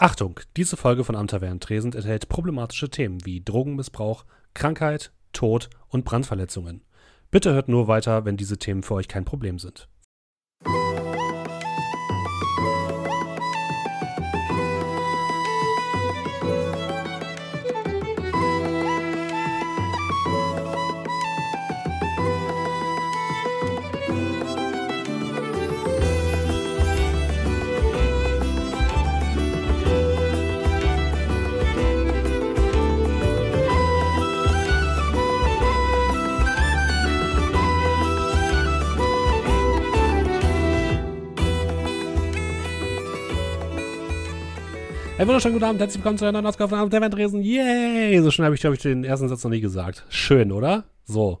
Achtung, diese Folge von Am Tavernentresend enthält problematische Themen wie Drogenmissbrauch, Krankheit, Tod und Brandverletzungen. Bitte hört nur weiter, wenn diese Themen für euch kein Problem sind. Einen wunderschönen guten Abend, herzlich willkommen zu einer neuen Ausgabe von Abend der Wendresen. Yay! So schnell habe ich, glaube ich, den ersten Satz noch nie gesagt. Schön, oder? So.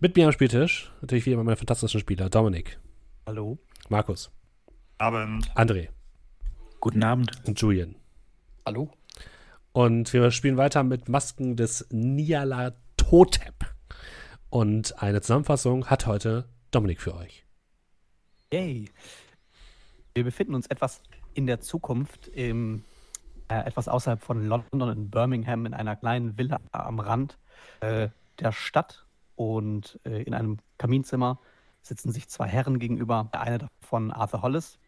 Mit mir am Spieltisch, natürlich wie immer meine fantastischen Spieler. Dominik. Hallo. Markus. Abend. André. Guten Abend. Und Julian. Hallo. Und wir spielen weiter mit Masken des Nialatotep. Und eine Zusammenfassung hat heute Dominik für euch. Yay. Wir befinden uns etwas in der Zukunft, im, äh, etwas außerhalb von London in Birmingham, in einer kleinen Villa am Rand äh, der Stadt. Und äh, in einem Kaminzimmer sitzen sich zwei Herren gegenüber. Der eine davon Arthur Hollis.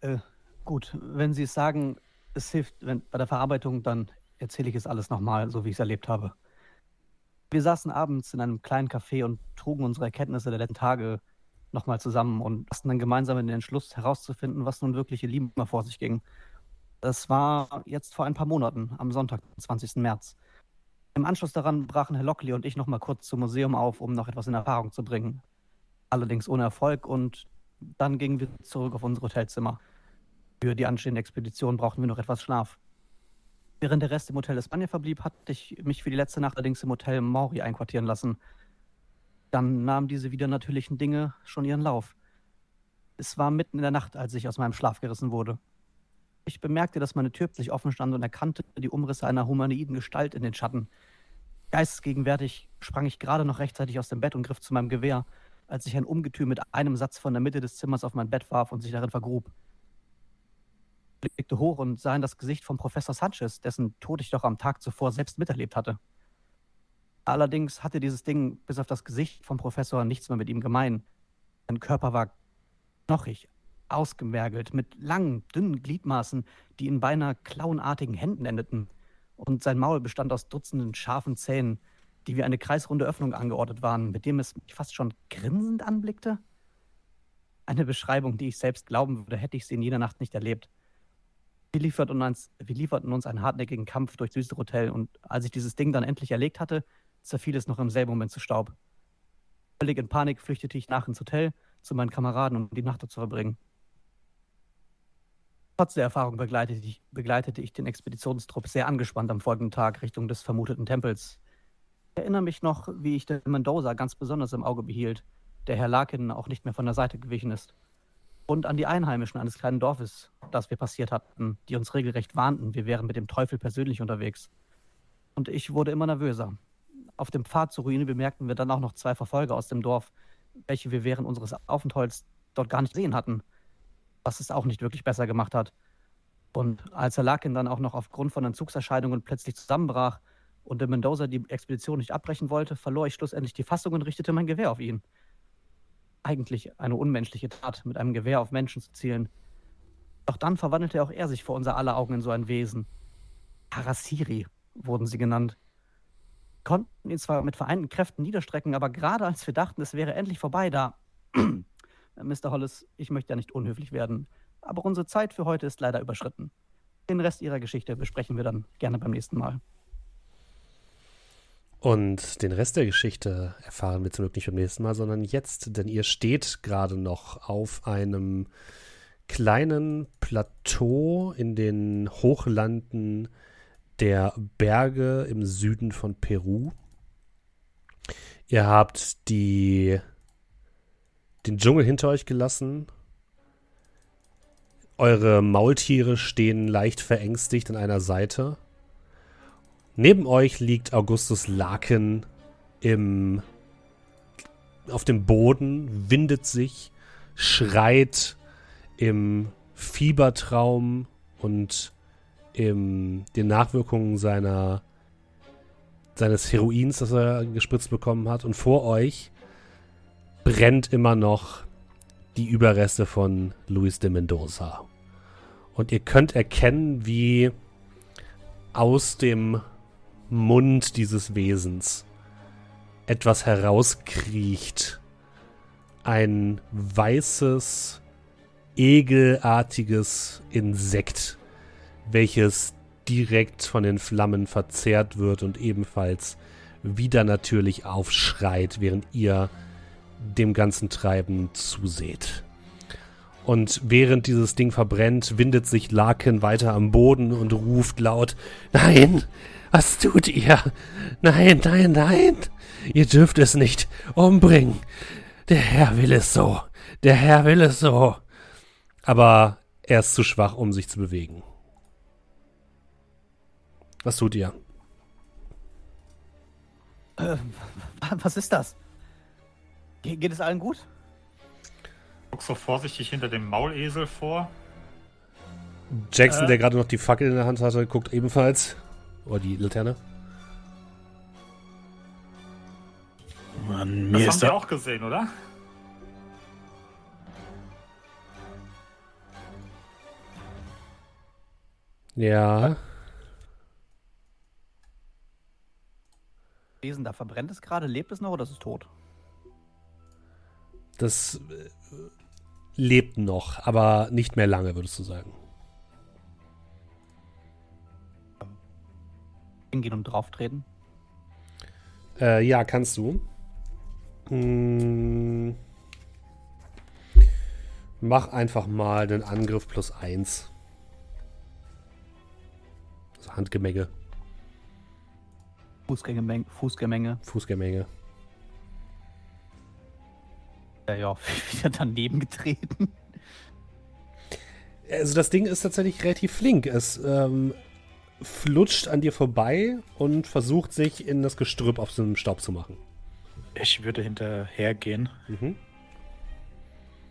Äh, gut, wenn Sie es sagen, es hilft wenn, bei der Verarbeitung, dann erzähle ich es alles nochmal, so wie ich es erlebt habe. Wir saßen abends in einem kleinen Café und trugen unsere Erkenntnisse der letzten Tage nochmal zusammen und fassten dann gemeinsam den Entschluss herauszufinden, was nun wirkliche Liebe vor sich ging. Das war jetzt vor ein paar Monaten, am Sonntag, den 20. März. Im Anschluss daran brachen Herr Lockley und ich nochmal kurz zum Museum auf, um noch etwas in Erfahrung zu bringen. Allerdings ohne Erfolg und dann gingen wir zurück auf unser Hotelzimmer. Für die anstehende Expedition brauchten wir noch etwas Schlaf. Während der Rest im Hotel Espanja verblieb, hatte ich mich für die letzte Nacht allerdings im Hotel Mauri einquartieren lassen – dann nahmen diese wieder natürlichen Dinge schon ihren Lauf. Es war mitten in der Nacht, als ich aus meinem Schlaf gerissen wurde. Ich bemerkte, dass meine Tür plötzlich offen stand und erkannte die Umrisse einer humanoiden Gestalt in den Schatten. Geistesgegenwärtig sprang ich gerade noch rechtzeitig aus dem Bett und griff zu meinem Gewehr, als sich ein Ungetüm mit einem Satz von der Mitte des Zimmers auf mein Bett warf und sich darin vergrub. Ich blickte hoch und sah in das Gesicht von Professor Sanchez, dessen Tod ich doch am Tag zuvor selbst miterlebt hatte. Allerdings hatte dieses Ding bis auf das Gesicht vom Professor nichts mehr mit ihm gemein. Sein Körper war knochig, ausgemergelt, mit langen, dünnen Gliedmaßen, die in beinahe klauenartigen Händen endeten. Und sein Maul bestand aus Dutzenden scharfen Zähnen, die wie eine kreisrunde Öffnung angeordnet waren, mit dem es mich fast schon grinsend anblickte. Eine Beschreibung, die ich selbst glauben würde, hätte ich sie in jener Nacht nicht erlebt. Wir lieferten uns, wir lieferten uns einen hartnäckigen Kampf durch dieses Hotel und als ich dieses Ding dann endlich erlegt hatte, zerfiel es noch im selben Moment zu Staub. Völlig in Panik flüchtete ich nach ins Hotel zu meinen Kameraden, um die Nacht dort zu verbringen. Trotz der Erfahrung begleitete ich, begleitete ich den Expeditionstrupp sehr angespannt am folgenden Tag Richtung des vermuteten Tempels. Ich erinnere mich noch, wie ich den Mendoza ganz besonders im Auge behielt, der Herr Larkin auch nicht mehr von der Seite gewichen ist. Und an die Einheimischen eines kleinen Dorfes, das wir passiert hatten, die uns regelrecht warnten, wir wären mit dem Teufel persönlich unterwegs. Und ich wurde immer nervöser. Auf dem Pfad zur Ruine bemerkten wir dann auch noch zwei Verfolger aus dem Dorf, welche wir während unseres Aufenthalts dort gar nicht gesehen hatten. Was es auch nicht wirklich besser gemacht hat. Und als Herr Larkin dann auch noch aufgrund von Entzugserscheinungen plötzlich zusammenbrach und der Mendoza die Expedition nicht abbrechen wollte, verlor ich schlussendlich die Fassung und richtete mein Gewehr auf ihn. Eigentlich eine unmenschliche Tat, mit einem Gewehr auf Menschen zu zielen. Doch dann verwandelte auch er sich vor unser aller Augen in so ein Wesen. Harasiri wurden sie genannt konnten ihn zwar mit vereinten Kräften niederstrecken, aber gerade als wir dachten, es wäre endlich vorbei, da. Mr. Hollis, ich möchte ja nicht unhöflich werden, aber unsere Zeit für heute ist leider überschritten. Den Rest Ihrer Geschichte besprechen wir dann gerne beim nächsten Mal. Und den Rest der Geschichte erfahren wir zum Glück nicht beim nächsten Mal, sondern jetzt, denn ihr steht gerade noch auf einem kleinen Plateau in den Hochlanden der Berge im Süden von Peru. Ihr habt die, den Dschungel hinter euch gelassen. Eure Maultiere stehen leicht verängstigt an einer Seite. Neben euch liegt Augustus Laken im, auf dem Boden, windet sich, schreit im Fiebertraum und im, den Nachwirkungen seiner, seines Heroins, das er gespritzt bekommen hat. Und vor euch brennt immer noch die Überreste von Luis de Mendoza. Und ihr könnt erkennen, wie aus dem Mund dieses Wesens etwas herauskriecht. Ein weißes, egelartiges Insekt, welches direkt von den Flammen verzehrt wird und ebenfalls wieder natürlich aufschreit, während ihr dem ganzen Treiben zuseht. Und während dieses Ding verbrennt, windet sich Larkin weiter am Boden und ruft laut: Nein! Was tut ihr? Nein, nein, nein! Ihr dürft es nicht umbringen! Der Herr will es so! Der Herr will es so! Aber er ist zu schwach, um sich zu bewegen. Was tut ihr? Äh, was ist das? Ge geht es allen gut? Guck so vorsichtig hinter dem Maulesel vor. Jackson, Äh. der gerade noch die Fackel in der Hand hatte, guckt ebenfalls. Oder die Laterne. Mann, Das haben wir auch gesehen, oder? Ja. Wesen, da verbrennt es gerade, lebt es noch oder ist es tot? Das äh, lebt noch, aber nicht mehr lange, würdest du sagen. Hingehen und drauftreten? Äh, ja, kannst du. Hm. Mach einfach mal den Angriff plus eins. Also Handgemenge, Fußgängermenge, Fußgängermenge. Fußgemenge. Ja, ja, wieder daneben getreten. Also das Ding ist tatsächlich relativ flink. Es ähm, flutscht an dir vorbei und versucht sich in das Gestrüpp auf so einem Staub zu machen. Ich würde hinterhergehen Mhm.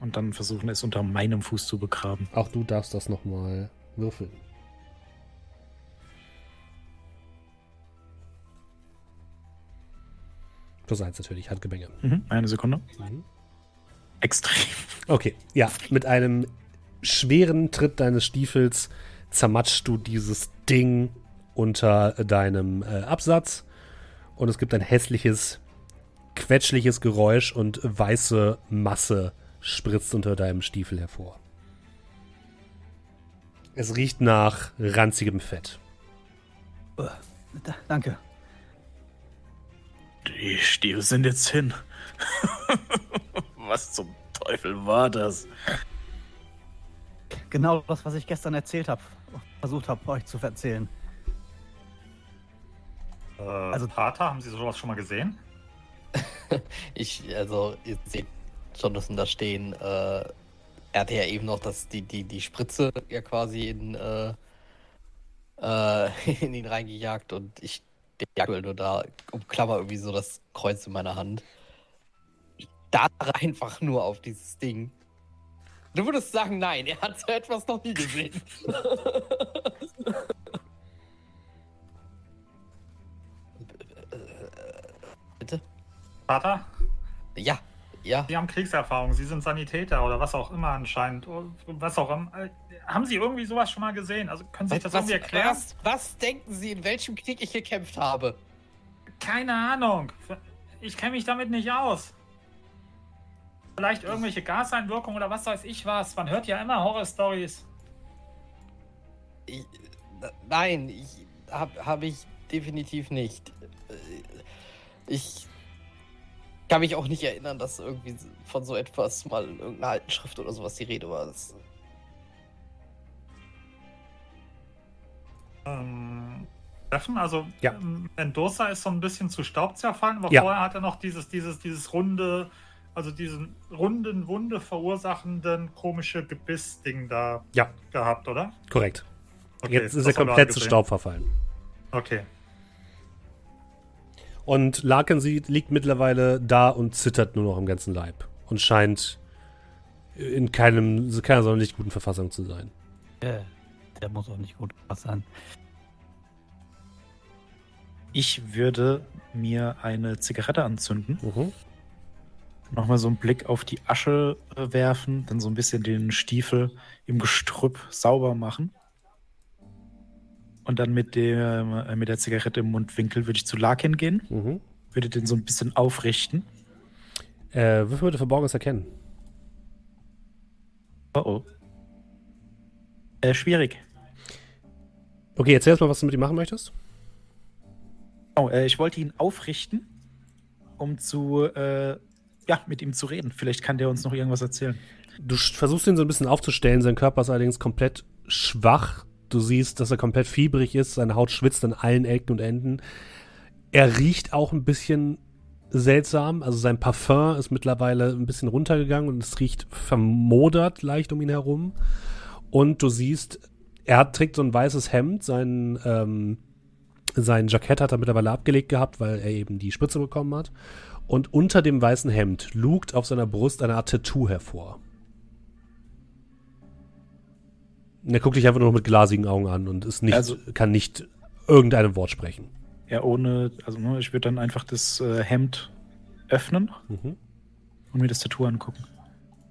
und dann versuchen, es unter meinem Fuß zu begraben. Auch du darfst das nochmal würfeln. Plus eins natürlich, Handgemenge. Mhm. Eine Sekunde. Mhm. Extrem. Okay, ja, mit einem schweren Tritt deines Stiefels zermatschst du dieses Ding unter deinem äh, Absatz und es gibt ein hässliches, quetschliches Geräusch und weiße Masse spritzt unter deinem Stiefel hervor. Es riecht nach ranzigem Fett. Da, danke. Die Stiefel sind jetzt hin. Was zum Teufel war das? Genau das, was ich gestern erzählt habe, versucht habe, euch zu erzählen. Äh, Also- Pater, haben Sie sowas schon mal gesehen? Ich, also, ihr seht schon, dass da stehen. Äh, er hatte ja eben noch das, die, die, die Spritze ja quasi in, äh, äh, in ihn reingejagt und ich der aktuell nur da umklammer irgendwie so das Kreuz in meiner Hand. Ich starre einfach nur auf dieses Ding. Du würdest sagen, nein, er hat so etwas noch nie gesehen. Bitte? Pater, Ja, ja. Sie haben Kriegserfahrung, Sie sind Sanitäter oder was auch immer anscheinend. Was auch immer. Haben Sie irgendwie sowas schon mal gesehen? Also können Sie sich das Was, irgendwie erklären? was, was denken Sie, in welchem Krieg ich gekämpft habe? Keine Ahnung. Ich kenne mich damit nicht aus. Vielleicht irgendwelche Gaseinwirkungen oder was weiß ich was. Man hört ja immer Horror-Stories. Nein, ich habe hab ich definitiv nicht. Ich kann mich auch nicht erinnern, dass irgendwie von so etwas mal in irgendeiner alten Schrift oder sowas die Rede war. Das, Ähm, Steffen, also Ja. ähm, Mendoza ist so ein bisschen zu Staub zerfallen, aber Ja. vorher hat er noch dieses, dieses, dieses runde, also diesen runden, Wunde verursachenden komische Gebiss-Ding da Ja. gehabt, oder? Korrekt. Okay, Jetzt ist er komplett zu. Staub verfallen. Okay. Und Larkin sieht, liegt mittlerweile da und zittert nur noch im ganzen Leib. Und scheint in keinem, keiner sonderlich guten Verfassung zu sein. Äh, der muss auch nicht gut sein. Ich würde mir eine Zigarette anzünden, Mhm. nochmal so einen Blick auf die Asche äh, werfen, dann so ein bisschen den Stiefel im Gestrüpp sauber machen. Und dann mit, dem, äh, mit der Zigarette im Mundwinkel würde ich zu Larkin gehen, Mhm. würde den so ein bisschen aufrichten. Äh, Würfel bitte Verborgenes erkennen. Oh oh. Äh, schwierig. Okay, erzähl erst mal, was du mit ihm machen möchtest. Oh, äh, ich wollte ihn aufrichten, um zu, äh, ja, mit ihm zu reden. Vielleicht kann der uns noch irgendwas erzählen. Du versuchst ihn so ein bisschen aufzustellen, sein Körper ist allerdings komplett schwach. Du siehst, dass er komplett fiebrig ist, seine Haut schwitzt an allen Ecken und Enden. Er riecht auch ein bisschen seltsam, also sein Parfum ist mittlerweile ein bisschen runtergegangen und es riecht vermodert leicht um ihn herum. Und du siehst, er hat, trägt so ein weißes Hemd, sein, ähm, sein Jackett hat er mittlerweile abgelegt gehabt, weil er eben die Spritze bekommen hat. Und unter dem weißen Hemd lugt auf seiner Brust eine Art Tattoo hervor. Und er guckt dich einfach nur mit glasigen Augen an und ist nicht, Also- kann nicht irgendein Wort sprechen. Ja, ohne, also ne, ich würde dann einfach das äh, Hemd öffnen Mhm. und mir das Tattoo angucken.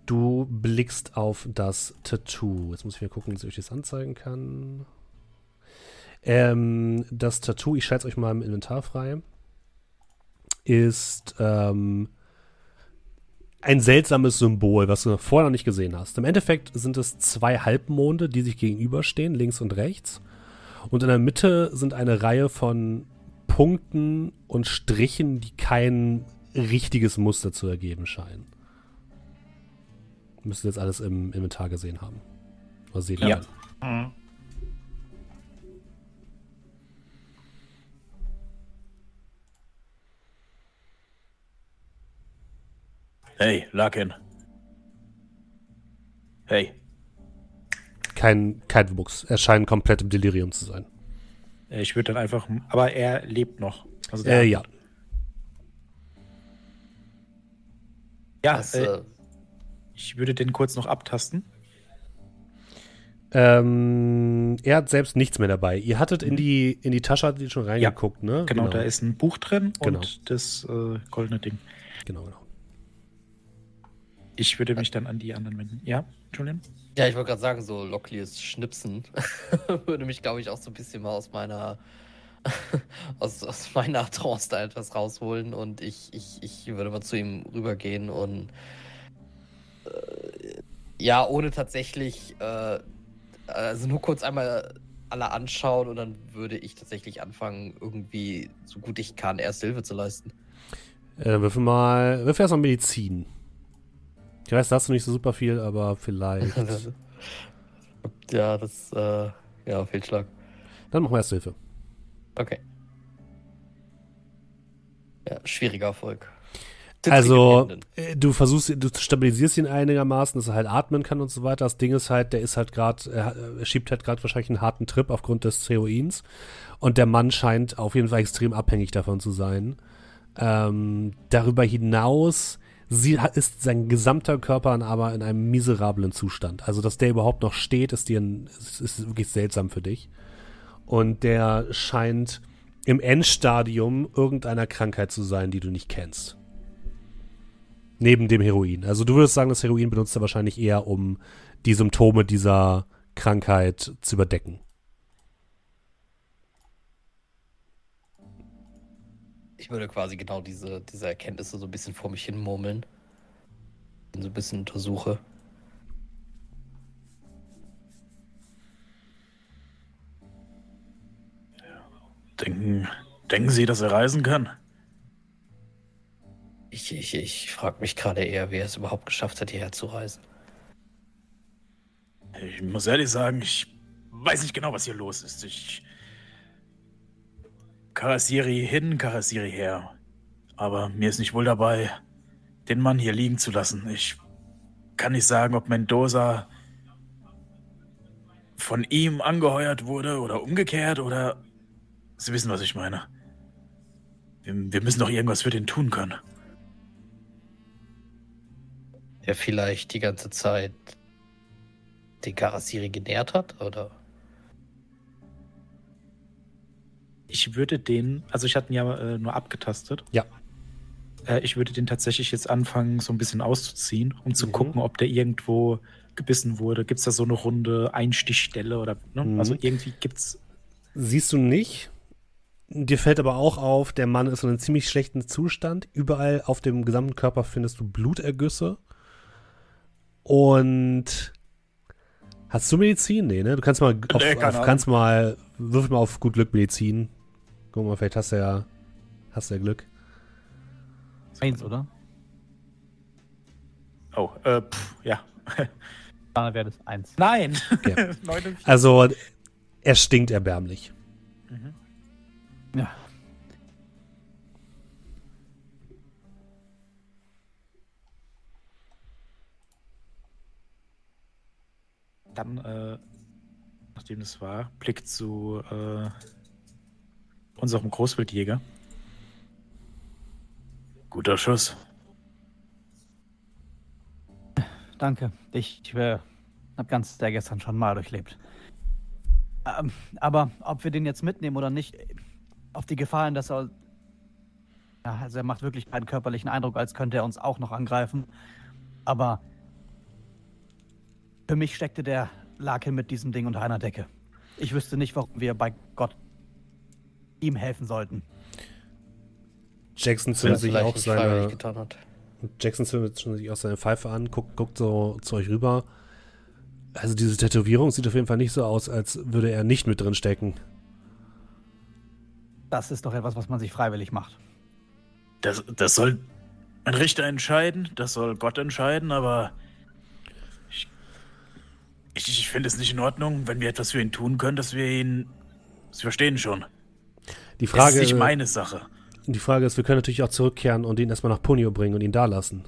Du blickst auf das Tattoo. Jetzt muss ich mal gucken, ob ich das anzeigen kann. Ähm, das Tattoo, ich schalte es euch mal im Inventar frei, ist ähm, ein seltsames Symbol, was du vorher noch nicht gesehen hast. Im Endeffekt sind es zwei Halbmonde, die sich gegenüberstehen, links und rechts. Und in der Mitte sind eine Reihe von Punkten und Strichen, die kein richtiges Muster zu ergeben scheinen. Müsst ihr jetzt alles im Inventar gesehen haben. Oder ihr Ja. Mhm. Hey, Larkin. Hey. Kein, kein Wuchs. Er scheint komplett im Delirium zu sein. Ich würde dann einfach, aber er lebt noch. Also Äh, ja. Ja, Das, äh, äh, ich würde den kurz noch abtasten. Ähm, er hat selbst nichts mehr dabei. Ihr hattet in die, in die Tasche hattet ihr schon reingeguckt, ne? Genau, da ist ein Buch drin Genau. und das äh, goldene Ding. Genau, genau. Ich würde mich dann an die anderen wenden. Ja, Julian? ja, ich wollte gerade sagen, so Locklears Schnipsen würde mich, glaube ich, auch so ein bisschen mal aus meiner aus, aus meiner Trance da etwas rausholen und ich, ich, ich würde mal zu ihm rübergehen und ja, ohne tatsächlich, äh, also nur kurz einmal alle anschauen und dann würde ich tatsächlich anfangen, irgendwie so gut ich kann, erst Hilfe zu leisten. Äh, dann würfel mal, würfel erst mal Medizin. Ich weiß, da hast du nicht so super viel, aber vielleicht. ja, das, äh, ja, Fehlschlag. Dann machen wir erst Hilfe. Okay. Ja, schwieriger Erfolg. Also, äh, du versuchst, du stabilisierst ihn einigermaßen, dass er halt atmen kann und so weiter. Das Ding ist halt, der ist halt gerade, er, er schiebt halt gerade wahrscheinlich einen harten Trip aufgrund des Heroins. Und der Mann scheint auf jeden Fall extrem abhängig davon zu sein. Ähm, darüber hinaus sie, ist sein gesamter Körper aber in einem miserablen Zustand. Also, dass der überhaupt noch steht, ist dir ein, ist, ist wirklich seltsam für dich. Und der scheint im Endstadium irgendeiner Krankheit zu sein, die du nicht kennst. Neben dem Heroin. Also du würdest sagen, das Heroin benutzt er wahrscheinlich eher, um die Symptome dieser Krankheit zu überdecken. Ich würde quasi genau diese, diese Erkenntnisse so ein bisschen vor mich hin murmeln. So ein bisschen untersuche. Denken, denken Sie, dass er reisen kann? Ich, ich, ich frage mich gerade eher, wie er es überhaupt geschafft hat, hierher zu reisen. Ich muss ehrlich sagen, ich weiß nicht genau, was hier los ist. Ich. Karasiri hin, Karasiri her. Aber mir ist nicht wohl dabei, den Mann hier liegen zu lassen. Ich kann nicht sagen, ob Mendoza von ihm angeheuert wurde oder umgekehrt oder. Sie wissen, was ich meine. Wir, wir müssen doch irgendwas für den tun können. Er vielleicht die ganze Zeit den Karasiri genährt hat, oder? Ich würde den, also ich hatte ihn ja äh, nur abgetastet. Ja. Äh, ich würde den tatsächlich jetzt anfangen, so ein bisschen auszuziehen, um zu Mhm. gucken, ob der irgendwo gebissen wurde. Gibt es da so eine runde Einstichstelle oder, ne? Mhm. Also irgendwie gibt's. Siehst du nicht. Dir fällt aber auch auf, der Mann ist in einem ziemlich schlechten Zustand. Überall auf dem gesamten Körper findest du Blutergüsse. Und hast du Medizin? Nee, ne? Du kannst mal auf, Nee, auf kannst mal, wirf mal auf gut Glück Medizin. Guck mal, vielleicht hast du ja, hast du ja Glück. Eins, oder? Oh, äh, pff, ja. Dann wäre das eins. Nein! Okay. 49. Also, er stinkt erbärmlich. Mhm. Ja. Dann, äh, nachdem es war, Blick zu äh, unserem Großwildjäger. Guter Schuss. Danke. Ich äh, habe ganz der gestern schon mal durchlebt. Ähm, aber ob wir den jetzt mitnehmen oder nicht, äh, auf die Gefahr hin, dass er. Ja, also er macht wirklich keinen körperlichen Eindruck, als könnte er uns auch noch angreifen. Aber für mich steckte der Laken mit diesem Ding unter einer Decke. Ich wüsste nicht, warum wir bei Gott ihm helfen sollten. Jackson zündet sich auch seine, getan hat. Jackson zündet sich auch seine Pfeife an, guckt, guckt so zu euch rüber. Also diese Tätowierung sieht auf jeden Fall nicht so aus, als würde er nicht mit drin stecken. Das ist doch etwas, was man sich freiwillig macht. Das, das soll ein Richter entscheiden, das soll Gott entscheiden, aber ich, ich finde es nicht in Ordnung, wenn wir etwas für ihn tun können, dass wir ihn. Sie verstehen schon. Die Das Frage, ist nicht meine Sache. die Frage ist, wir können natürlich auch zurückkehren und ihn erstmal nach Punio bringen und ihn da lassen.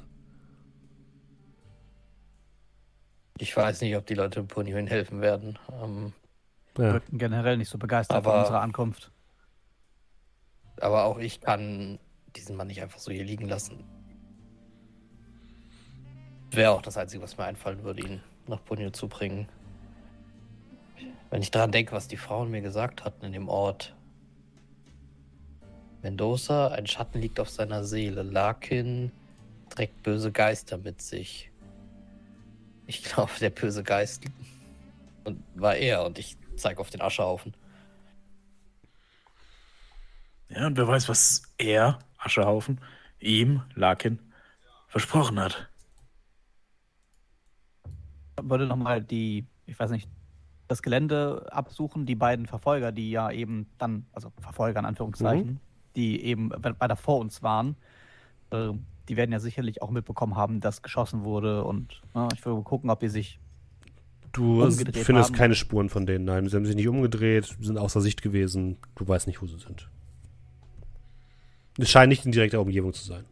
Ich weiß nicht, ob die Leute im Ponyoin helfen werden. Ähm, Wir Ja. wirkten generell nicht so begeistert von Aber- unserer Ankunft. aber auch ich kann diesen Mann nicht einfach so hier liegen lassen. Wäre auch das Einzige, was mir einfallen würde, ihn nach Ponyo zu bringen. Wenn ich daran denke, was die Frauen mir gesagt hatten in dem Ort. Mendoza, ein Schatten liegt auf seiner Seele. Larkin trägt böse Geister mit sich. Ich glaube, der böse Geist und war er und ich zeige auf den Aschehaufen. Ja, und wer weiß, was er, Aschehaufen, ihm, Larkin, versprochen hat. Würde nochmal die, ich weiß nicht, das Gelände absuchen, die beiden Verfolger, die ja eben dann, also Verfolger in Anführungszeichen, die eben we- weiter vor uns waren, äh, die werden ja sicherlich auch mitbekommen haben, dass geschossen wurde und ja, ich würde gucken, ob die sich Du findest haben. keine Spuren von denen. Nein, sie haben sich nicht umgedreht, sind außer Sicht gewesen. Du weißt nicht, wo sie sind. Es scheint nicht in direkter Umgebung zu sein.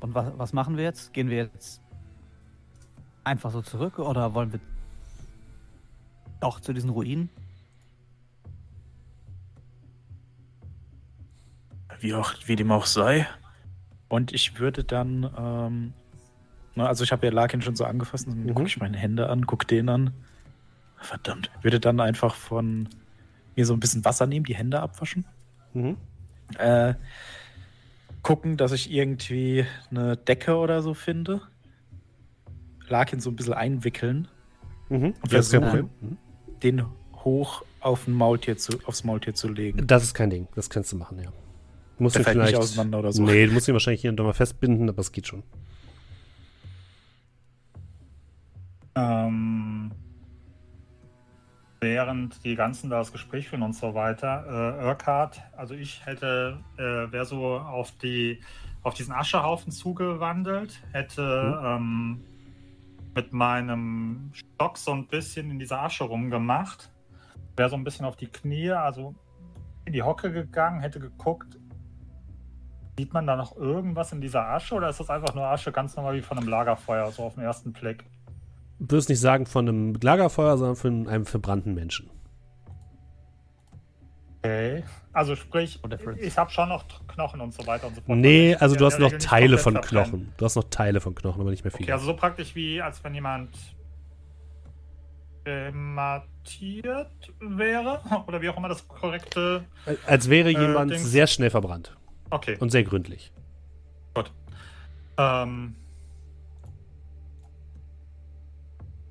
Und was, was machen wir jetzt? Gehen wir jetzt einfach so zurück oder wollen wir doch zu diesen Ruinen? Wie, auch, wie dem auch sei. Und ich würde dann, ähm, na, also ich habe ja Larkin schon so angefasst, dann Mhm. gucke ich meine Hände an, gucke den an. Verdammt. Würde dann einfach von mir so ein bisschen Wasser nehmen, die Hände abwaschen. Mhm. Äh, gucken, dass ich irgendwie eine Decke oder so finde. Larkin so ein bisschen einwickeln, Mhm. Und versuchen-. Mhm. den hoch auf ein Maultier zu, aufs Maultier zu legen. Das ist kein Ding. Das kannst du machen, ja. Du musst Der ihn fällt nicht vielleicht. auseinander oder so. Nee, du musst ihn wahrscheinlich hier und da mal festbinden, aber es geht schon. Ähm, während die ganzen da das Gespräch führen und so weiter, äh, Urquhart, also ich hätte, äh, wäre so auf die auf diesen Aschehaufen zugewandelt, hätte ähm, mit meinem Stock so ein bisschen in dieser Asche rumgemacht, wäre so ein bisschen auf die Knie, also in die Hocke gegangen, hätte geguckt, sieht man da noch irgendwas in dieser Asche oder ist das einfach nur Asche ganz normal wie von einem Lagerfeuer, so auf den ersten Blick? Du wirst nicht sagen von einem Lagerfeuer, sondern von einem verbrannten Menschen. Okay. Also sprich, ich habe schon noch Knochen und so weiter und so fort. Nee, also du hast noch Regel Teile von. Knochen. Du hast noch Teile von Knochen, aber nicht mehr viele. Okay, also so praktisch wie als wenn jemand krematiert wäre. Oder wie auch immer das korrekte. Als wäre Äh, jemand Dings. sehr schnell verbrannt Okay, und sehr gründlich. gut. Ähm.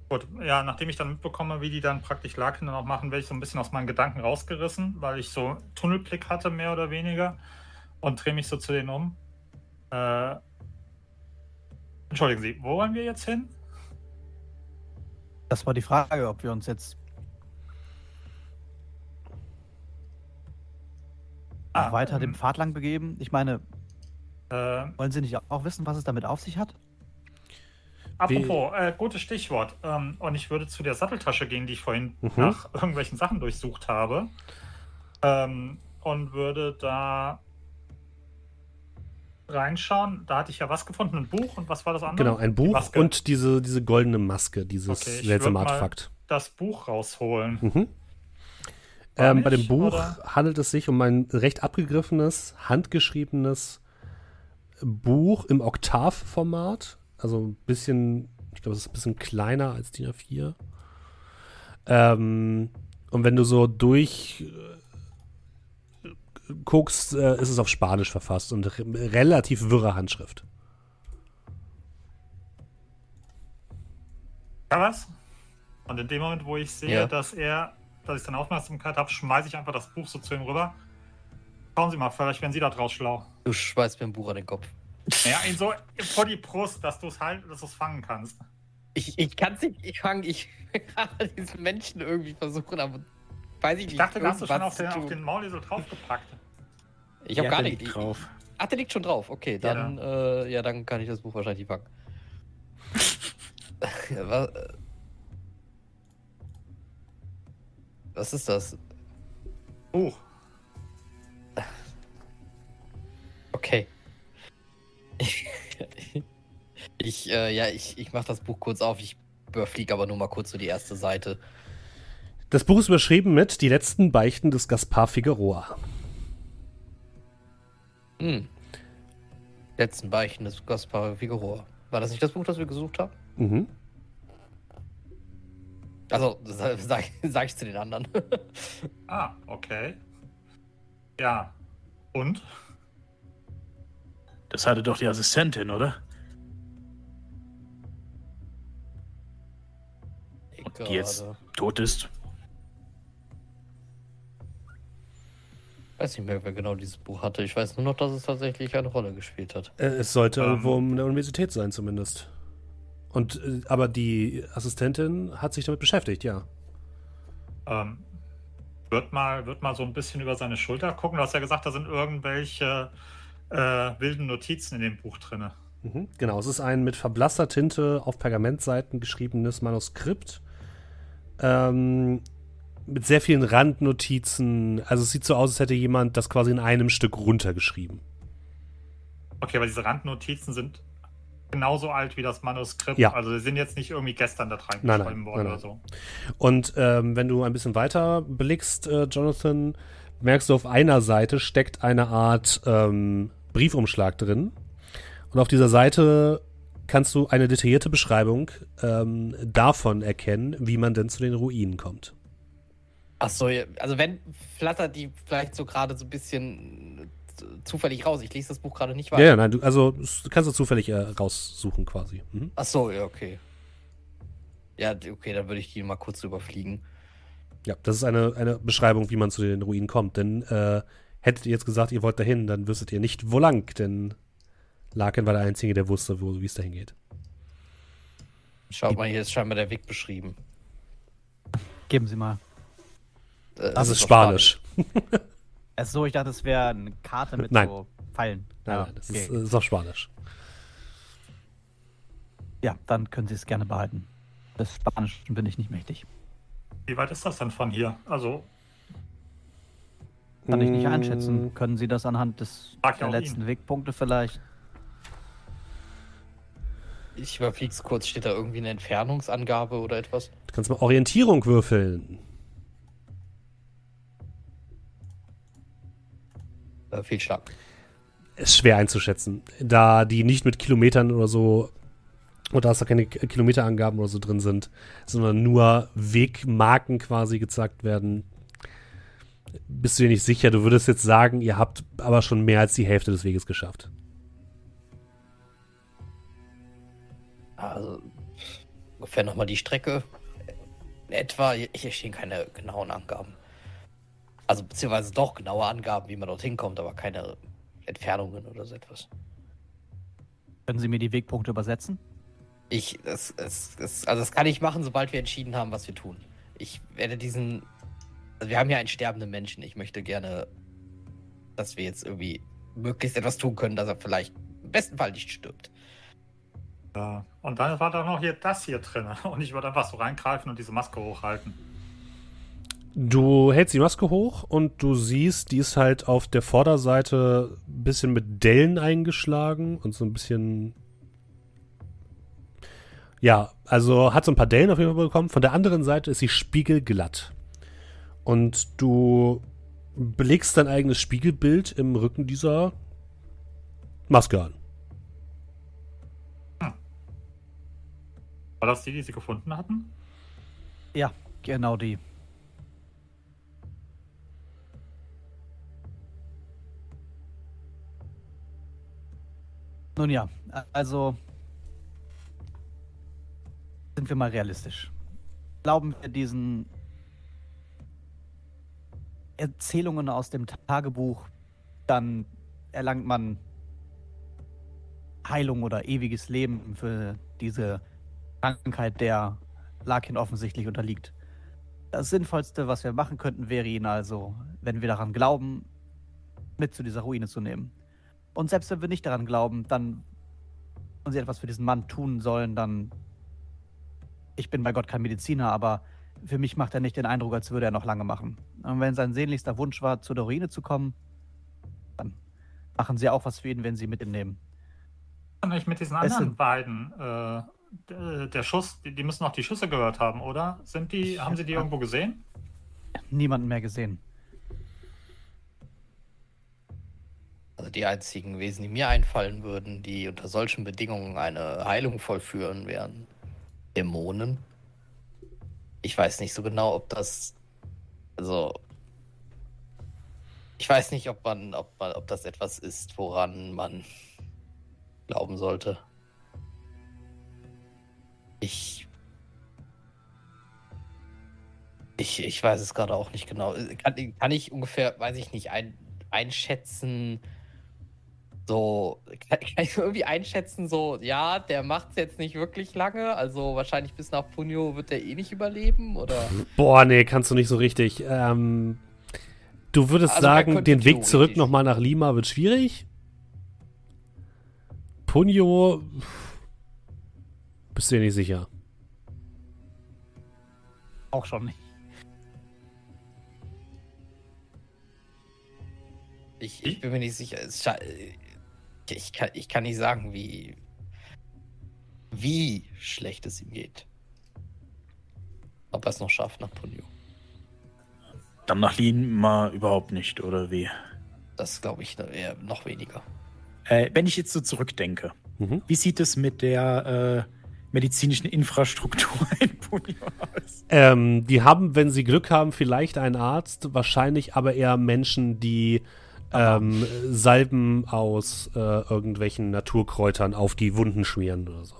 Gut, ja, nachdem ich dann mitbekomme, wie die dann praktisch Laken dann auch machen, werde ich so ein bisschen aus meinen Gedanken rausgerissen, weil ich so Tunnelblick hatte, mehr oder weniger, und drehe mich so zu denen um. Äh, entschuldigen Sie, wo wollen wir jetzt hin? Das war die Frage, ob wir uns jetzt Ah, weiter ähm, dem Pfad lang begeben. Ich meine, Äh, wollen Sie nicht auch wissen, was es damit auf sich hat? Apropos, äh, gutes Stichwort. Ähm, und ich würde zu der Satteltasche gehen, die ich vorhin Mhm. nach irgendwelchen Sachen durchsucht habe. Ähm, und würde da reinschauen. Da hatte ich ja was gefunden, ein Buch und was war das andere? Genau, ein Die Buch Maske. und diese, diese goldene Maske, dieses Okay, seltsame Artefakt. das Buch rausholen. Mhm. Ähm, bei dem Buch oder? handelt es sich um ein recht abgegriffenes, handgeschriebenes Buch im Oktav-Format. Also ein bisschen, ich glaube, es ist ein bisschen kleiner als DIN A4. Ähm, und wenn du so durch äh, guckst, äh, ist es auf Spanisch verfasst und re relativ wirre Handschrift. Ja, was? Und in dem Moment, wo ich sehe, Ja. dass er, dass ich seine Aufmerksamkeit habe, schmeiße ich einfach das Buch so zu ihm rüber. Schauen Sie mal, vielleicht werden Sie da draus schlau. Du schmeißt mir ein Buch an den Kopf. Ja, ihn so vor die Brust, dass du es halt, dass du es fangen kannst. Ich, ich kann es nicht, ich fange, ich will gerade diesen Menschen irgendwie versuchen, aber weiß ich nicht. Ich dachte, da hast du schon auf den, auf den Maulesel draufgepackt. Ich habe Ja, gar nicht. liegt drauf. Ach, der liegt schon drauf. Okay, Ja. dann, äh, ja, dann kann ich das Buch wahrscheinlich fangen. Ja, was, äh, was ist das? Buch. Okay. ich, äh, ja, ich, ich mach das Buch kurz auf. Ich überfliege aber nur mal kurz so die erste Seite. Das Buch ist überschrieben mit Die letzten Beichten des Gaspar Figueroa. Hm. Letzten Beichten des Gaspar Figueroa. War das nicht das Buch, das wir gesucht haben? Mhm. Also, sag, sag, sag ich zu den anderen. Ah, okay. Ja. Und? Das hatte doch die Assistentin, oder? Ich die jetzt- Tot ist. weiß nicht mehr, wer genau dieses Buch hatte. Ich weiß nur noch, dass es tatsächlich eine Rolle gespielt hat. Äh, Es sollte Ähm. irgendwo um eine Universität sein, zumindest. Und, äh, aber die Assistentin hat sich damit beschäftigt, ja. Ähm, wird, mal, wird mal so ein bisschen über seine Schulter gucken. Du hast ja gesagt, da sind irgendwelche äh, wilden Notizen in dem Buch drin. Mhm. Genau, es ist ein mit verblasster Tinte auf Pergamentseiten geschriebenes Manuskript. Ähm, mit sehr vielen Randnotizen. Also es sieht so aus, als hätte jemand das quasi in einem Stück runtergeschrieben. Okay, aber diese Randnotizen sind genauso alt wie das Manuskript. Ja. Also sie sind jetzt nicht irgendwie gestern da Nein, nein, reingeschrieben worden nein, oder so. Und ähm, wenn du ein bisschen weiter blickst, äh, Jonathan, merkst du, auf einer Seite steckt eine Art ähm, Briefumschlag drin. Und auf dieser Seite kannst du eine detaillierte Beschreibung ähm, davon erkennen, wie man denn zu den Ruinen kommt. Achso, also wenn flattert die vielleicht so gerade so ein bisschen äh, zufällig raus. Ich lese das Buch gerade nicht Ja, weiter. ja, nein, du, also kannst du zufällig äh, raussuchen quasi. Mhm. Achso, ja, okay. Ja, okay, dann würde ich die mal kurz überfliegen. Ja, das ist eine, eine Beschreibung, wie man zu den Ruinen kommt. Denn äh, hättet ihr jetzt gesagt, ihr wollt dahin, dann wüsstet ihr nicht, wo lang, denn Larkin war der Einzige, der wusste, wo wie es dahin geht. Schaut mal, hier ist scheinbar der Weg beschrieben. Geben Sie mal. Äh, Das ist auf Spanisch. Es ist so, ich dachte, es wäre eine Karte mit Nein. so Pfeilen. Nein, Ja, nein, das okay. ist, äh, ist auf Spanisch. ja, dann können Sie es gerne behalten. Des Spanischen bin ich nicht mächtig. Wie weit ist das denn von hier? Also, Kann ich nicht Mm, einschätzen. Können Sie das anhand des Frag der letzten ihn. Wegpunkte vielleicht? Ich überfliege es kurz. Steht da irgendwie eine Entfernungsangabe oder etwas? Du kannst mal Orientierung würfeln. Äh, viel Schlag. Ist schwer einzuschätzen, da die nicht mit Kilometern oder so oder dass da keine Kilometerangaben oder so drin sind, sondern nur Wegmarken quasi gezeigt werden. Bist du dir nicht sicher? Du würdest jetzt sagen, ihr habt aber schon mehr als die Hälfte des Weges geschafft. Also ungefähr nochmal die Strecke. Etwa, hier stehen keine genauen Angaben. Also beziehungsweise doch genaue Angaben, wie man dorthin kommt, aber keine Entfernungen oder so etwas. Können Sie mir die Wegpunkte übersetzen? Ich, es, es, es, also das kann ich machen, sobald wir entschieden haben, was wir tun. Ich werde diesen, also wir haben ja einen sterbenden Menschen. Ich möchte gerne, dass wir jetzt irgendwie möglichst etwas tun können, dass er vielleicht im besten Fall nicht stirbt. Ja. Und dann war da noch hier das hier drin. Und ich würde einfach so reingreifen und diese Maske hochhalten. Du hältst die Maske hoch und du siehst, die ist halt auf der Vorderseite ein bisschen mit Dellen eingeschlagen und so ein bisschen. Ja, also hat so ein paar Dellen auf jeden Fall bekommen. Von der anderen Seite ist sie spiegelglatt. Und du belegst dein eigenes Spiegelbild im Rücken dieser Maske an. Hm. War das die, die sie gefunden hatten? Ja, genau die. Nun ja, also sind wir mal realistisch. Glauben wir diesen Erzählungen aus dem Tagebuch, dann erlangt man Heilung oder ewiges Leben für diese Krankheit, der Larkin offensichtlich unterliegt. Das Sinnvollste, was wir machen könnten, wäre ihn also, wenn wir daran glauben, mit zu dieser Ruine zu nehmen. Und selbst wenn wir nicht daran glauben, dann und sie etwas für diesen Mann tun sollen, dann. Ich bin bei Gott kein Mediziner, aber für mich macht er nicht den Eindruck, als würde er noch lange machen. Und wenn sein sehnlichster Wunsch war, zu der Ruine zu kommen, dann machen sie auch was für ihn, wenn sie mit ihm nehmen. Nicht mit diesen anderen beiden. Äh, der Schuss, die, die, müssen auch die Schüsse gehört haben, oder? Sind die, haben sie die irgendwo gesehen? Niemanden mehr gesehen. Also die einzigen Wesen, die mir einfallen würden, die unter solchen Bedingungen eine Heilung vollführen, wären Dämonen. Ich weiß nicht so genau, ob das. Also. Ich weiß nicht, ob man, ob man, ob das etwas ist, woran man glauben sollte. Ich. Ich, ich weiß es gerade auch nicht genau. Kann, kann ich ungefähr, weiß ich nicht, ein, einschätzen, so, kann, kann, ich irgendwie einschätzen, so, ja, der macht es jetzt nicht wirklich lange, also wahrscheinlich bis nach Punio wird er eh nicht überleben, oder? Boah, nee, kannst du nicht so richtig. Ähm, du würdest also sagen, den Weg zurück nochmal nach Lima wird schwierig? Punio, bist du dir nicht sicher? Auch schon nicht. Ich, ich bin mir nicht sicher ich kann, ich kann nicht sagen, wie, wie schlecht es ihm geht. Ob er es noch schafft nach Punio. Dann nach Lima überhaupt nicht, oder wie? Das glaube ich eher noch weniger. Äh, wenn ich jetzt so zurückdenke, mhm. wie sieht es mit der äh, medizinischen Infrastruktur in Punio aus? Ähm, die haben, wenn sie Glück haben, vielleicht einen Arzt, wahrscheinlich aber eher Menschen, die ähm, Salben aus äh, irgendwelchen Naturkräutern auf die Wunden schmieren oder so.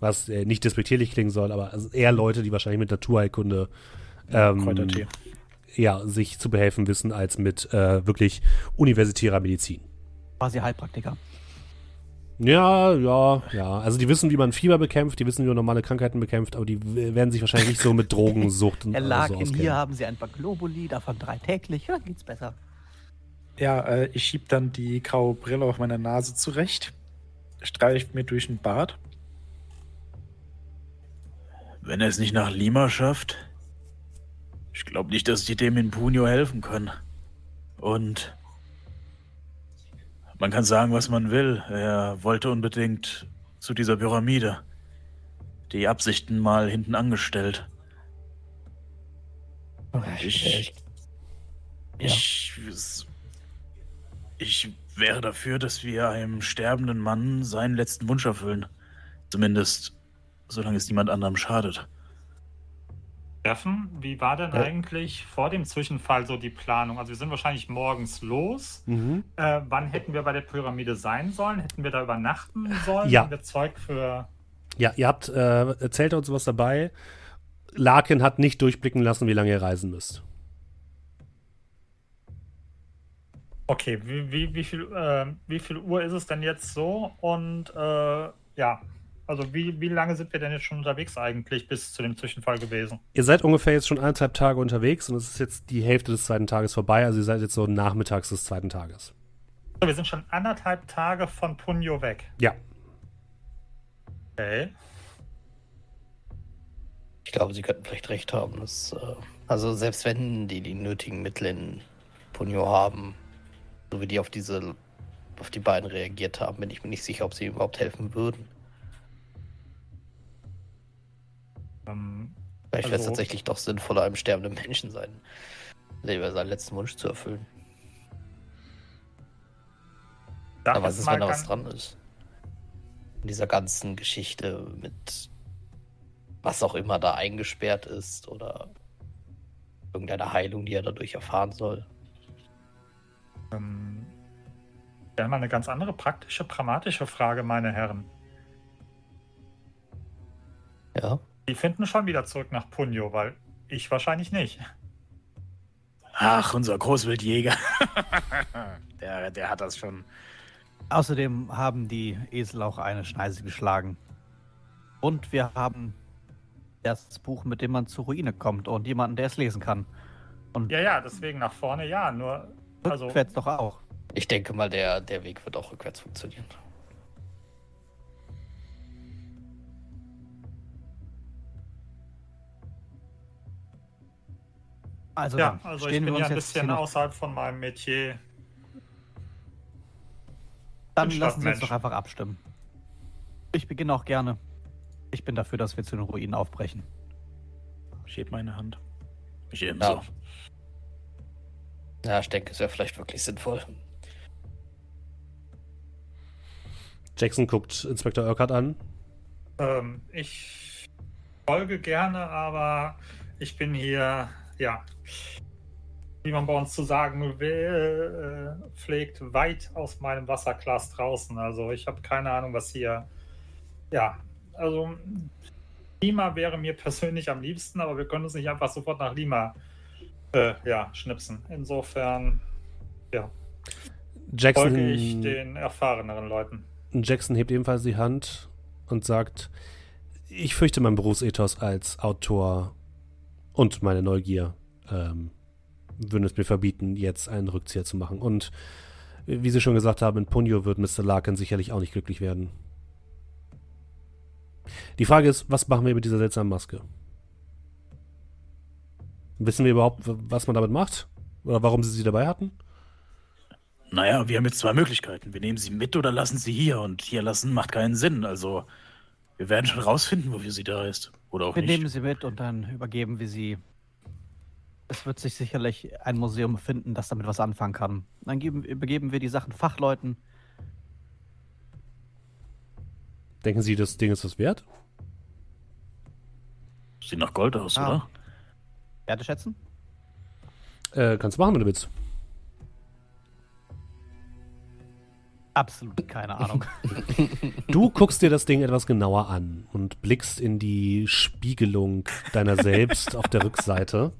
Was äh, nicht despektierlich klingen soll, aber eher Leute, die wahrscheinlich mit Naturheilkunde ähm, ja, sich zu behelfen wissen, als mit äh, wirklich universitärer Medizin. Quasi Heilpraktiker. Ja, ja, ja. Also die wissen, wie man Fieber bekämpft, die wissen, wie man normale Krankheiten bekämpft, aber die werden sich wahrscheinlich nicht so mit Drogensucht und Herr Larkin, so hier haben Sie ein paar Globuli, davon drei täglich, ja, geht's besser. Ja, äh, ich schieb dann die graue Brille auf meiner Nase zurecht, streicht mir durch den Bart. Wenn er es nicht nach Lima schafft, ich glaube nicht, dass die dem in Punio helfen können. Und man kann sagen, was man will. Er wollte unbedingt zu dieser Pyramide. Die Absichten mal hinten angestellt. Ich, ich, ich, Ich wäre dafür, dass wir einem sterbenden Mann seinen letzten Wunsch erfüllen. Zumindest, solange es niemand anderem schadet. Steffen, wie war denn Ja. eigentlich vor dem Zwischenfall so die Planung? Also wir sind wahrscheinlich morgens los. Mhm. Äh, wann hätten wir bei der Pyramide sein sollen? Hätten wir da übernachten sollen? Ja. Haben wir Zeug für... Ja, ihr habt, äh, erzählt uns was dabei. Larkin hat nicht durchblicken lassen, wie lange ihr reisen müsst. Okay, wie, wie, wie, viel, äh, wie viel Uhr ist es denn jetzt so? Und äh, ja, also wie, wie lange sind wir denn jetzt schon unterwegs eigentlich bis zu dem Zwischenfall gewesen? Ihr seid ungefähr jetzt schon anderthalb Tage unterwegs und es ist jetzt die Hälfte des zweiten Tages vorbei. Also ihr seid jetzt so nachmittags des zweiten Tages. So, wir sind schon anderthalb Tage von Punjo weg. Ja. Okay. Ich glaube, Sie könnten vielleicht recht haben. Dass, äh, also selbst wenn die die nötigen Mittel in Punyo haben, so wie die auf diese, auf die beiden reagiert haben, bin ich mir nicht sicher, ob sie überhaupt helfen würden. Ähm, Vielleicht wäre es Also- tatsächlich doch sinnvoller, einem sterbenden Menschen sein, seinen letzten Wunsch zu erfüllen. Aber was ist, wenn da was dran ist? In dieser ganzen Geschichte mit was auch immer da eingesperrt ist oder irgendeine Heilung, die er dadurch erfahren soll. Ähm, ja, mal eine ganz andere praktische, pragmatische Frage, meine Herren. Ja. Die finden schon wieder zurück nach Punjo, weil ich wahrscheinlich nicht. Ach, unser Großwildjäger. der, der hat das schon. Außerdem haben die Esel auch eine Schneise geschlagen. Und wir haben das Buch, mit dem man zur Ruine kommt und jemanden, der es lesen kann. Und Ja, ja, deswegen nach vorne ja, nur also rückwärts doch auch. Ich denke mal, der, der Weg wird auch rückwärts funktionieren. Also, ja, also ich stehen bin wir ja ein bisschen außerhalb von meinem Metier. Dann lassen Sie uns doch einfach abstimmen. Ich beginne auch gerne. Ich bin dafür, dass wir zu den Ruinen aufbrechen. Ich heb meine Hand. Ich ebenso. Ja. Ja, ich denke, es wäre vielleicht wirklich sinnvoll. Jackson guckt Inspektor Urquhart an. Ähm, ich folge gerne, aber ich bin hier, ja, wie man bei uns zu sagen will, äh, pflegt, weit aus meinem Wasserglas draußen. Also ich habe keine Ahnung, was hier, ja, also Lima wäre mir persönlich am liebsten, aber wir können uns nicht einfach sofort nach Lima, äh, ja, schnipsen. Insofern Jackson, folge ich den erfahreneren Leuten. Jackson hebt ebenfalls die Hand und sagt, ich fürchte mein Berufsethos als Autor und meine Neugier ähm, würden es mir verbieten, jetzt einen Rückzieher zu machen. Und wie Sie schon gesagt haben, in Punjo wird Mr. Larkin sicherlich auch nicht glücklich werden. Die Frage ist, was machen wir mit dieser seltsamen Maske? Wissen wir überhaupt, was man damit macht? Oder warum Sie sie dabei hatten? Naja, wir haben jetzt zwei Möglichkeiten. Wir nehmen sie mit oder lassen sie hier. Und hier lassen macht keinen Sinn. Also, wir werden schon rausfinden, wofür sie da ist. Oder auch Wir nicht. nehmen sie mit und dann übergeben wir sie. Es wird sich sicherlich ein Museum finden, das damit was anfangen kann. Dann geben, übergeben wir die Sachen Fachleuten. Denken Sie, das Ding ist was wert? Sieht nach Gold aus, Ah. oder? Werte schätzen? Äh, kannst du machen, wenn du willst. Absolut keine Ahnung. Du guckst dir das Ding etwas genauer an und blickst in die Spiegelung deiner selbst auf der Rückseite.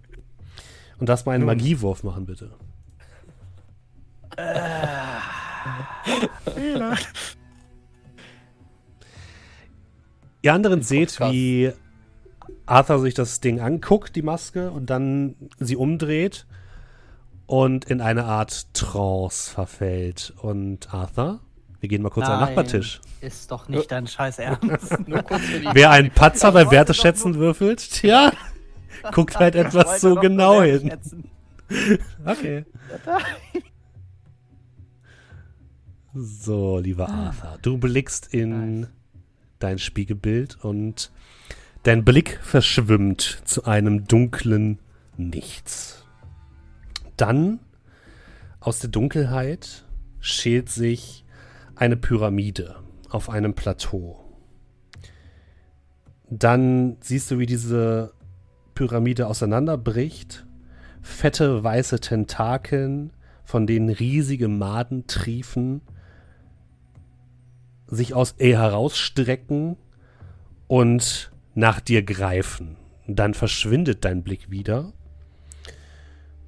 Und darfst mal einen. Magiewurf machen, bitte. Ihr anderen seht, wie Arthur sich das Ding anguckt, die Maske, und dann sie umdreht und in eine Art Trance verfällt. Und Arthur, wir gehen mal kurz an den Nachbartisch. Ist doch nicht dein Scheiß Ernst. Wer einen Patzer bei Werteschätzen würfelt, tja, guckt halt etwas so genau hin. Okay. So, lieber Arthur, du blickst in Nice. dein Spiegelbild und dein Blick verschwimmt zu einem dunklen Nichts. Dann aus der Dunkelheit schält sich eine Pyramide auf einem Plateau. Dann siehst du, wie diese Pyramide auseinanderbricht. Fette weiße Tentakeln, von denen riesige Maden triefen, sich aus ihr herausstrecken und nach dir greifen. Dann verschwindet dein Blick wieder.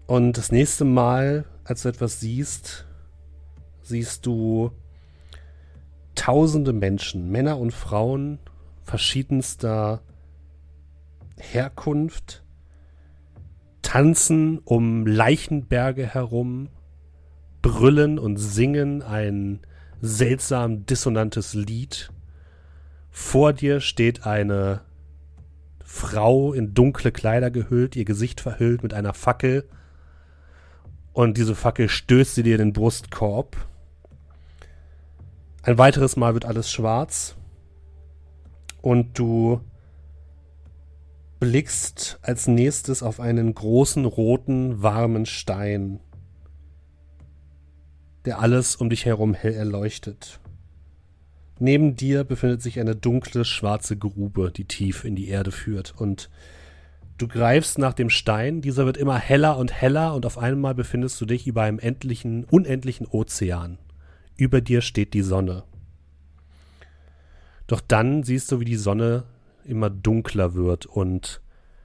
Und das nächste Mal, als du etwas siehst, siehst du tausende Menschen, Männer und Frauen verschiedenster Herkunft, tanzen um Leichenberge herum, brüllen und singen ein seltsam dissonantes Lied. Vor dir steht eine Frau in dunkle Kleider gehüllt, ihr Gesicht verhüllt mit einer Fackel. Und diese Fackel stößt sie dir in den Brustkorb. Ein weiteres Mal wird alles schwarz. Und du blickst als nächstes auf einen großen, roten, warmen Stein, der alles um dich herum hell erleuchtet. Neben dir befindet sich eine dunkle, schwarze Grube, die tief in die Erde führt. Und du greifst nach dem Stein, dieser wird immer heller und heller und auf einmal befindest du dich über einem endlichen, unendlichen Ozean. Über dir steht die Sonne. Doch dann siehst du, wie die Sonne immer dunkler wird und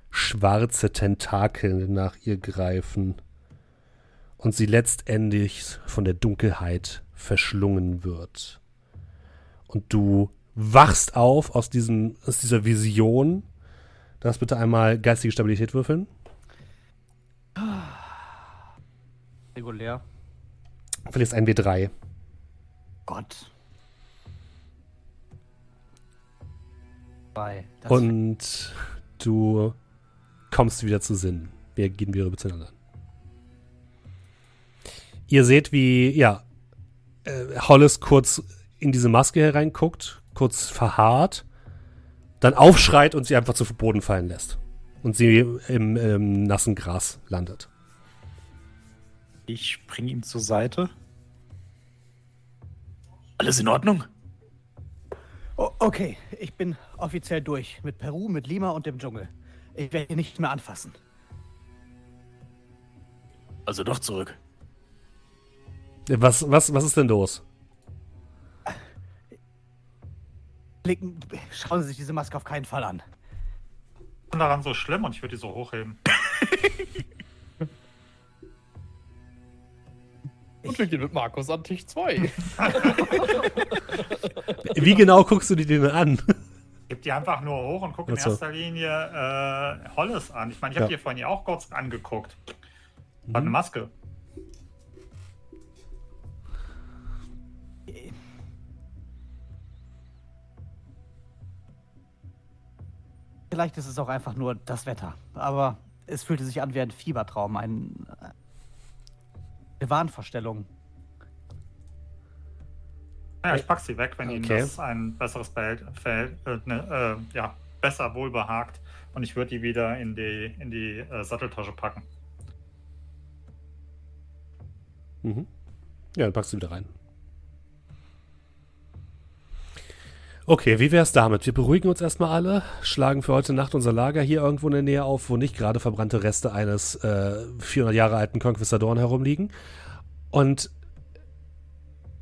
schwarze Tentakel nach ihr greifen und sie letztendlich von der Dunkelheit verschlungen wird und du wachst auf aus, diesem, aus dieser Vision. Darfst bitte einmal geistige Stabilität würfeln. Regulär. Verlierst ein W3. Gott. Bei. Und du kommst wieder zu Sinn. Wir gehen wieder rüber zueinander. Ihr seht, wie, ja, äh, Hollis kurz in diese Maske hereinguckt, kurz verharrt, dann aufschreit und sie einfach zu Boden fallen lässt. Und sie im, im nassen Gras landet. Ich spring ihm zur Seite. Alles in Ordnung? Okay, ich bin offiziell durch. Mit Peru, mit Lima und dem Dschungel. Ich werde hier nicht mehr anfassen. Also doch zurück. Was, was, was ist denn los? Blicken, schauen Sie sich diese Maske auf keinen Fall an. Ich bin daran so schlimm und ich würde die so hochheben. Und wir gehen mit Markus an Tisch 2. Wie genau guckst du dir den an? Gib die einfach nur hoch und guck in erster Linie äh, Hollis an. Ich meine, ich habe Ja. dir vorhin ja auch kurz angeguckt. Hat eine Mhm. Maske. Vielleicht ist es auch einfach nur das Wetter. Aber es fühlte sich an wie ein Fiebertraum, ein, äh, eine Wahnvorstellung. Ja, ich pack sie weg, wenn Ihnen Okay. das ein besseres Bild fällt, äh, ne, äh, ja, besser wohlbehagt. Und ich würde die wieder in die, in die äh, Satteltasche packen. Mhm. Ja, dann packst du wieder rein. Okay, wie wär's damit? Wir beruhigen uns erstmal alle, schlagen für heute Nacht unser Lager hier irgendwo in der Nähe auf, wo nicht gerade verbrannte Reste eines äh, 400 Jahre alten Conquistadoren herumliegen. Und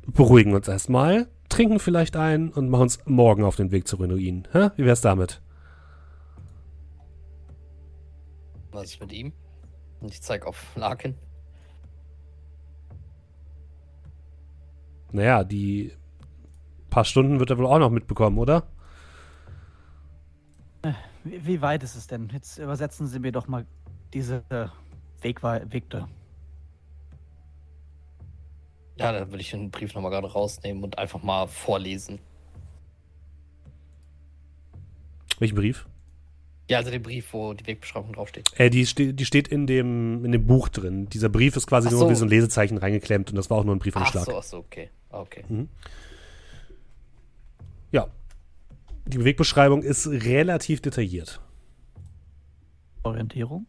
beruhigen uns erstmal, trinken vielleicht ein und machen uns morgen auf den Weg zu Ruinen. Hä? Wie wär's damit? Was ist mit ihm? Und ich zeig auf Larkin. Naja, die paar Stunden wird er wohl auch noch mitbekommen, oder? Wie, wie weit ist es denn? Jetzt übersetzen Sie mir doch mal diese äh, Wegwe Wegte. Ja, dann würde ich den Brief nochmal gerade rausnehmen und einfach mal vorlesen. Welchen Brief? Ja, also den Brief, wo die Wegbeschreibung draufsteht. Äh, die, ste die steht in dem, in dem Buch drin. Dieser Brief ist quasi Ach nur so. wie so ein Lesezeichen reingeklemmt und das war auch nur ein Ach Briefumschlag. so, ach so, okay. Ah, Okay. Ja. Die Wegbeschreibung ist relativ detailliert. Orientierung?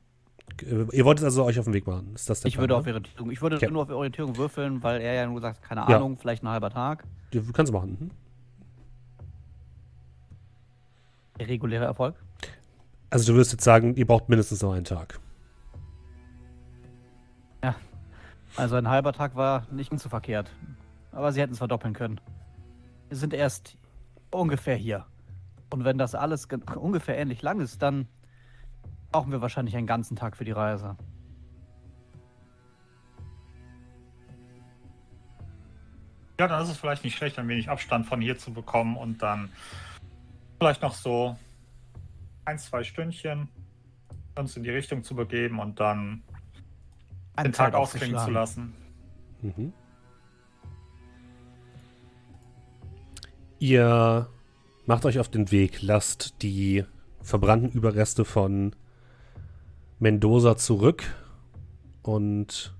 Äh, Ihr wolltet also euch auf den Weg machen. Ist das der Ich Plan, würde ne? auf Orientierung, ich würde Okay. nur auf Orientierung würfeln, weil er ja nur sagt, keine Ja. Ahnung, vielleicht ein halber Tag. Du kannst machen. Mhm. Der reguläre Erfolg. Also du würdest jetzt sagen, ihr braucht mindestens noch einen Tag. Also ein halber Tag war nicht ganz so verkehrt. Aber sie hätten es verdoppeln können. Wir sind erst ungefähr hier. Und wenn das alles ge- ungefähr ähnlich lang ist, dann brauchen wir wahrscheinlich einen ganzen Tag für die Reise. Ja, dann ist es vielleicht nicht schlecht, ein wenig Abstand von hier zu bekommen und dann vielleicht noch so ein, zwei Stündchen uns in die Richtung zu begeben und dann Eine den Tag Zeit ausklingen zu lassen. Mhm. Ihr macht euch auf den Weg, lasst die verbrannten Überreste von Mendoza zurück und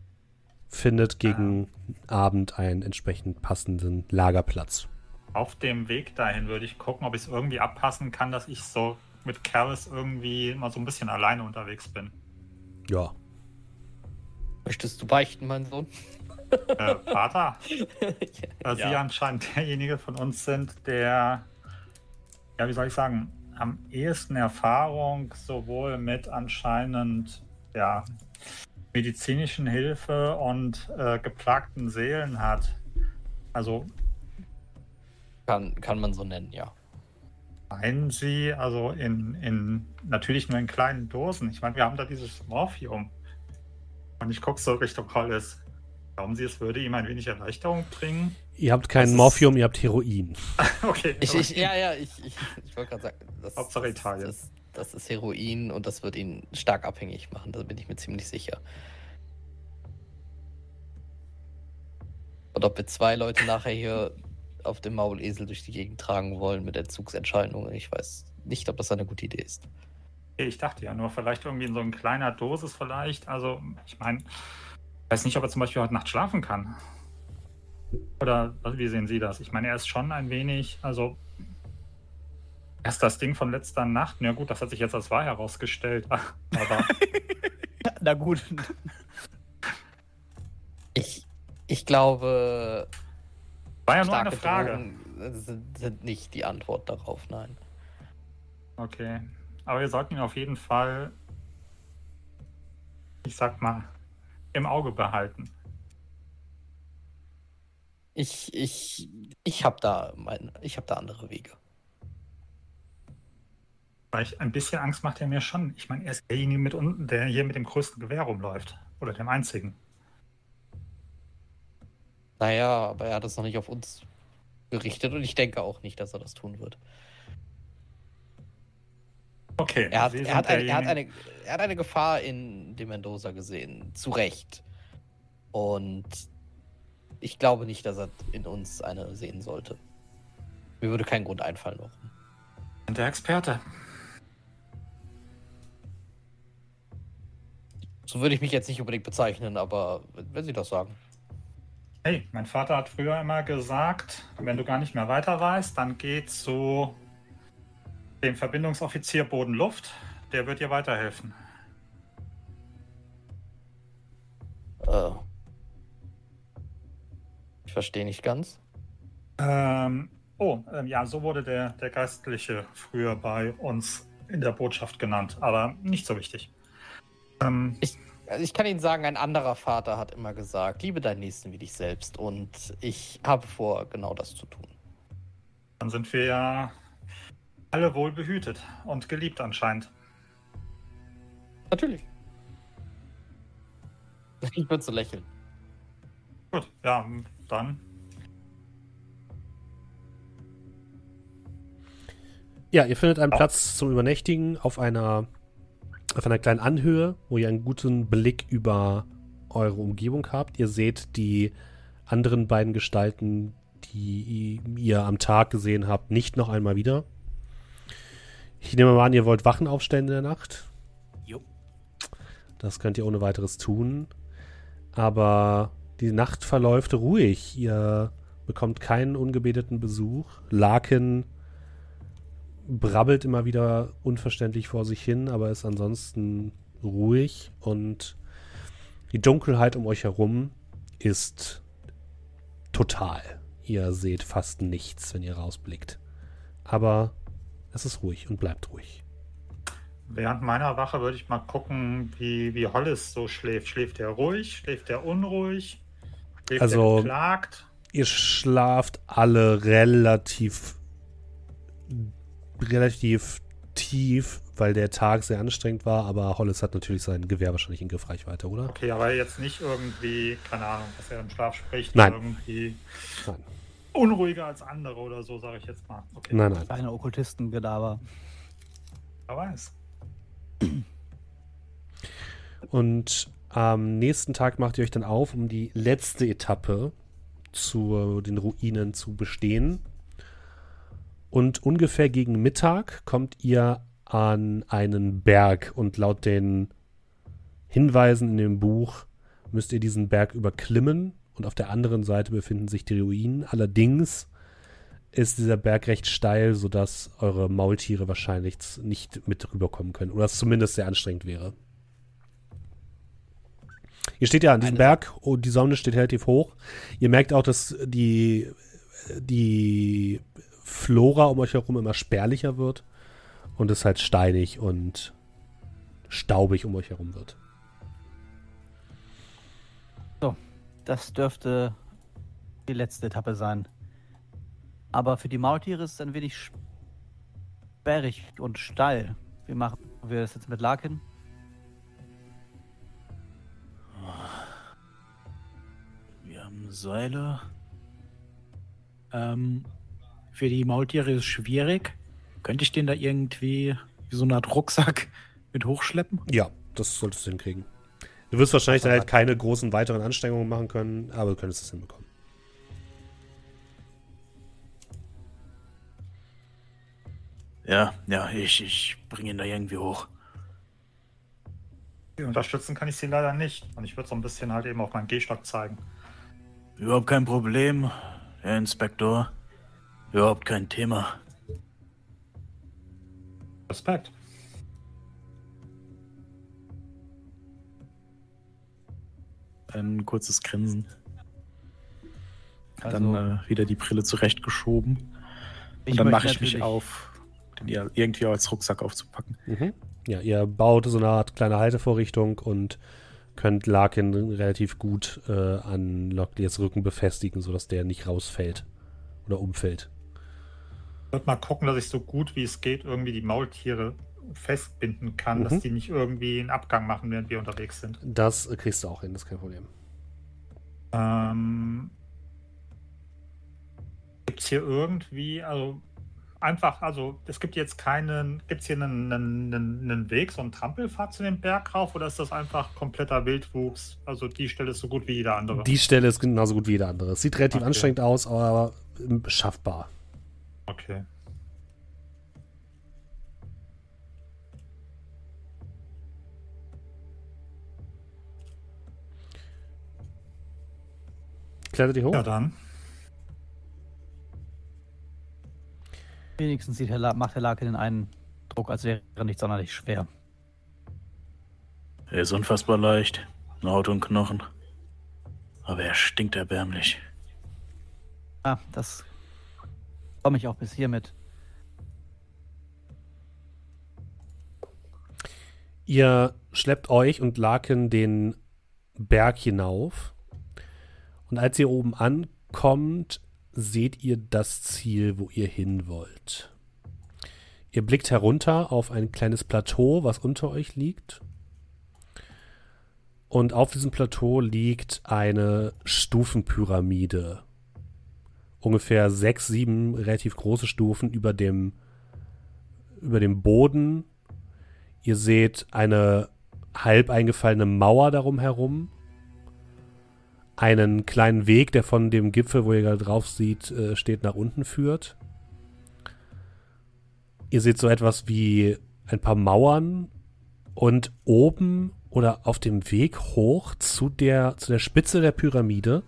findet gegen Abend einen entsprechend passenden Lagerplatz. Auf dem Weg dahin würde ich gucken, ob ich es irgendwie abpassen kann, dass ich so mit Karis irgendwie mal so ein bisschen alleine unterwegs bin. Ja. Möchtest du beichten, mein Sohn? Äh, Vater, da Sie Ja. anscheinend derjenige von uns sind, der, ja, wie soll ich sagen, am ehesten Erfahrung sowohl mit anscheinend, ja, medizinischen Hilfe und äh, geplagten Seelen hat. Also Kann, kann man so nennen, ja. meinen Sie, also in, in natürlich nur in kleinen Dosen. Ich meine, wir haben da dieses Morphium. Und ich gucke so Richtung Hollis. Glauben Sie, es würde ihm ein wenig Erleichterung bringen? Ihr habt kein Das ist- Morphium, ihr habt Heroin. Okay. Ich, ich, ja, ja, ich, ich, ich wollte gerade sagen, das, Hauptsache Italien. Das, das ist Heroin und das wird ihn stark abhängig machen, da bin ich mir ziemlich sicher. Und ob wir zwei Leute nachher hier auf dem Maulesel durch die Gegend tragen wollen mit Entzugsentscheidungen, ich weiß nicht, ob das eine gute Idee ist. Ich dachte ja nur, vielleicht irgendwie in so einer kleiner Dosis vielleicht. Also, ich meine, weiß nicht, ob er zum Beispiel heute Nacht schlafen kann. Oder was- wie sehen Sie das? Ich meine, er ist schon ein wenig, also erst das Ding von letzter Nacht. Na gut, das hat sich jetzt als wahr herausgestellt. Aber Na gut. Ich, ich glaube, war ja nur eine starke Frage. Sind, sind nicht die Antwort darauf, nein. Okay. Aber wir sollten ihn auf jeden Fall, ich sag mal, im Auge behalten. Ich, ich, ich habe da, mein, ich hab da andere Wege. Weil ich, ein bisschen Angst macht er mir schon. Ich meine, er ist derjenige, mit unten, der hier mit dem größten Gewehr rumläuft. Oder dem einzigen. Naja, aber er hat es noch nicht auf uns gerichtet und ich denke auch nicht, dass er das tun wird. Okay. Er hat, er hat, eine, er, hat eine, er hat eine Gefahr in dem Mendoza gesehen. Zu Recht. Und ich glaube nicht, dass er in uns eine sehen sollte. Mir würde kein Grund einfallen, warum. der Experte. So würde ich mich jetzt nicht unbedingt bezeichnen, aber wenn Sie das sagen. Hey, mein Vater hat früher immer gesagt, wenn du gar nicht mehr weiter weißt, dann geh zu dem Verbindungsoffizier Boden-Luft. Der wird dir weiterhelfen. Äh, ich verstehe nicht ganz. Ähm, oh, ähm, ja, so wurde der, der Geistliche früher bei uns in der Botschaft genannt, aber nicht so wichtig. Ähm, Also ich kann Ihnen sagen, ein anderer Vater hat immer gesagt, liebe deinen Nächsten wie dich selbst. Und ich habe vor, genau das zu tun. dann sind wir ja alle wohl behütet und geliebt anscheinend. Natürlich. Ich würde so lächeln. Gut, ja, dann. Ja, ihr findet einen Ja. Platz zum Übernächtigen auf einer, auf einer kleinen Anhöhe, wo ihr einen guten Blick über eure Umgebung habt. Ihr seht die anderen beiden Gestalten, die ihr am Tag gesehen habt, nicht noch einmal wieder. Ich nehme mal an, ihr wollt Wachen aufstellen in der Nacht. Jo. Das könnt ihr ohne weiteres tun. Aber die Nacht verläuft ruhig. Ihr bekommt keinen ungebeteten Besuch. Laken brabbelt immer wieder unverständlich vor sich hin, aber ist ansonsten ruhig und die Dunkelheit um euch herum ist total. Ihr seht fast nichts, wenn ihr rausblickt. Aber es ist ruhig und bleibt ruhig. Während meiner Wache würde ich mal gucken, wie, wie Hollis so schläft. Schläft er ruhig? Schläft er unruhig? Schläft Also- er geklagt? Ihr schlaft alle relativ relativ tief, weil der Tag sehr anstrengend war, aber Hollis hat natürlich sein Gewehr wahrscheinlich in Griffreichweite, oder? Okay, aber jetzt nicht irgendwie, keine Ahnung, dass er im Schlaf spricht, Nein. irgendwie Nein. Unruhiger als andere oder so, sage ich jetzt mal. Okay, Nein, nein. Kleine Okkultistengelaber. wer weiß. Und am nächsten Tag macht ihr euch dann auf, um die letzte Etappe zu den Ruinen zu bestehen. Und ungefähr gegen Mittag kommt ihr an einen Berg und laut den Hinweisen in dem Buch müsst ihr diesen Berg überklimmen und auf der anderen Seite befinden sich die Ruinen. Allerdings ist dieser Berg recht steil, sodass eure Maultiere wahrscheinlich nicht mit rüberkommen können oder es zumindest sehr anstrengend wäre. Ihr steht ja an diesem Eine- Berg und die Sonne steht relativ hoch. Ihr merkt auch, dass die, die Flora um euch herum immer spärlicher wird und es halt steinig und staubig um euch herum wird. Das dürfte die letzte Etappe sein. Aber für die Maultiere ist es ein wenig sperrig und steil. Wie machen wir das jetzt mit Larkin? Wir haben Seile. Ähm, für die Maultiere ist es schwierig. Könnte ich den da irgendwie wie so eine Art Rucksack mit hochschleppen? Ja, das solltest du hinkriegen. Du wirst wahrscheinlich dann halt keine großen weiteren Anstrengungen machen können, aber du könntest es hinbekommen. Ja, ja, ich, ich bringe ihn da irgendwie hoch. Unterstützen kann ich sie leider nicht. Und ich würde so ein bisschen halt eben auf meinen Gehstock zeigen. Überhaupt kein Problem, Herr Inspektor. Überhaupt kein Thema. Respekt. Ein kurzes Grinsen. Also, dann äh, wieder die Brille zurechtgeschoben. ich Und dann mache ich mich auf, den ihr irgendwie als Rucksack aufzupacken. Mhm. Ja, ihr baut so eine Art kleine Haltevorrichtung und könnt Larkin relativ gut äh, an Locklears Rücken befestigen, sodass der nicht rausfällt oder umfällt. Ich würde mal gucken, dass ich so gut wie es geht irgendwie die Maultiere festbinden kann, Mhm. dass die nicht irgendwie einen Abgang machen, während wir unterwegs sind. Das kriegst du auch hin, das ist kein Problem. Ähm, gibt es hier irgendwie, also einfach, also es gibt jetzt keinen, gibt es hier einen, einen, einen Weg, so einen Trampelpfad zu dem Berg rauf oder ist das einfach kompletter Wildwuchs? Also die Stelle ist so gut wie jede andere. Die Stelle ist genauso gut wie jede andere. Es sieht relativ Okay. anstrengend aus, aber schaffbar. Okay. Klettert ihr hoch? Ja, dann. Wenigstens sieht Herr macht Herr Larkin den Eindruck, als wäre er nicht sonderlich schwer. Er ist unfassbar leicht. Nur Haut und Knochen. Aber er stinkt erbärmlich. Ah, das komme ich auch bis hier mit. Ihr schleppt euch und Larkin den Berg hinauf. Und als ihr oben ankommt, seht ihr das Ziel, wo ihr hin wollt. Ihr blickt herunter auf ein kleines Plateau, was unter euch liegt. Und auf diesem Plateau liegt eine Stufenpyramide. Ungefähr sechs, sieben relativ große Stufen über dem, über dem Boden Ihr seht eine halb eingefallene Mauer darum herum. Einen kleinen Weg, der von dem Gipfel, wo ihr gerade drauf sieht, äh, steht, nach unten führt. Ihr seht so etwas wie ein paar Mauern und oben oder auf dem Weg hoch zu der, zu der Spitze der Pyramide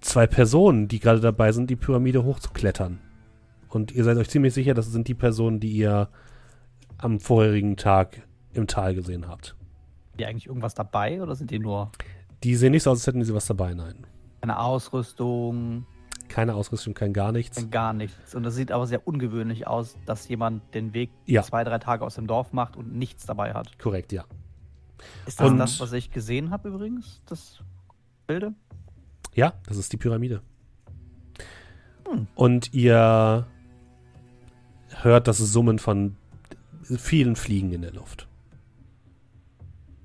zwei Personen, die gerade dabei sind, die Pyramide hochzuklettern. Und ihr seid euch ziemlich sicher, das sind die Personen, die ihr am vorherigen Tag im Tal gesehen habt. die eigentlich irgendwas dabei oder sind die nur Die sehen nicht so aus, als hätten sie was dabei, nein. eine Ausrüstung, Keine Ausrüstung, kein gar nichts. gar nichts? Und das sieht aber sehr ungewöhnlich aus, dass jemand den Weg Ja. zwei, drei Tage aus dem Dorf macht und nichts dabei hat. Korrekt, ja. Ist das Und- das, was ich gesehen habe übrigens? Das Bilde? Ja, das ist die Pyramide. Hm. Und ihr hört das Summen von vielen Fliegen in der Luft.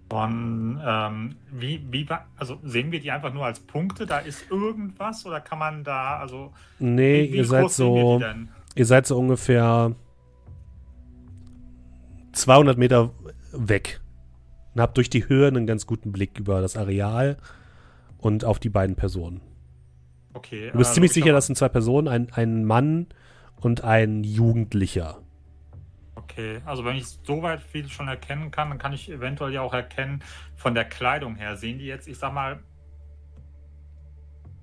Von, ähm, wie, wie, also sehen wir die einfach nur als Punkte? Da ist irgendwas oder kann man da, also, Nee, wie, wie ihr seid so, ihr seid so ungefähr 200 Meter weg und habt durch die Höhe einen ganz guten Blick über das Areal und auf die beiden Personen. Okay. Du bist äh, ziemlich sicher, das sind zwei Personen, ein, ein Mann und ein Jugendlicher. Okay, also wenn ich so weit viel schon erkennen kann, dann kann ich eventuell ja auch erkennen, von der Kleidung her, sehen die jetzt, ich sag mal,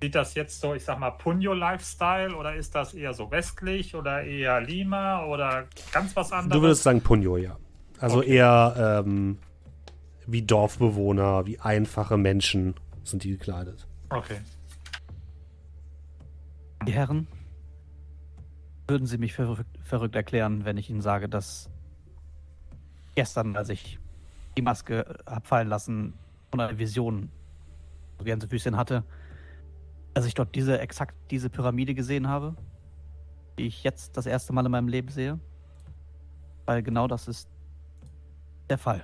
sieht das jetzt so, ich sag mal, Punyo-Lifestyle oder ist das eher so westlich oder eher Lima oder ganz was anderes? Du würdest sagen Punyo, ja. Also Okay. eher ähm, wie Dorfbewohner, wie einfache Menschen sind die gekleidet. Okay. Die Herren, würden Sie mich verrückt, verrückt erklären, wenn ich Ihnen sage, dass gestern, als ich die Maske hab fallen lassen und eine Vision so Gänsefüßchen hatte, dass ich dort diese exakt diese Pyramide gesehen habe, die ich jetzt das erste Mal in meinem Leben sehe? Weil genau das ist der Fall.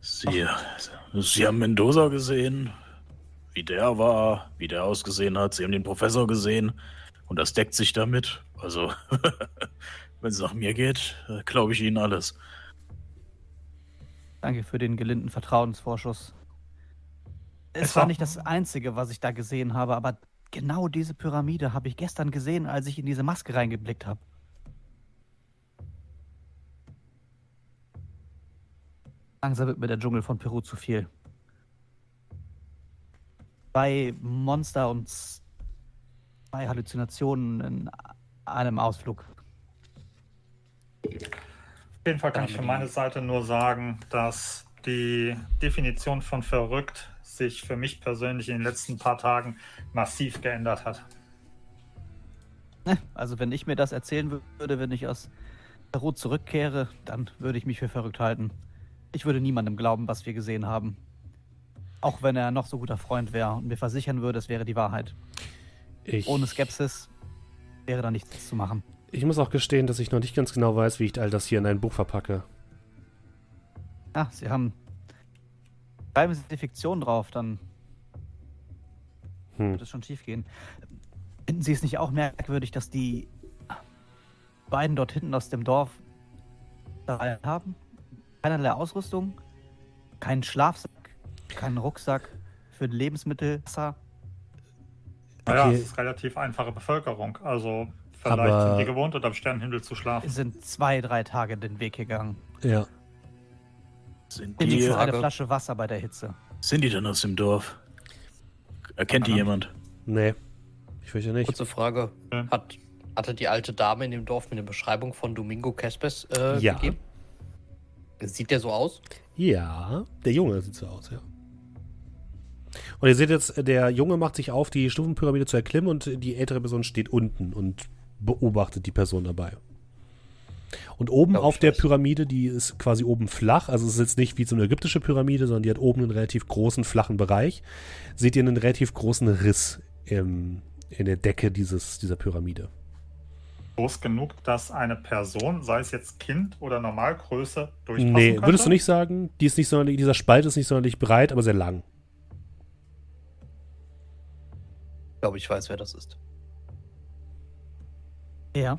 Sie, Sie haben Mendoza gesehen, wie der war, wie der ausgesehen hat. Sie haben den Professor gesehen und das deckt sich damit. Also, wenn es nach mir geht, glaube ich Ihnen alles. Danke für den gelinden Vertrauensvorschuss. Es Es war nicht das Einzige, was ich da gesehen habe, aber genau diese Pyramide habe ich gestern gesehen, als ich in diese Maske reingeblickt habe. Langsam wird mir der Dschungel von Peru zu viel. Zwei Monster und zwei Halluzinationen in einem Ausflug. Auf jeden Fall kann ich von meiner Seite nur sagen, dass die Definition von verrückt sich für mich persönlich in den letzten paar Tagen massiv geändert hat. Ne, Also wenn ich mir das erzählen wür- würde, wenn ich aus Peru zurückkehre, dann würde ich mich für verrückt halten. Ich würde niemandem glauben, was wir gesehen haben. Auch wenn er noch so guter Freund wäre und mir versichern würde, es wäre die Wahrheit. Ich, Ohne Skepsis wäre da nichts zu machen. ich muss auch gestehen, dass ich noch nicht ganz genau weiß, wie ich all das hier in ein Buch verpacke. Ah, Sie haben. Schreiben Sie die Fiktion drauf, dann Hm. wird es schon schief gehen. Finden Sie es nicht auch merkwürdig, dass die beiden dort hinten aus dem Dorf da haben? Keinerlei Ausrüstung, keinen Schlafsack, keinen Rucksack für Lebensmittel, Wasser. Naja, Okay. es ist relativ einfache Bevölkerung. Also vielleicht Aber- sind die gewohnt, unter dem Sternenhimmel zu schlafen. Sind zwei, drei Tage den Weg gegangen. Ja. Sind die, Wenigstens eine. Flasche Wasser bei der Hitze. sind die denn aus dem Dorf? Erkennt die jemand? Nee. Ich fürchte nicht. Kurze Frage. Ja. Hat, hatte die alte Dame in dem Dorf mir eine Beschreibung von Domingo Cespes äh, Ja. gegeben? Sieht der so aus? Ja, der Junge sieht so aus, ja. Und ihr seht jetzt, der Junge macht sich auf, die Stufenpyramide zu erklimmen und die ältere Person steht unten und beobachtet die Person dabei. Und oben auf der weiß. Pyramide, die ist quasi oben flach, also es ist jetzt nicht wie so eine ägyptische Pyramide, sondern die hat oben einen relativ großen, flachen Bereich. Seht ihr einen relativ großen Riss im, in der Decke dieses, dieser Pyramide. Groß genug, dass eine Person, sei es jetzt Kind oder Normalgröße, durchpassen Nee, könnte? würdest du nicht sagen, die ist nicht sonderlich, dieser Spalt ist nicht sonderlich breit, aber sehr lang. Ich glaube, ich weiß, wer das ist. Ja.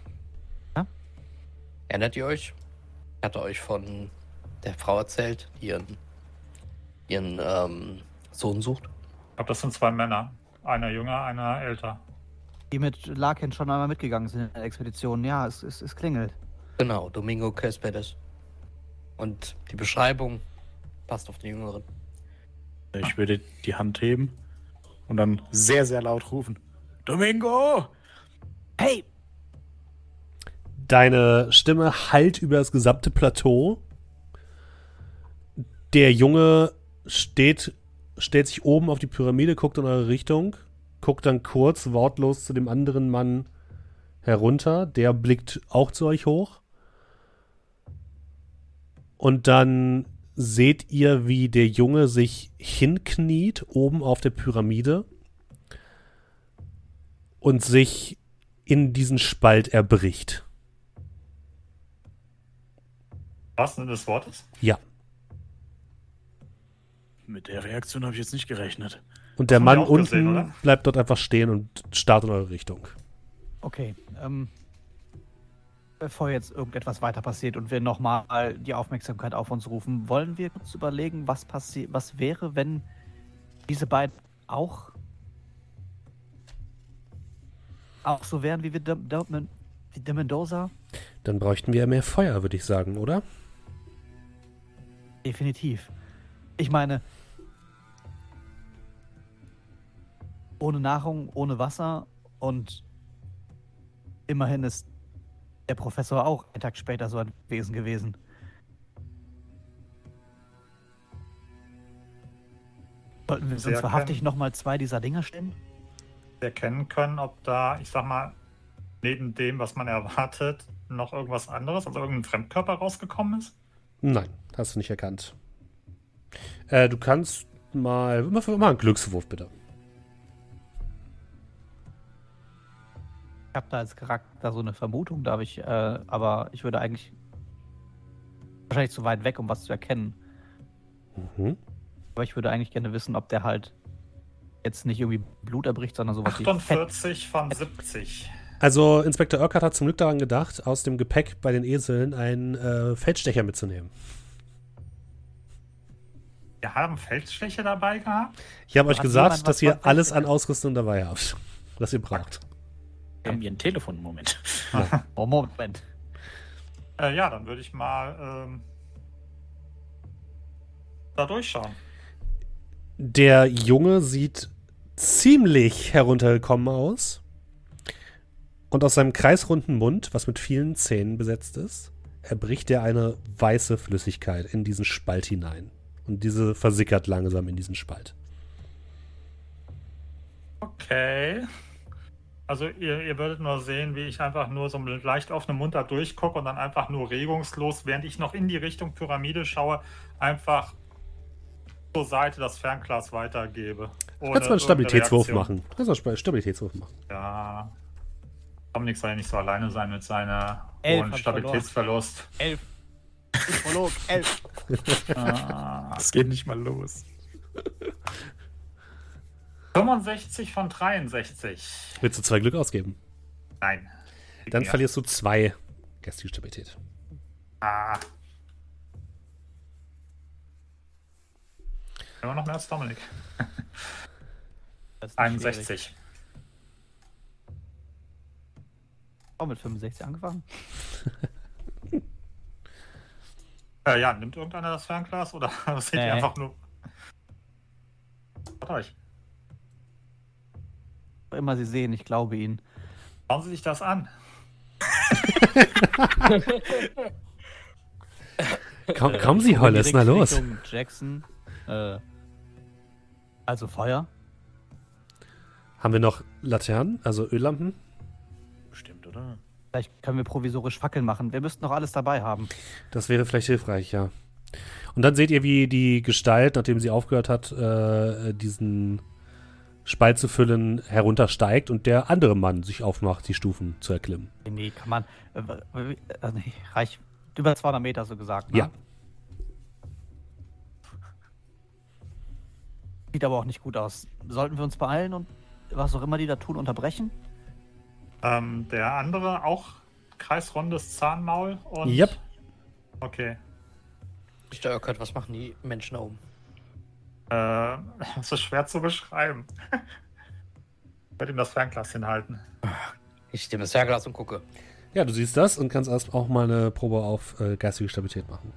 Erinnert ihr euch? Ich hatte euch von der Frau erzählt, die ihren, ihren ähm, Sohn sucht. Ich glaube, das sind zwei Männer. Einer jünger, einer älter. Die mit Larkin schon einmal mitgegangen sind in der Expedition. Ja, es, es, es klingelt. Genau, Domingo Cespedes. Und die Beschreibung passt auf den Jüngeren. Ich würde die Hand heben und dann sehr, sehr laut rufen. Domingo! Hey! Deine Stimme hallt über das gesamte Plateau. Der Junge steht, stellt sich oben auf die Pyramide, guckt in eure Richtung, guckt dann kurz wortlos zu dem anderen Mann herunter. Der blickt auch zu euch hoch. Und dann seht ihr, wie der Junge sich hinkniet oben auf der Pyramide und sich in diesen Spalt erbricht. Was denn des Wortes? Ja. Mit der Reaktion habe ich jetzt nicht gerechnet. Und der Mann unten gesehen, bleibt dort einfach stehen und starrt in eure Richtung. Okay, ähm, bevor jetzt irgendetwas weiter passiert und wir nochmal die Aufmerksamkeit auf uns rufen, wollen wir kurz überlegen, was passiert, was wäre, wenn diese beiden auch auch so wären wie wir de, de, wie de Mendoza? Dann bräuchten wir mehr Feuer, würde ich sagen, oder? Definitiv. Ich meine, ohne Nahrung, ohne Wasser und immerhin ist der Professor auch einen Tag später so ein Wesen gewesen. Sollten wir uns Sehr wahrhaftig nochmal zwei dieser Dinger stellen? Erkennen können, ob da, ich sag mal, neben dem, was man erwartet, noch irgendwas anderes, also irgendein Fremdkörper rausgekommen ist? Nein, hast du nicht erkannt. Äh, du kannst mal. Mach mal einen Glückswurf, bitte. Ich habe da als Charakter so eine Vermutung, darf ich, äh, aber ich würde eigentlich wahrscheinlich zu weit weg, um was zu erkennen. Mhm. Aber ich würde eigentlich gerne wissen, ob der halt jetzt nicht irgendwie Blut erbricht, sondern sowas wie Fett. 48 von 70. Also, Inspektor Urquhart hat zum Glück daran gedacht, aus dem Gepäck bei den Eseln einen äh, Feldstecher mitzunehmen. Wir haben Feldsteche dabei gehabt. Ich habe euch gesagt, dass ihr alles an Feldstecher? Ausrüstung dabei habt, was ihr braucht. Haben wir ein Telefon? Moment. Oh, Moment. Äh, ja, dann würde ich mal ähm, da durchschauen. Der Junge sieht ziemlich heruntergekommen aus. Und aus seinem kreisrunden Mund, was mit vielen Zähnen besetzt ist, erbricht er eine weiße Flüssigkeit in diesen Spalt hinein. Und diese versickert langsam in diesen Spalt. Okay. Also ihr, ihr würdet nur sehen, wie ich einfach nur so mit leicht offenem Mund da durchgucke und dann einfach nur regungslos, während ich noch in die Richtung Pyramide schaue, einfach zur Seite das Fernglas weitergebe. Du kannst mal einen Stabilitätswurf machen. Du kannst mal einen Stabilitätswurf machen. Ja. Dominik soll ja nicht so alleine sein mit seiner Elf hohen Stabilitätsverlust. Elf. Psycholog, elf. Ah, Das geht nicht mal los. 65 von 63. Willst du zwei Glück ausgeben? Nein. Dann Ja. verlierst du zwei geistige Stabilität. Ah. Immer noch mehr als Dominik. Das ist nicht schwierig. 61. Auch mit 65 angefangen? Äh, ja, nimmt irgendeiner das Fernglas oder seht Nee. ihr einfach nur. Schaut euch. Immer Sie sehen, ich glaube Ihnen. Schauen Sie sich das an. Komm, Äh, kommen Sie, Hollis, na los. Richtung Jackson. Äh, also Feuer. Haben wir noch Laternen, also Öllampen? Bestimmt, oder? Vielleicht können wir provisorisch Fackeln machen. Wir müssten noch alles dabei haben. Das wäre vielleicht hilfreich, ja. Und dann seht ihr, wie die Gestalt, nachdem sie aufgehört hat, äh, diesen Spalt zu füllen, heruntersteigt und der andere Mann sich aufmacht, die Stufen zu erklimmen. Nee, kann man. Äh, äh, nee, reich. Über 200 Meter so gesagt. Ne? Ja. Sieht aber auch nicht gut aus. Sollten wir uns beeilen und was auch immer die da tun, unterbrechen? Ähm, der andere auch kreisrundes Zahnmaul und. Yep. Okay. Urquhart, was machen die Menschen da oben? Äh, das ist schwer zu beschreiben. Ich werde ihm das Fernglas hinhalten. Ich nehme das Fernglas und gucke. Ja, du siehst das und kannst erst auch mal eine Probe auf äh, geistige Stabilität machen.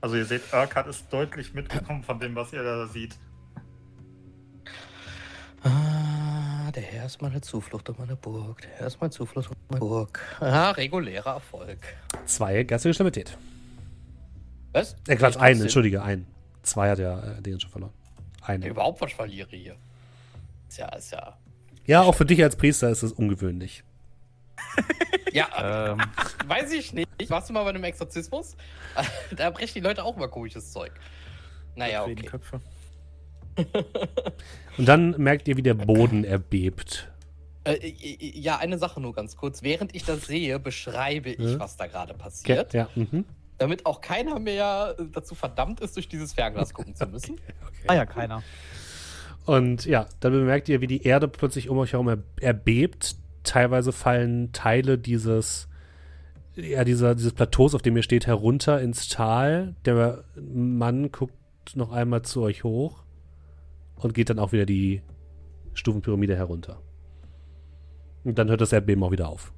Also ihr seht, Urquhart ist deutlich mitgekommen von dem, was ihr da seht. Ah, der Herr ist meine Zuflucht und meine Burg. Der Herr ist meine Zuflucht und meine Burg. Ah, regulärer Erfolg. Zwei geistige Stabilität. Was? Äh, Quatsch, trotzdem entschuldige, einen. Zwei hat ja äh, den schon verloren. Einen. Überhaupt was verliere hier. Ist ja, ist ja. Ja, auch für dich als Priester ist es ungewöhnlich. Ja, Ähm, weiß ich nicht. Warst du mal bei einem Exorzismus? da brechen die Leute auch mal komisches Zeug. Naja, okay. Köpfe. Und dann merkt ihr, wie der Boden erbebt. Äh, ja, eine Sache nur ganz kurz. Während ich das sehe, beschreibe ich, Ja. was da gerade Ge- passiert. Ja, mhm. Damit auch keiner mehr äh, dazu verdammt ist, durch dieses Fernglas gucken zu müssen. ah ja, keiner. Und ja, dann bemerkt ihr, wie die Erde plötzlich um euch herum er erbebt. Teilweise fallen Teile dieses, ja, dieser, dieses Plateaus, auf dem ihr steht, herunter ins Tal. Der Mann guckt noch einmal zu euch hoch und geht dann auch wieder die Stufenpyramide herunter. Und dann hört das Erdbeben auch wieder auf.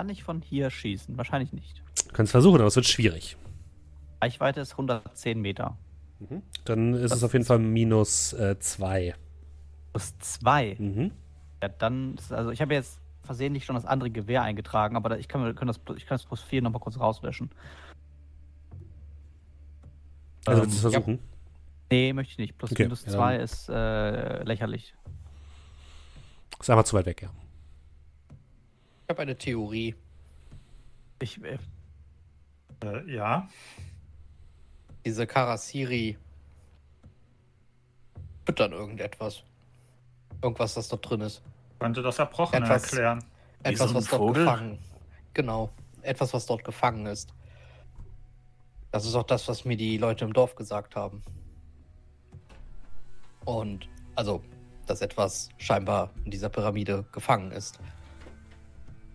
Kann ich von hier schießen? Wahrscheinlich nicht. Du kannst versuchen, aber es wird schwierig. Reichweite ist 110 Meter. Dann ist Das es auf jeden Fall minus äh, zwei. Plus zwei. Mhm. Ja, dann, ist- also ich habe jetzt versehentlich schon das andere Gewehr eingetragen, aber ich kann, kann das, ich kann das plus vier nochmal kurz rauslöschen. Also Ähm, willst du es versuchen? Nee, möchte ich nicht. Plus Okay, minus ja, zwei dann- ist äh, lächerlich. Ist einfach zu weit weg, ja. Ich habe eine Theorie. Ich, äh, Äh, ja. Diese Karasiri füttern irgendetwas. Irgendwas, das dort drin ist. Könnte das Erbrochene Etwas- erklären. Etwas, so ein was dort Vogel? gefangen. Genau. Etwas, was dort gefangen ist. Das ist auch das, was mir die Leute im Dorf gesagt haben. Und also, dass etwas scheinbar in dieser Pyramide gefangen ist.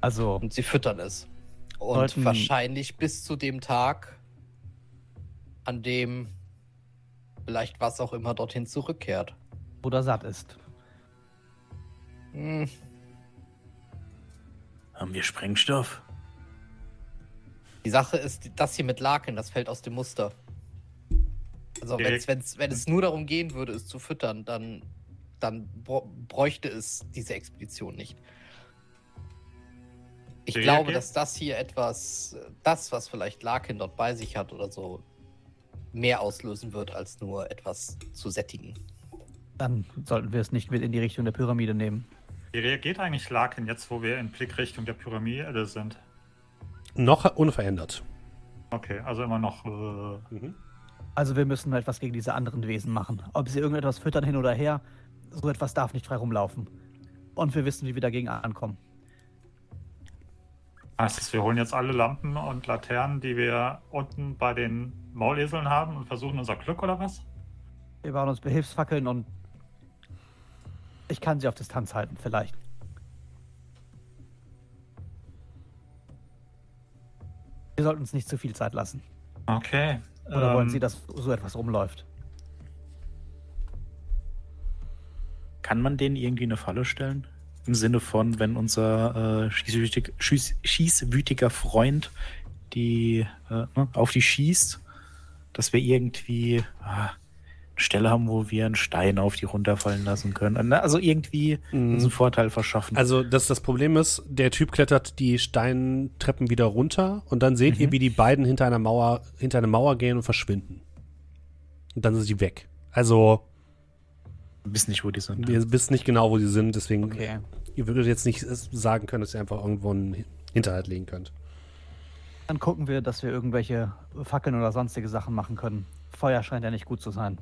Also, Und sie füttern es. Und Sollten- wahrscheinlich bis zu dem Tag, an dem vielleicht was auch immer dorthin zurückkehrt. oder satt ist. Hm, Haben wir Sprengstoff? Die Sache ist, das hier mit Laken, das fällt aus dem Muster. Also wenn's, wenn's, wenn es nur darum gehen würde, es zu füttern, dann, dann br- bräuchte es diese Expedition nicht. Ich glaube, dass das hier etwas, das, was vielleicht Larkin dort bei sich hat oder so, mehr auslösen wird, als nur etwas zu sättigen. Dann sollten wir es nicht mit in die Richtung der Pyramide nehmen. Wie reagiert eigentlich Larkin jetzt, wo wir in Blickrichtung der Pyramide sind? Noch unverändert. Okay, also immer noch. Äh, Also wir müssen etwas gegen diese anderen Wesen machen. Ob sie irgendetwas füttern hin oder her, so etwas darf nicht frei rumlaufen. Und wir wissen, wie wir dagegen ankommen. Heißt es, wir holen jetzt alle Lampen und Laternen, die wir unten bei den Mauleseln haben und versuchen unser Glück oder was? Wir bauen uns Behilfsfackeln und ich kann sie auf Distanz halten, vielleicht. Wir sollten uns nicht zu viel Zeit lassen. Okay. Oder wollen ähm, Sie, dass so etwas rumläuft? Kann man denen irgendwie eine Falle stellen? Im Sinne von, wenn unser äh, schießwütig, schieß, schießwütiger Freund die äh, ne, auf die schießt, dass wir irgendwie ah, eine Stelle haben, wo wir einen Stein auf die runterfallen lassen können. Also irgendwie uns einen Vorteil verschaffen. Also das, das Problem ist, der Typ klettert die Steintreppen wieder runter und dann seht ihr, Mhm. wie die beiden hinter einer Mauer, hinter eine Mauer gehen und verschwinden. Und dann sind sie weg. Also, wissen nicht, wo die sind. ihr wisst nicht genau, wo sie sind, deswegen, Okay. ihr würdet jetzt nicht sagen können, dass ihr einfach irgendwo einen Hinterhalt legen könnt. Dann gucken wir, dass wir irgendwelche Fackeln oder sonstige Sachen machen können. Feuer scheint ja nicht gut zu sein.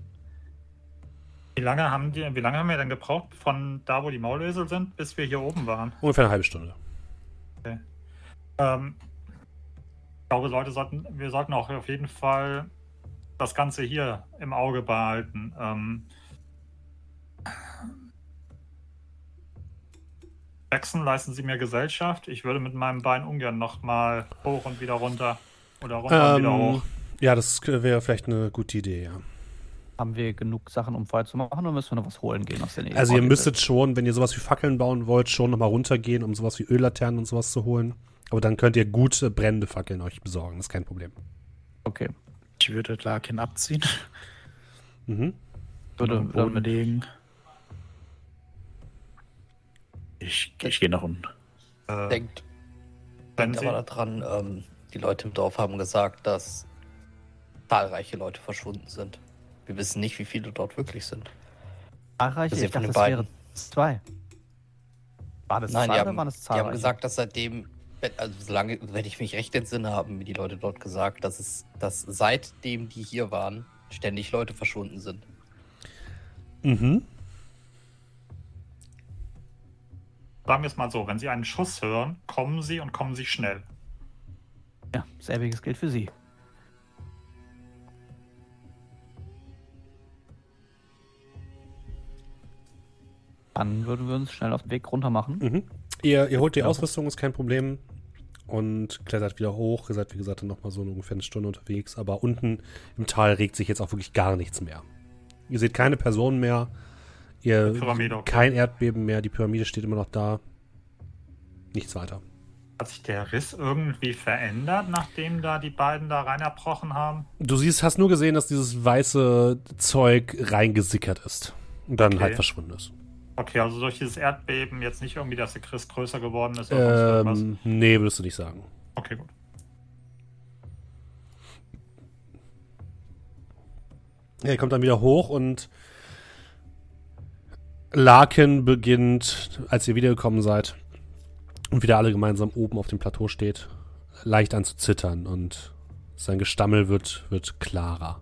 Wie lange, haben die, wie lange haben wir denn gebraucht von da, wo die Maulesel sind, bis wir hier oben waren? Ungefähr eine halbe Stunde. Ähm, ich glaube, Leute sollten, wir sollten auch auf jeden Fall das Ganze hier im Auge behalten. Ähm, Jackson, leisten Sie mir Gesellschaft. Ich würde mit meinem Bein ungern nochmal hoch und wieder runter. Oder runter und wieder Ähm, hoch. ja, das wäre vielleicht eine gute Idee, ja. Haben wir genug Sachen, um Feuer zu machen, oder müssen wir noch was holen gehen aus der Nähe? Also ihr müsstet schon, wenn ihr sowas wie Fackeln bauen wollt, schon nochmal runtergehen, um sowas wie Öllaternen und sowas zu holen. Aber dann könnt ihr gute brennende Fackeln euch besorgen, das ist kein Problem. Okay. Ich würde Larkin abziehen. Mhm. Würde den Boden damit- legen. Ich, ich gehe nach unten. Äh, Denkt, denkt Sie, aber daran, ähm, die Leute im Dorf haben gesagt, dass zahlreiche Leute verschwunden sind. Wir wissen nicht, wie viele dort wirklich sind. Zahlreiche? Ich von dachte, den es wären zwei. War das Nein, zwei die oder haben, waren es die zahlreiche? haben gesagt, dass seitdem, wenn- also solange, wenn ich mich recht entsinne, haben mir die Leute dort gesagt, dass es, dass seitdem die hier waren, ständig Leute verschwunden sind. Mhm. Sagen wir es mal so, wenn Sie einen Schuss hören, kommen Sie und kommen Sie schnell. Ja, selbiges gilt für Sie. Dann würden wir uns schnell auf den Weg runter machen. Mhm. Ihr, ihr holt die Ja. Ausrüstung, ist kein Problem. Und klettert wieder hoch. Ihr seid, wie gesagt, dann nochmal so ungefähr eine Stunde unterwegs. Aber unten im Tal regt sich jetzt auch wirklich gar nichts mehr. Ihr seht keine Personen mehr. Ihr. Kein Erdbeben mehr. Die Pyramide steht immer noch da. Nichts weiter. Hat sich der Riss irgendwie verändert, nachdem da die beiden da rein erbrochen haben? Du siehst, hast nur gesehen, dass dieses weiße Zeug reingesickert ist. Und dann Okay. halt verschwunden ist. Okay, also durch dieses Erdbeben jetzt nicht irgendwie, dass der Chris größer geworden ist oder sonst? Ähm, nee, würdest du nicht sagen. Okay, gut. Er kommt dann wieder hoch und Larkin beginnt, als ihr wiedergekommen seid und wieder alle gemeinsam oben auf dem Plateau steht, leicht an zu zittern und sein Gestammel wird, wird klarer.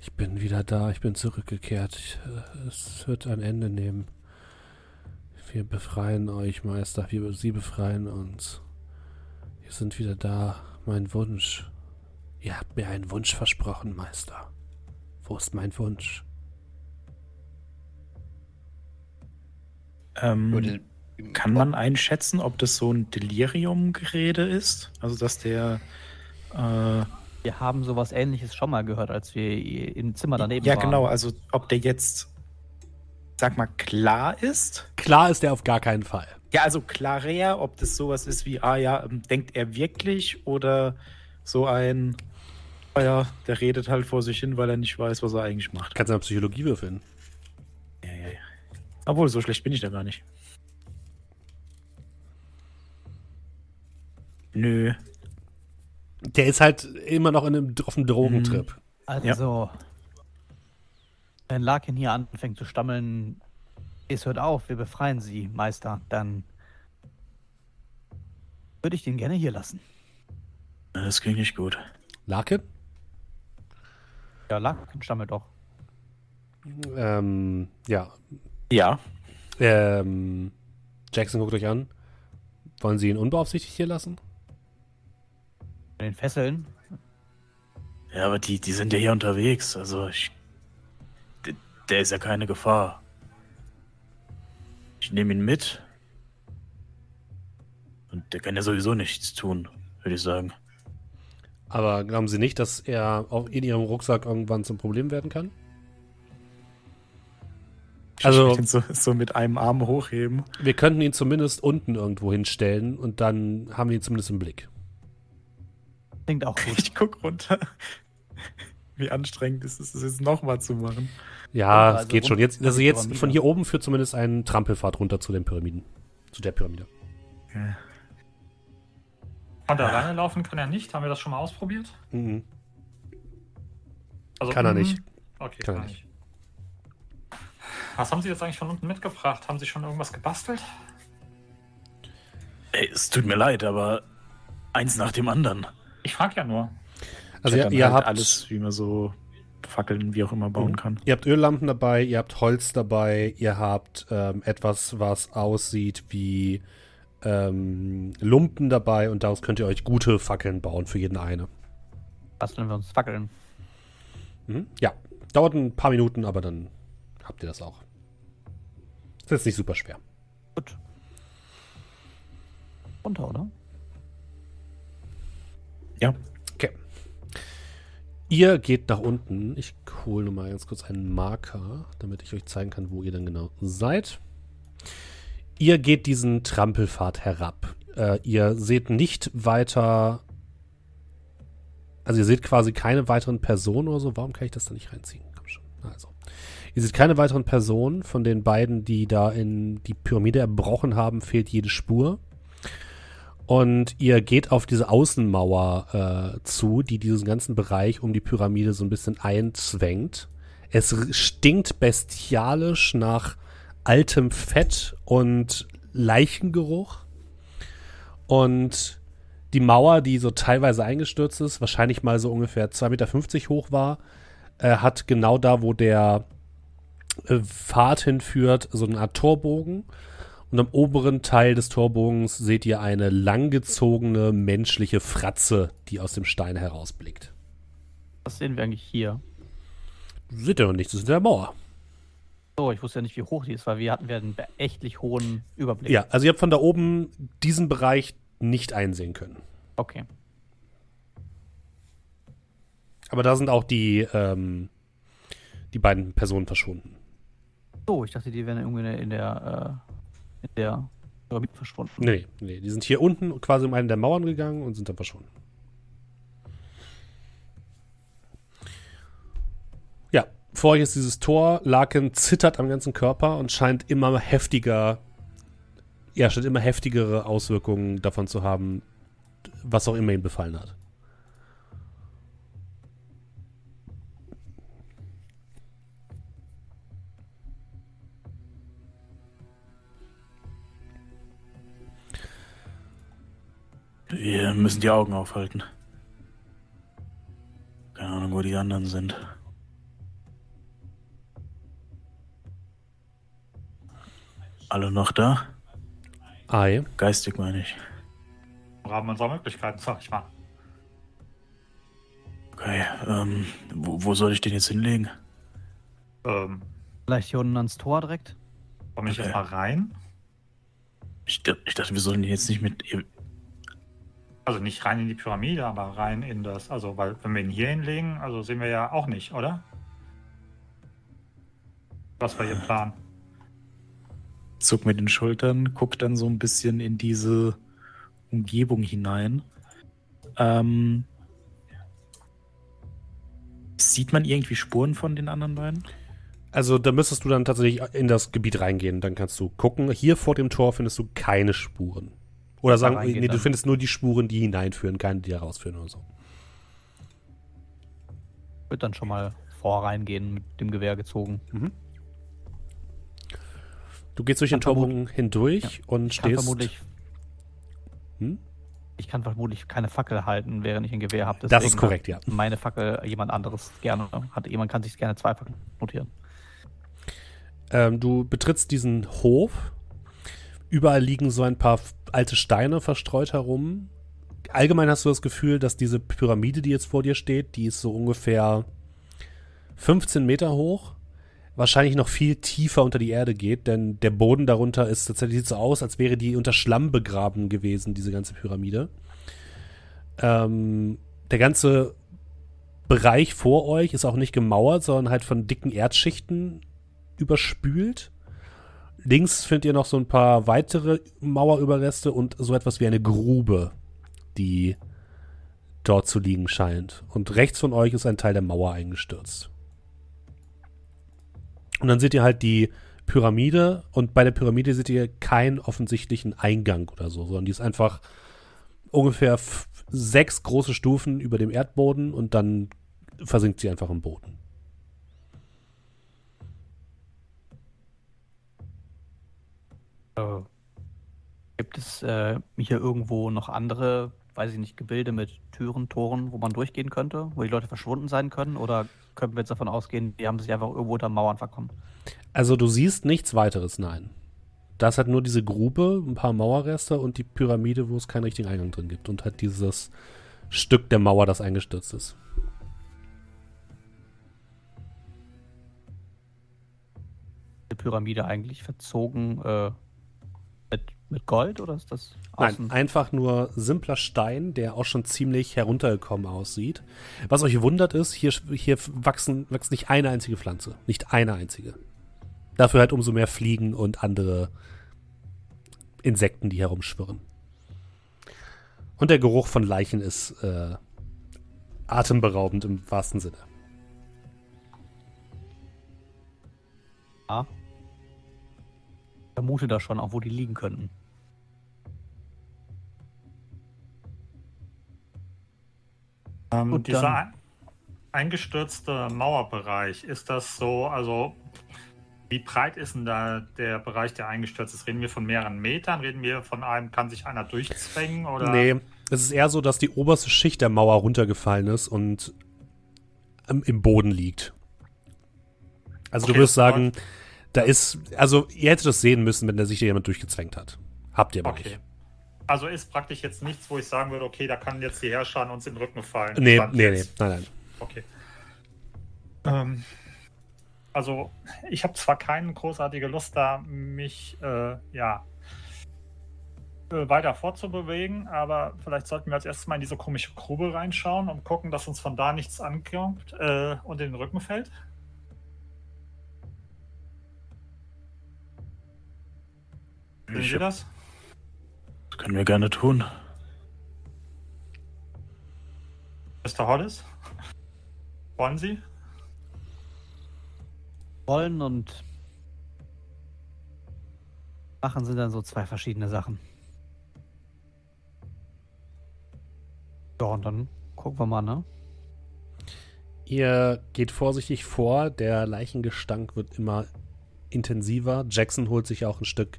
Ich bin wieder da, ich bin zurückgekehrt. Äh, es wird ein Ende nehmen. Wir befreien euch, Meister. Wir, sie befreien uns. Wir sind wieder da. Mein Wunsch. Ihr habt mir einen Wunsch versprochen, Meister. Wo ist mein Wunsch? Ähm, Würde, kann man einschätzen, ob das so ein Delirium-Gerede ist? Also, dass der. Äh, Wir haben sowas ähnliches schon mal gehört, als wir im Zimmer daneben ja, waren. genau. Also, ob der jetzt, sag mal, klar ist. Klar ist er auf gar keinen Fall. Ja, also klarer, ob das sowas ist wie, ah ja, ähm, denkt er wirklich oder so ein, ah ja, der redet halt vor sich hin, weil er nicht weiß, was er eigentlich macht. Kannst du eine Psychologie würfeln? Ja, ja, ja. Obwohl, so schlecht bin ich da gar nicht. Nö. Der ist halt immer noch in einem, auf einem Drogentrip. Also, wenn Larkin hier anfängt zu stammeln, es hört auf, wir befreien sie, Meister, dann würde ich den gerne hier lassen. Das klingt nicht gut. Larkin? Ja, Larkin stammelt doch. Ähm, ja. Ja. Ähm, Jackson guckt euch an. Wollen Sie ihn unbeaufsichtigt hier lassen? Mit den Fesseln. Ja, aber die, die sind ja hier unterwegs. Also ich. Der, der ist ja keine Gefahr. Ich nehme ihn mit. Und der kann ja sowieso nichts tun, würde ich sagen. Aber glauben Sie nicht, dass er auch in Ihrem Rucksack irgendwann zum Problem werden kann? Also- so, so mit einem Arm hochheben. Wir könnten ihn zumindest unten irgendwo hinstellen und dann haben wir ihn zumindest im Blick. Klingt auch gut. Ich guck runter. Wie anstrengend ist es, das jetzt nochmal zu machen. Ja, Also es geht runter schon. Jetzt, also jetzt von hier oben führt zumindest ein Trampelpfad runter zu den Pyramiden. Zu der Pyramide. Ja. Und alleine laufen kann er nicht. Haben wir das schon mal ausprobiert? Mhm. Also, Kann er mhm. nicht. Okay, Kann kann, er er nicht. Was haben Sie jetzt eigentlich von unten mitgebracht? Haben Sie schon irgendwas gebastelt? Ey, es tut mir leid, aber eins nach dem anderen. Ich frage ja nur. Also ihr, ihr halt habt alles, wie man so Fackeln, wie auch immer bauen Mhm. kann. Ihr habt Öllampen dabei, ihr habt Holz dabei, ihr habt ähm, etwas, was aussieht wie ähm, Lumpen dabei und daraus könnt ihr euch gute Fackeln bauen für jeden eine. Basteln wir uns Fackeln. Mhm. Ja, dauert ein paar Minuten, aber dann habt ihr das auch. Ist jetzt nicht super schwer. Gut. Runter, oder? Ja. Okay. Ihr geht nach unten. Ich hole nur mal ganz kurz einen Marker, damit ich euch zeigen kann, wo ihr dann genau seid. Ihr geht diesen Trampelpfad herab. Äh, ihr seht nicht weiter. Also ihr seht quasi keine weiteren Personen oder so. Warum kann ich das da nicht reinziehen? Komm schon. Also. Ihr seht keine weiteren Personen. Von den beiden, die da in die Pyramide erbrochen haben, fehlt jede Spur. Und ihr geht auf diese Außenmauer äh, zu, die diesen ganzen Bereich um die Pyramide so ein bisschen einzwängt. Es stinkt bestialisch nach altem Fett und Leichengeruch. Und die Mauer, die so teilweise eingestürzt ist, wahrscheinlich mal so ungefähr 2,50 Meter hoch war, äh, hat genau da, wo der äh, Pfad hinführt, so eine Art Torbogen. Und am oberen Teil des Torbogens seht ihr eine langgezogene menschliche Fratze, die aus dem Stein herausblickt. Was sehen wir eigentlich hier? Seht ihr noch nichts, das ist der Mauer. So, ich wusste ja nicht, wie hoch die ist, weil wir hatten wir einen beachtlich hohen Überblick. Ja, also ihr habt von da oben diesen Bereich nicht einsehen können. Okay. Aber da sind auch die, ähm, die beiden Personen verschwunden. So, ich dachte, die wären irgendwie in der, in der, äh, Pyramide verschwunden. Nee, nee, die sind hier unten quasi um eine der Mauern gegangen und sind dann verschwunden. Ja, vor euch ist dieses Tor. Larkin zittert am ganzen Körper und scheint immer heftiger, ja, scheint immer heftigere Auswirkungen davon zu haben, was auch immer ihn befallen hat. Wir müssen die Augen aufhalten. Keine Ahnung, wo die anderen sind. Alle noch da? Ei. Geistig meine ich. Im Rahmen unserer Möglichkeiten, sag ich mal. Okay, ähm, wo, wo soll ich den jetzt hinlegen? Ähm, Vielleicht hier unten ans Tor direkt? komme ich Okay. jetzt mal rein? Ich, ich dachte, wir sollen den jetzt nicht mit. Also nicht rein in die Pyramide, aber rein in das. Also, weil, wenn wir ihn hier hinlegen, also sehen wir ja auch nicht, oder? Was wir hier planen. Zuck mit den Schultern, guck dann so ein bisschen in diese Umgebung hinein. Ähm, sieht man irgendwie Spuren von den anderen beiden? Also da müsstest du dann tatsächlich in das Gebiet reingehen. Dann kannst du gucken. Hier vor dem Tor findest du keine Spuren. Oder sagen, nee, du findest nur die Spuren, die hineinführen, keine, die herausführen oder so. Wird dann schon mal vor reingehen mit dem Gewehr gezogen. Du gehst durch den Torbogen hindurch und Ich kann stehst. vermutlich. Hm? Ich kann vermutlich keine Fackel halten, während ich ein Gewehr habe. Das ist korrekt, ja. Meine Fackel jemand anderes gerne hat. Jemand kann sich gerne zwei Fackeln notieren. Ähm, du betrittst diesen Hof. Überall liegen so ein paar alte Steine verstreut herum. Allgemein hast du das Gefühl, dass diese Pyramide, die jetzt vor dir steht, die ist so ungefähr 15 Meter hoch. Wahrscheinlich noch viel tiefer unter die Erde geht, denn der Boden darunter ist tatsächlich sieht so aus, als wäre die unter Schlamm begraben gewesen, diese ganze Pyramide. Ähm, der ganze Bereich vor euch ist auch nicht gemauert, sondern halt von dicken Erdschichten überspült. Links findet ihr noch so ein paar weitere Mauerüberreste und so etwas wie eine Grube, die dort zu liegen scheint. Und rechts von euch ist ein Teil der Mauer eingestürzt. Und dann seht ihr halt die Pyramide und bei der Pyramide seht ihr keinen offensichtlichen Eingang oder so, sondern die ist einfach ungefähr sechs große Stufen über dem Erdboden und dann versinkt sie einfach im Boden. Äh, gibt es äh, hier irgendwo noch andere, weiß ich nicht, Gebilde mit Türen, Toren, wo man durchgehen könnte, wo die Leute verschwunden sein können? Oder können wir jetzt davon ausgehen, die haben sich einfach irgendwo unter Mauern verkommen? Also du siehst nichts weiteres, nein. Da ist halt nur diese Grube, ein paar Mauerreste und die Pyramide, wo es keinen richtigen Eingang drin gibt. Und halt dieses Stück der Mauer, das eingestürzt ist. Die Pyramide eigentlich verzogen äh, mit, Gold oder ist das Nein, einfach nur simpler Stein, der auch schon ziemlich heruntergekommen aussieht. Was euch wundert ist, hier, hier wachsen, wächst nicht eine einzige Pflanze. Nicht eine einzige. Dafür halt umso mehr Fliegen und andere Insekten, die herumschwirren. Und der Geruch von Leichen ist äh, atemberaubend im wahrsten Sinne. Ja. Ich vermute da schon auch, wo die liegen könnten. Ähm, Gut, dieser dann- ein- eingestürzte Mauerbereich, ist das so, also wie breit ist denn da der Bereich, der eingestürzt ist? Reden wir von mehreren Metern? Reden wir von einem, kann sich einer durchzwängen? Oder? Nee, es ist eher so, dass die oberste Schicht der Mauer runtergefallen ist und im, Boden liegt. Also Okay, du wirst das sagen, da ist, also ihr hättet das sehen müssen, wenn da sich jemand durchgezwängt hat. Habt ihr aber Okay. nicht. Also ist praktisch jetzt nichts, wo ich sagen würde, okay, da kann jetzt die Herrscher uns in den Rücken fallen. Nee, Stand nee, nee, nein, nein. Okay. Ähm, also, ich habe zwar keine großartige Lust da, mich äh, ja äh, weiter fortzubewegen, aber vielleicht sollten wir als erstes mal in diese komische Grube reinschauen und gucken, dass uns von da nichts ankommt äh, und in den Rücken fällt. Sehen Ich Sie das? Das können wir gerne tun. Mr. Hollis? Wollen Sie? Wollen und machen sind dann so zwei verschiedene Sachen. Ja, und dann gucken wir mal, ne? Ihr geht vorsichtig vor, der Leichengestank wird immer intensiver. Jackson holt sich auch ein Stück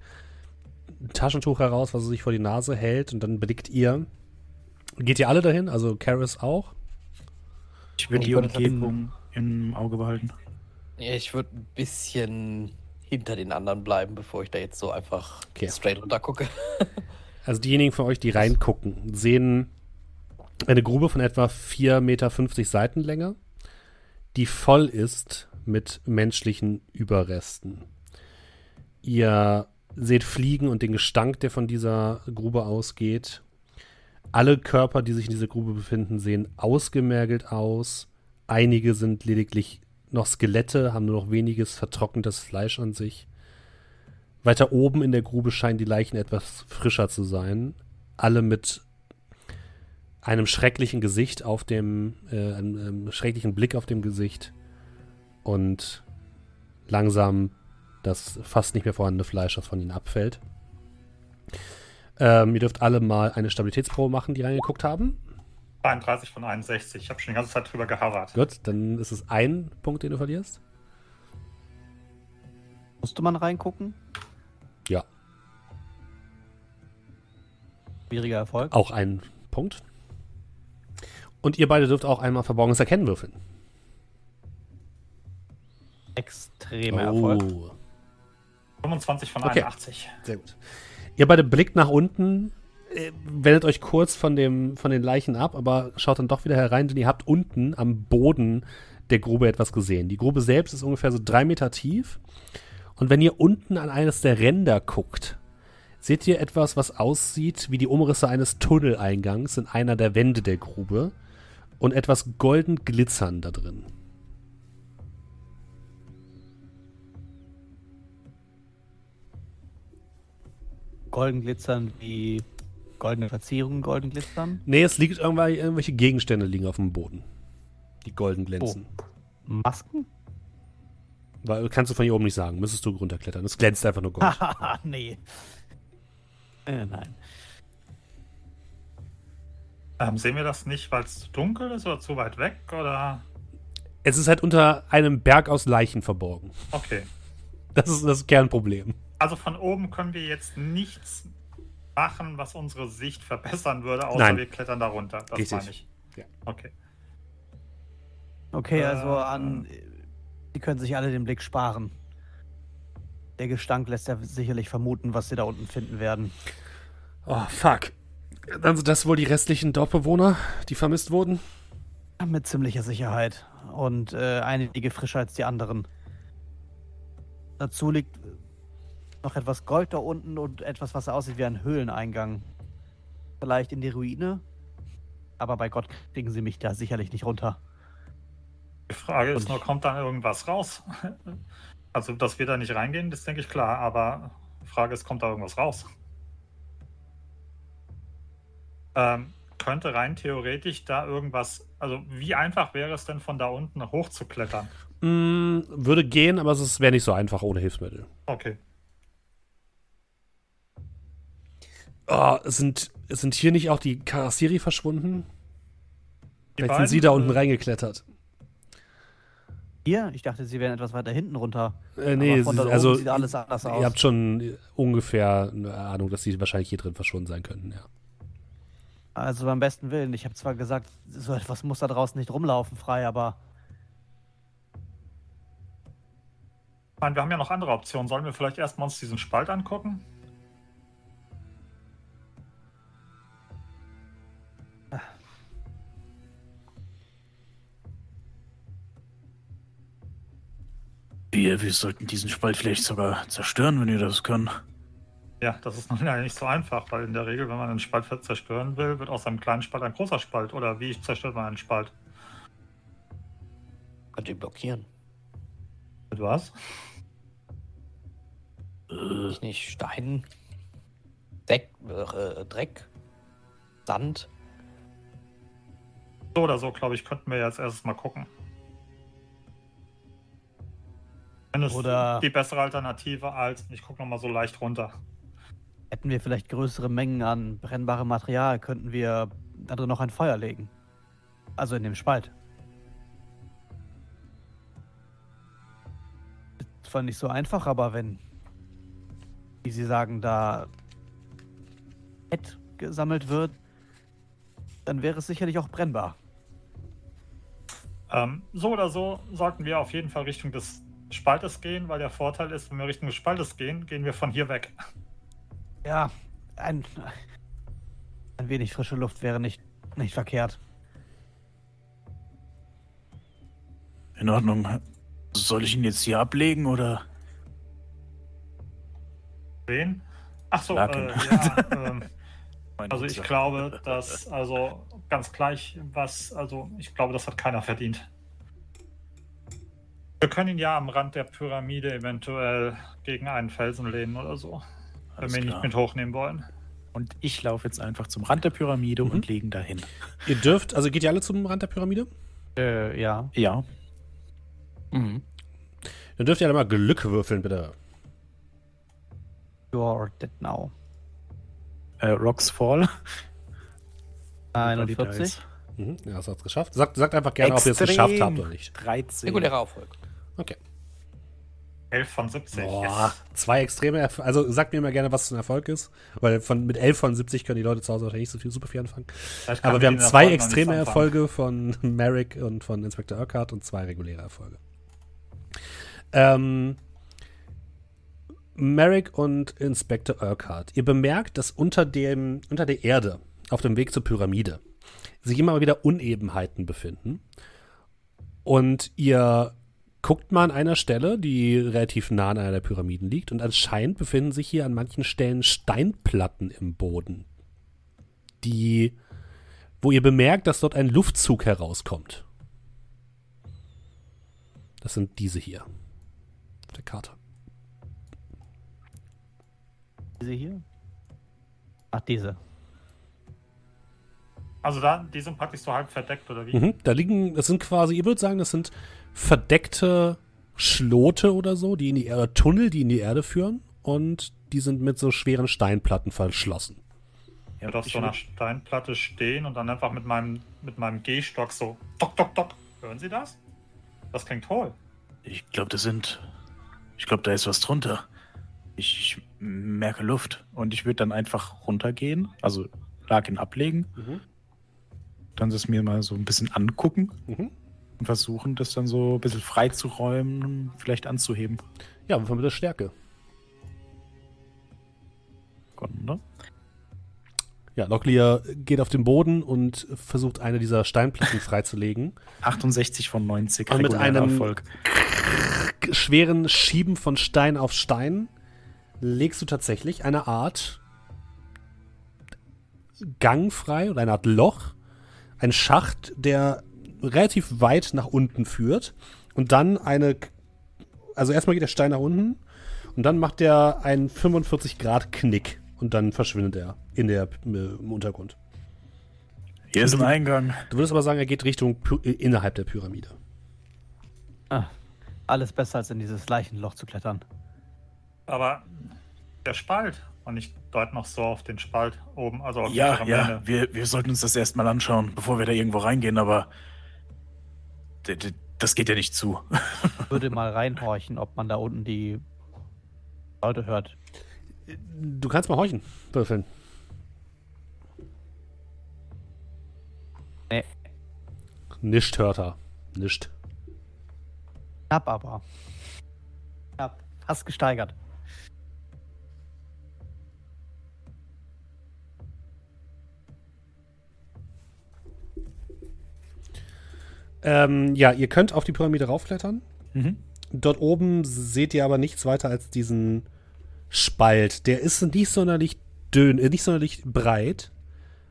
Taschentuch heraus, was er sich vor die Nase hält und dann blickt ihr. Geht ihr alle dahin? Also Karis auch? Ich will Ich die würde Umgebung im Auge behalten. Ja, ich würde ein bisschen hinter den anderen bleiben, bevor ich da jetzt so einfach Okay. straight runter gucke. Also diejenigen von euch, die reingucken, sehen eine Grube von etwa 4,50 Meter Seitenlänge, die voll ist mit menschlichen Überresten. Ihr seht Fliegen und den Gestank, der von dieser Grube ausgeht. Alle Körper, die sich in dieser Grube befinden, sehen ausgemergelt aus. Einige sind lediglich noch Skelette, haben nur noch weniges vertrocknetes Fleisch an sich. Weiter oben in der Grube scheinen die Leichen etwas frischer zu sein. Alle mit einem schrecklichen Gesicht auf dem, äh, einem, einem schrecklichen Blick auf dem Gesicht und langsam das fast nicht mehr vorhandene Fleisch, was von ihnen abfällt. Ähm, ihr dürft alle mal eine Stabilitätsprobe machen, die reingeguckt haben. 32 von 61. Ich habe schon die ganze Zeit drüber geharvert. Gut, dann ist es ein Punkt, den du verlierst. Musste man reingucken? Ja. Schwieriger Erfolg. Auch ein Punkt. Und ihr beide dürft auch einmal Verborgenes Erkennen würfeln. Extremer Erfolg. Oh. 25 von Okay. 81. Sehr gut. Ihr beide blickt nach unten, äh, wendet euch kurz von, dem, von den Leichen ab, aber schaut dann doch wieder herein, denn ihr habt unten am Boden der Grube etwas gesehen. Die Grube selbst ist ungefähr so drei Meter tief. Und wenn ihr unten an eines der Ränder guckt, seht ihr etwas, was aussieht wie die Umrisse eines Tunneleingangs in einer der Wände der Grube und etwas golden glitzern da drin. Golden glitzern wie goldene Verzierungen, golden glitzern. Nee, es liegt irgendwann, irgendwelche Gegenstände liegen auf dem Boden. Die golden glänzen. Masken? Weil, kannst du von hier oben nicht sagen. Müsstest du runterklettern. Es glänzt einfach nur Gold. Haha, nee. Äh, nein. Ähm, sehen wir das nicht, weil es zu dunkel ist oder zu weit weg? Oder? es ist halt unter einem Berg aus Leichen verborgen. Okay. Das ist das Kernproblem. Also von oben können wir jetzt nichts machen, was unsere Sicht verbessern würde, außer Nein. wir klettern da runter. Das Richtig. meine ich. Ja. Okay. Okay, also Äh, an. Die können sich alle den Blick sparen. Der Gestank lässt ja sicherlich vermuten, was sie da unten finden werden. Oh, fuck. Dann sind das wohl die restlichen Dorfbewohner, die vermisst wurden? Mit ziemlicher Sicherheit. Und äh, einige frischer als die anderen. Dazu liegt noch etwas Gold da unten und etwas, was aussieht wie ein Höhleneingang. Vielleicht in die Ruine. Aber bei Gott kriegen sie mich da sicherlich nicht runter. Die Frage ist Und- nur, kommt da irgendwas raus? Also, dass wir da nicht reingehen, das denke ich klar, aber die Frage ist, kommt da irgendwas raus? Ähm, könnte rein theoretisch da irgendwas, also wie einfach wäre es denn von da unten hochzuklettern? Mm, würde gehen, aber es wäre nicht so einfach ohne Hilfsmittel. Okay. Oh, sind, sind hier nicht auch die Karasiri verschwunden? Die Vielleicht sind sie da unten äh, reingeklettert. Hier? Ich dachte, sie wären etwas weiter hinten runter. Äh, nee, Aber von sie- also sieht alles anders aus. ihr habt schon ungefähr eine Ahnung, dass sie wahrscheinlich hier drin verschwunden sein könnten, ja. Also beim besten Willen. Ich habe zwar gesagt, so etwas muss da draußen nicht rumlaufen frei, aber Ich meine, wir haben ja noch andere Optionen. Sollen wir vielleicht erstmal uns diesen Spalt angucken? Wir, wir sollten diesen Spalt vielleicht sogar zerstören, wenn wir das können. Ja, das ist nun ja nicht so einfach, weil in der Regel, wenn man einen Spalt zerstören will, wird aus einem kleinen Spalt ein großer Spalt. Oder wie zerstört man einen Spalt? Könnt ihr blockieren. Mit was? Äh, Ich nicht Stein, Deck, äh, Dreck, Sand. So oder so, glaube ich, könnten wir jetzt erstes mal gucken. Es Oder- die bessere Alternative als, ich gucke nochmal so leicht runter. hätten wir vielleicht größere Mengen an brennbarem Material, könnten wir da drin noch ein Feuer legen. Also in dem Spalt. Ist zwar nicht so einfach, aber wenn, wie Sie sagen, da Fett gesammelt wird, dann wäre es sicherlich auch brennbar. Ähm, so oder so sollten wir auf jeden Fall Richtung des Spaltes gehen, weil der Vorteil ist, wenn wir Richtung des Spaltes gehen, gehen wir von hier weg. Ja, ein, ein wenig frische Luft wäre nicht, nicht verkehrt. in Ordnung. Soll ich ihn jetzt hier ablegen oder? Wen? Ach so, Laken. äh, ja, ähm, also ich glaube, dass, also ganz gleich, was, also ich glaube, das hat keiner verdient. Wir können ihn ja am Rand der Pyramide eventuell gegen einen Felsen lehnen oder so, wenn Alles wir ihn nicht mit hochnehmen wollen. Und ich laufe jetzt einfach zum Rand der Pyramide Mhm. und legen dahin. Ihr dürft, also geht ihr alle zum Rand der Pyramide? Äh, ja. Ja. Mhm. Dann dürft ihr alle mal Glück würfeln, bitte. You're dead now. Äh, Rocks Fall. 41. Mhm. Ja, das hat's geschafft. Sagt, sagt einfach gerne, ob ihr es Extrem. geschafft habt oder nicht. 13. Regulärer Erfolg. Okay. 11 von 70. Boah, yes. zwei extreme Erf Also sagt mir mal gerne, was ein Erfolg ist. Weil von, mit 11 von 70 können die Leute zu Hause wahrscheinlich nicht so viel super viel anfangen. Aber wir haben zwei Erfolgen noch extreme. Erfolge von Merrick und von Inspector Urquhart und zwei reguläre Erfolge. Ähm, Merrick und Inspector Urquhart. Ihr bemerkt, dass unter, dem, unter der Erde, auf dem Weg zur Pyramide, sich immer wieder Unebenheiten befinden. Und ihr guckt mal an einer Stelle, die relativ nah an einer der Pyramiden liegt. Und anscheinend befinden sich hier an manchen Stellen Steinplatten im Boden, die wo ihr bemerkt, dass dort ein Luftzug herauskommt. Das sind diese hier. Auf der Karte. Diese hier? Ach, diese. Also da, die sind praktisch so halb verdeckt, oder wie? Mhm. Da liegen, das sind quasi, ihr würdet sagen, das sind verdeckte Schlote oder so, die in die Erde, Tunnel, die in die Erde führen. Und die sind mit so schweren Steinplatten verschlossen. Ich würde auf so einer Steinplatte stehen und dann einfach mit meinem, mit meinem Gehstock so dock, dock, dock. Hören Sie das? Das klingt hohl. Ich glaube, das sind. Ich glaube, da ist was drunter. Ich, ich merke Luft. Und ich würde dann einfach runtergehen, also Laken ablegen, Mhm. dann das mir mal so ein bisschen angucken Mhm. Und versuchen, das dann so ein bisschen freizuräumen, vielleicht anzuheben. Ja, wofür mit der Stärke? Sekunde. Ja, Locklear geht auf den Boden und versucht eine dieser Steinplatten freizulegen. 68 von 90 Und mit einem- Erfolg. schweren Schieben von Stein auf Stein legst du tatsächlich eine Art Gang frei oder eine Art Loch, ein Schacht, der relativ weit nach unten führt und dann eine, also erstmal geht der Stein nach unten und dann macht er einen 45 Grad Knick und dann verschwindet er in der, im Untergrund. Hier ist ein Eingang. Du würdest aber sagen, er geht Richtung Py- innerhalb der Pyramide. Ah, Alles besser, als in dieses Leichenloch zu klettern. Aber der Spalt. Und ich deute noch so auf den Spalt oben, also auf die Ja, Pyramide. ja, wir, wir sollten uns das erstmal anschauen, bevor wir da irgendwo reingehen, aber das geht ja nicht zu. Ich würde mal reinhorchen, ob man da unten die Leute hört. Du kannst mal horchen, würfeln. Nee. Nischt hört er. Nischt. Knapp aber. Knapp. Fast gesteigert. Ähm, ja, ihr könnt auf die Pyramide raufklettern. Mhm. Dort oben seht ihr aber nichts weiter als diesen Spalt. Der ist nicht sonderlich dünn, äh, nicht sonderlich breit.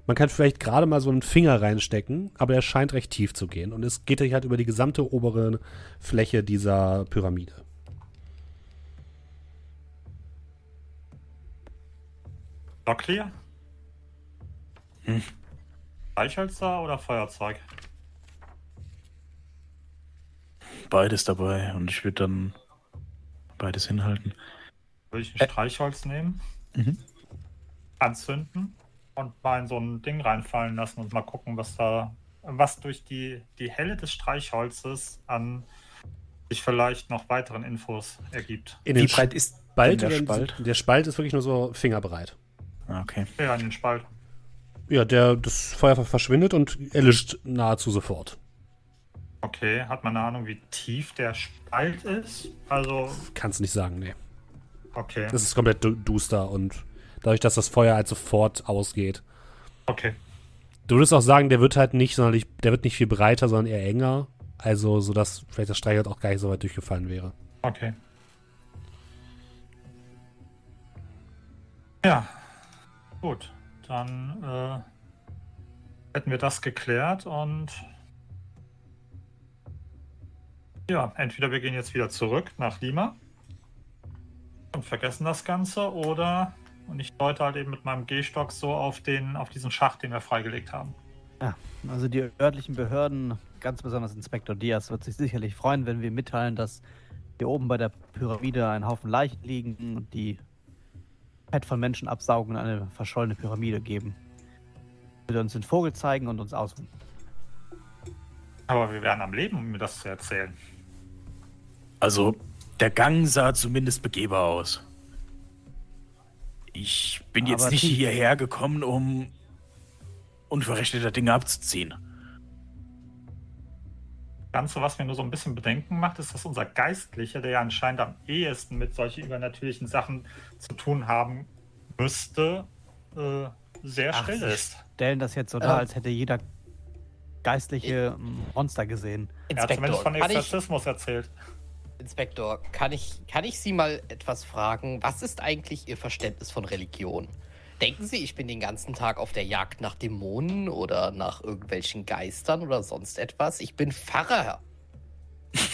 Man kann vielleicht gerade mal so einen Finger reinstecken, aber er scheint recht tief zu gehen. Und es geht halt über die gesamte obere Fläche dieser Pyramide. Clear? Hm. Streichhölzer oder Feuerzeug? Beides dabei und ich würde dann beides hinhalten. Würde ich ein Ä- Streichholz nehmen, Mhm. anzünden und mal in so ein Ding reinfallen lassen und mal gucken, was da, was durch die, die Helle des Streichholzes an sich vielleicht noch weiteren Infos ergibt. In Wie den breit ist Spalt, der Spalt? der Spalt ist wirklich nur so fingerbreit. Ah, Okay. Ja, in den Spalt. Ja, der, das Feuer verschwindet und erlischt nahezu sofort. Okay, hat man eine Ahnung, wie tief der Spalt ist? Also, Kannst du nicht sagen, nee. okay, Das ist komplett du duster und dadurch, dass das Feuer halt sofort ausgeht. okay. Du würdest auch sagen, der wird halt nicht sonderlich, der wird nicht viel breiter, sondern eher enger. Also, sodass vielleicht das Streichholz auch gar nicht so weit durchgefallen wäre. Okay. Ja, gut. Dann äh, hätten wir das geklärt und ja, entweder wir gehen jetzt wieder zurück nach Lima und vergessen das Ganze oder und ich deute halt eben mit meinem Gehstock so auf den auf diesen Schacht, den wir freigelegt haben. Also die örtlichen Behörden, ganz besonders Inspektor Diaz, wird sich sicherlich freuen, wenn wir mitteilen, dass hier oben bei der Pyramide ein Haufen Leichen liegen und die Fett von Menschen absaugen und eine verschollene Pyramide geben. Wird uns den Vogel zeigen und uns ausruhen. Aber wir wären am Leben, um mir das zu erzählen. Also, der Gang sah zumindest begehbar aus. Ich bin jetzt Aber nicht tief. hierher gekommen, um unverrichteter Dinge abzuziehen. Ganze, was mir nur so ein bisschen Bedenken macht, ist, dass unser Geistlicher, der ja anscheinend am ehesten mit solchen übernatürlichen Sachen zu tun haben müsste, äh, sehr Ach, still Sie ist. Stellen das jetzt so Ja. dar, als hätte jeder geistliche mm, Monster gesehen. Er hat zumindest von ich, Exorzismus erzählt. Inspektor, kann ich, kann ich Sie mal etwas fragen? Was ist eigentlich Ihr Verständnis von Religion? Denken Sie, ich bin den ganzen Tag auf der Jagd nach Dämonen oder nach irgendwelchen Geistern oder sonst etwas? Ich bin Pfarrer.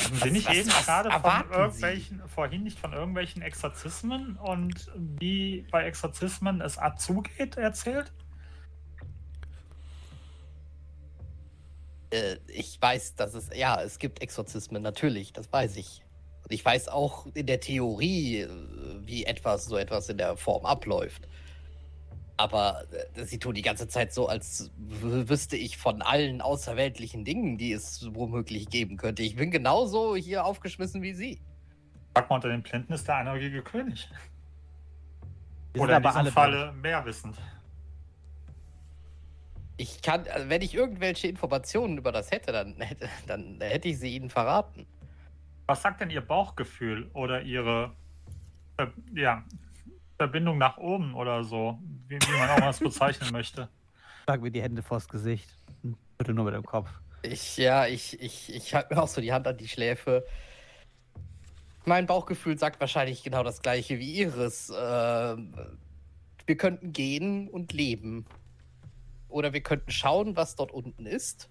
Haben Sie nicht was- eben was gerade von irgendwelchen, vorhin nicht von irgendwelchen Exorzismen und wie bei Exorzismen es zugeht, erzählt? Äh, ich weiß, dass es, ja, es gibt Exorzismen, natürlich, das weiß ich. Und ich weiß auch in der Theorie, äh, wie etwas, so etwas in der Form abläuft. Aber äh, sie tun die ganze Zeit so, als wüsste ich von allen außerweltlichen Dingen, die es womöglich geben könnte. Ich bin genauso hier aufgeschmissen wie Sie. Sag mal, unter den Plinten ist der einäugige König. Wir Oder in diesem alle Falle mehr wissend. Ich kann, also wenn ich irgendwelche Informationen über das hätte, dann hätte, dann hätte ich sie Ihnen verraten. Was sagt denn Ihr Bauchgefühl oder Ihre äh, ja, Verbindung nach oben oder so, wie, wie man auch das bezeichnen möchte? Schlag mir die Hände vors Gesicht. Bitte nur mit dem Kopf. Ich, ja, ich, ich, ich halte mir auch so die Hand an die Schläfe. Mein Bauchgefühl sagt wahrscheinlich genau das gleiche wie Ihres. Ähm, wir könnten gehen und leben. Oder wir könnten schauen, was dort unten ist.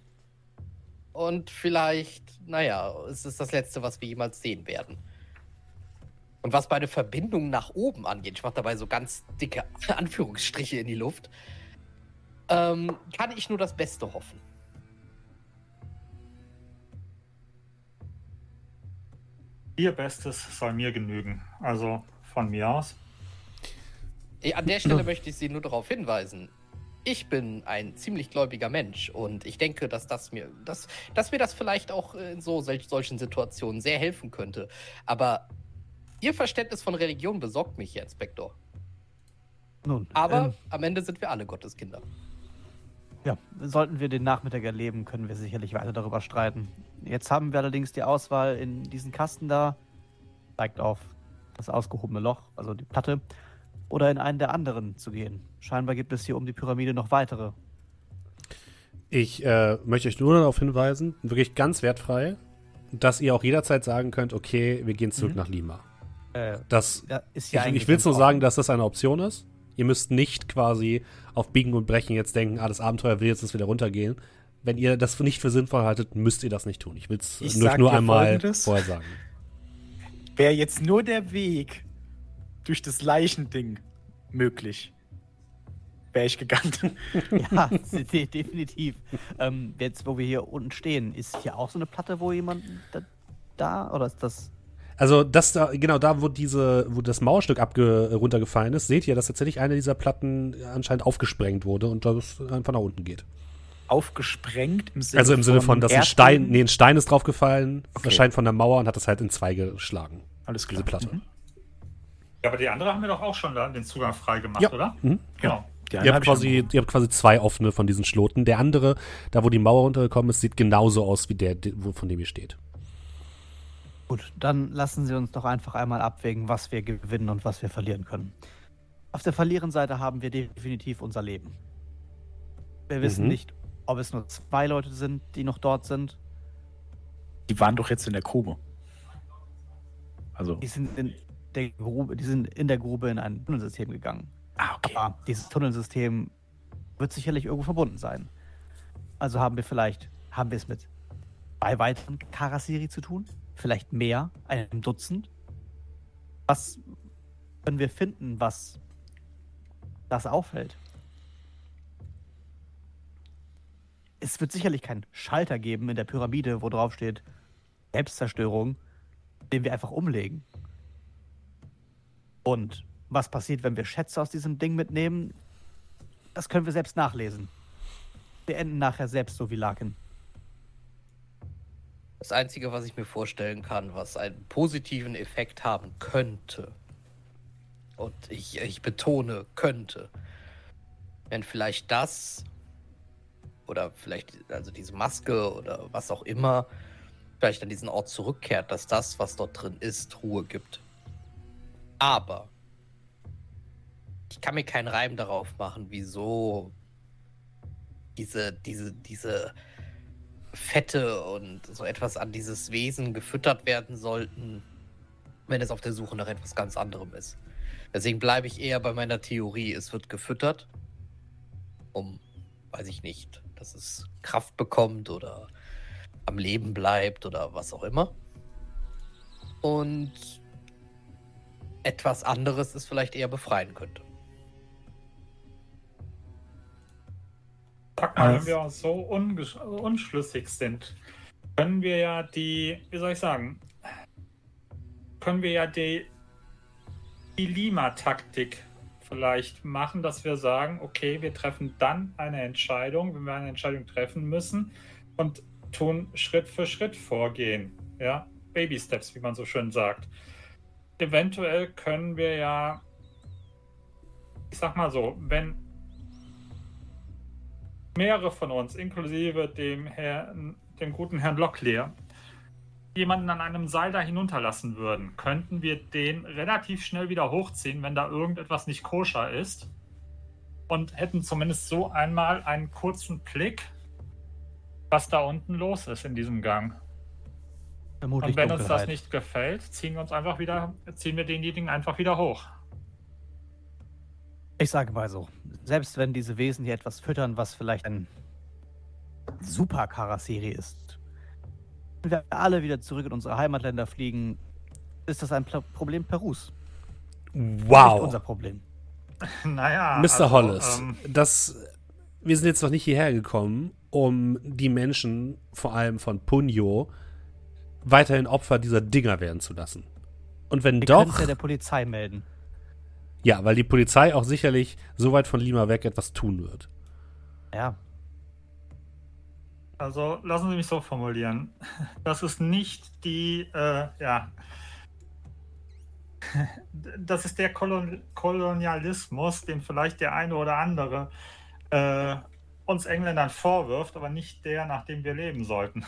Und vielleicht, naja, es ist das Letzte, was wir jemals sehen werden. Und was meine Verbindung nach oben angeht, ich mache dabei so ganz dicke Anführungsstriche in die Luft, ähm, kann ich nur das Beste hoffen. Ihr Bestes soll mir genügen. Also von mir aus. An der Stelle möchte ich Sie nur darauf hinweisen. Ich bin ein ziemlich gläubiger Mensch und ich denke, dass das mir, dass, dass mir das vielleicht auch in so solchen Situationen sehr helfen könnte. Aber Ihr Verständnis von Religion besorgt mich, Herr Inspektor. Nun, Aber ähm, am Ende sind wir alle Gotteskinder. ja, sollten wir den Nachmittag erleben, können wir sicherlich weiter darüber streiten. Jetzt haben wir allerdings die Auswahl in diesen Kasten da, zeigt auf das ausgehobene Loch, also die Platte, oder in einen der anderen zu gehen. Scheinbar gibt es hier um die Pyramide noch weitere. Ich äh, möchte euch nur darauf hinweisen, wirklich ganz wertfrei, dass ihr auch jederzeit sagen könnt, okay, wir gehen zurück Mhm. nach Lima. Äh, Das, ja, ist ich ja eigentlich ich will es nur sagen, dass das eine Option ist. Ihr müsst nicht quasi auf Biegen und Brechen jetzt denken, ah, das Abenteuer will jetzt wieder runtergehen. Wenn ihr das nicht für sinnvoll haltet, müsst ihr das nicht tun. Ich will es Ich nur, nur einmal Folgendes. vorher sagen. Wäre jetzt nur der Weg durch das Leichending möglich, wäre ich gegangen. Ja, de definitiv. Ähm, jetzt, wo wir hier unten stehen, ist hier auch so eine Platte, wo jemand da, da oder ist das. Also das da, genau da, wo diese, wo das Mauerstück abge runtergefallen ist, seht ihr, dass tatsächlich eine dieser Platten anscheinend aufgesprengt wurde und das einfach nach unten geht. Aufgesprengt im Sinne Also im Sinne von, dass ein? Stein, nee, ein Stein ist draufgefallen, Okay. wahrscheinlich von der Mauer und hat das halt in zwei geschlagen. Alles klar. Diese Platte. Mhm. Ja, aber die andere haben wir doch auch schon da den Zugang frei gemacht, Ja. oder? Mhm. Genau. Die Ihr habt, quasi, ihr habt quasi zwei offene von diesen Schloten. Der andere, da wo die Mauer runtergekommen ist, sieht genauso aus wie der, de- wo- von dem ihr steht. Gut, dann lassen Sie uns doch einfach einmal abwägen, was wir gewinnen und was wir verlieren können. Auf der Verlierenseite haben wir definitiv unser Leben. Wir wissen Mhm. nicht, ob es nur zwei Leute sind, die noch dort sind. Die waren doch jetzt in der Grube. Also, Die sind in der Grube, die sind in der Grube in ein Tunnelsystem gegangen. ah, okay. Aber dieses Tunnelsystem wird sicherlich irgendwo verbunden sein. Also haben wir vielleicht, haben wir es mit zwei weiteren Karasiri zu tun? Vielleicht mehr, einem Dutzend? Was können wir finden, was das auffällt? Es wird sicherlich keinen Schalter geben in der Pyramide, wo drauf steht Selbstzerstörung, den wir einfach umlegen. Und was passiert, wenn wir Schätze aus diesem Ding mitnehmen? Das können wir selbst nachlesen. Wir enden nachher selbst so wie Larkin. Das Einzige, was ich mir vorstellen kann, was einen positiven Effekt haben könnte, und ich, ich betone könnte, wenn vielleicht das oder vielleicht also diese Maske oder was auch immer vielleicht an diesen Ort zurückkehrt, dass das, was dort drin ist, Ruhe gibt. Aber ich kann mir keinen Reim darauf machen, wieso diese, diese, diese Fette und so etwas an dieses Wesen gefüttert werden sollten, wenn es auf der Suche nach etwas ganz anderem ist. Deswegen bleibe ich eher bei meiner Theorie, es wird gefüttert, um, weiß ich nicht, dass es Kraft bekommt oder am Leben bleibt oder was auch immer. Und etwas anderes es vielleicht eher befreien könnte. Sag mal, wenn Also- wir so unschlüssig sind, können wir ja die, wie soll ich sagen, können wir ja die, die Lima-Taktik vielleicht machen, dass wir sagen, okay, wir treffen dann eine Entscheidung, wenn wir eine Entscheidung treffen müssen und tun Schritt für Schritt vorgehen. Ja, Baby Steps, wie man so schön sagt. Eventuell können wir ja, ich sag mal so, wenn mehrere von uns, inklusive dem Herrn, dem guten Herrn Locklear, jemanden an einem Seil da hinunterlassen würden, könnten wir den relativ schnell wieder hochziehen, wenn da irgendetwas nicht koscher ist. Und hätten zumindest so einmal einen kurzen Blick, was da unten los ist in diesem Gang. Vermutlich Und wenn uns das Dunkelheit. nicht gefällt, ziehen wir uns einfach wieder, ziehen wir denjenigen einfach wieder hoch. Ich sage mal so, selbst wenn diese Wesen hier etwas füttern, was vielleicht ein super Karasiri ist, wenn wir alle wieder zurück in unsere Heimatländer fliegen, ist das ein Problem Perus. Nicht Wow. unser Problem. Naja. Mr. also, Hollis, ähm, das, wir sind jetzt noch nicht hierher gekommen, um die Menschen, vor allem von Punyo, weiterhin Opfer dieser Dinger werden zu lassen. Und wenn es doch, ja der Polizei melden. ja, weil die Polizei auch sicherlich so weit von Lima weg etwas tun wird. Ja, Also lassen Sie mich so formulieren. Das ist nicht die, äh, ja. Das ist der Kolon Kolonialismus, den vielleicht der eine oder andere äh, uns Engländern vorwirft, aber nicht der, nach dem wir leben sollten.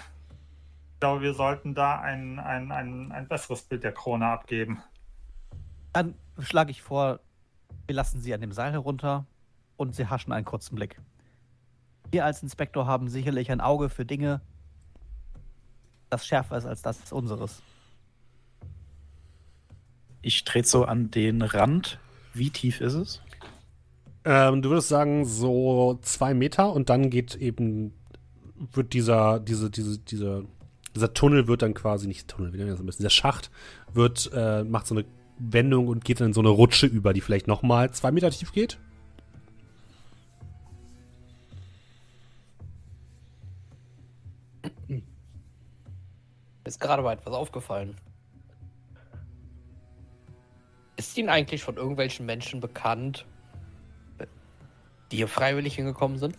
Ich glaube, wir sollten da ein, ein, ein, ein besseres Bild der Krone abgeben. dann schlage ich vor, wir lassen sie an dem Seil herunter und sie haschen einen kurzen Blick. Wir als Inspektor haben sicherlich ein Auge für Dinge, das schärfer ist als das unseres. Ich trete so an den Rand. Wie tief ist es? Ähm, du würdest sagen, so zwei Meter und dann geht eben, wird dieser, diese, diese, dieser, dieser Tunnel wird dann quasi, nicht Tunnel, wie nennen wir das am besten, dieser Schacht wird, äh, macht so eine Wendung und geht dann in so eine Rutsche über, die vielleicht nochmal zwei Meter tief geht. Mir ist gerade mal etwas aufgefallen. Ist Ihnen eigentlich von irgendwelchen Menschen bekannt, die hier freiwillig hingekommen sind?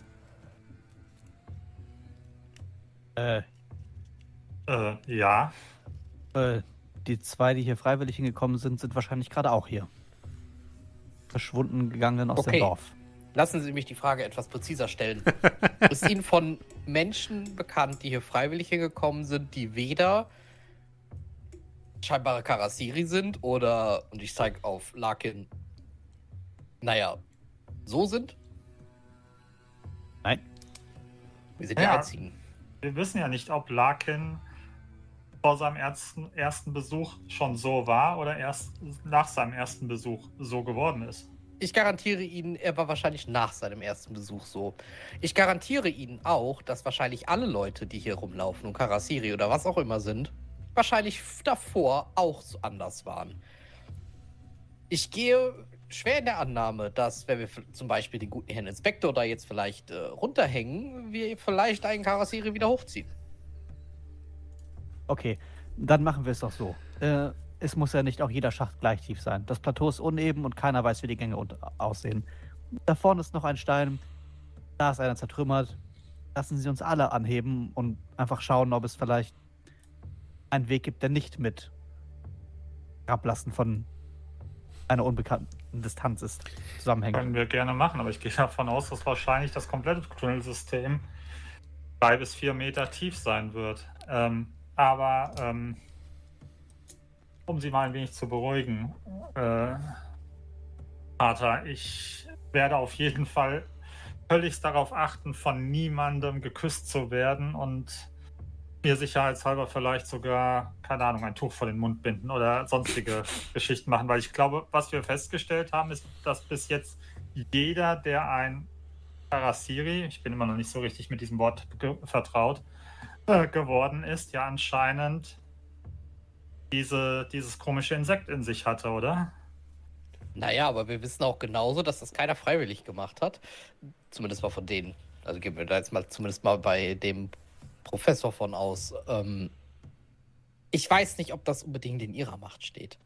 Äh, Äh, ja. äh, die zwei, die hier freiwillig hingekommen sind, sind wahrscheinlich gerade auch hier. Verschwunden gegangen aus Okay. dem Dorf. Lassen Sie mich die Frage etwas präziser stellen. ist Ihnen von Menschen bekannt, die hier freiwillig hingekommen sind, die weder scheinbare Karasiri sind oder, und ich zeige auf Larkin, naja, so sind? Nein. Wir sind die Ja. Einzigen. Wir wissen ja nicht, ob Larkin vor seinem ersten, ersten Besuch schon so war oder erst nach seinem ersten Besuch so geworden ist. Ich garantiere Ihnen, er war wahrscheinlich nach seinem ersten Besuch so. Ich garantiere Ihnen auch, dass wahrscheinlich alle Leute, die hier rumlaufen und Karasiri oder was auch immer sind, wahrscheinlich davor auch anders waren. Ich gehe schwer in der Annahme, dass, wenn wir zum Beispiel den guten Herrn Inspektor da jetzt vielleicht äh, runterhängen, wir vielleicht einen Karasiri wieder hochziehen. Okay, dann machen wir es doch so. Äh, es muss ja nicht auch jeder Schacht gleich tief sein. Das Plateau ist uneben und keiner weiß, wie die Gänge unter- aussehen. Da vorne ist noch ein Stein, da ist einer zertrümmert. Lassen Sie uns alle anheben und einfach schauen, ob es vielleicht einen Weg gibt, der nicht mit Ablassen von einer unbekannten Distanz ist, zusammenhängt. Können wir gerne machen, aber ich gehe davon aus, dass wahrscheinlich das komplette Tunnelsystem drei bis vier Meter tief sein wird. Ähm, aber ähm, um Sie mal ein wenig zu beruhigen, äh, Vater, ich werde auf jeden Fall völlig darauf achten, von niemandem geküsst zu werden und mir sicherheitshalber vielleicht sogar, keine Ahnung, ein Tuch vor den Mund binden oder sonstige Geschichten machen, weil ich glaube, was wir festgestellt haben, ist, dass bis jetzt jeder, der ein Karasiri, ich bin immer noch nicht so richtig mit diesem Wort vertraut, geworden ist, ja anscheinend diese, dieses komische Insekt in sich hatte, oder? Naja, aber wir wissen auch genauso, dass das keiner freiwillig gemacht hat. Zumindest mal von denen. Also gehen wir da jetzt mal zumindest mal bei dem Professor von aus. Ähm, ich weiß nicht, ob das unbedingt in ihrer Macht steht.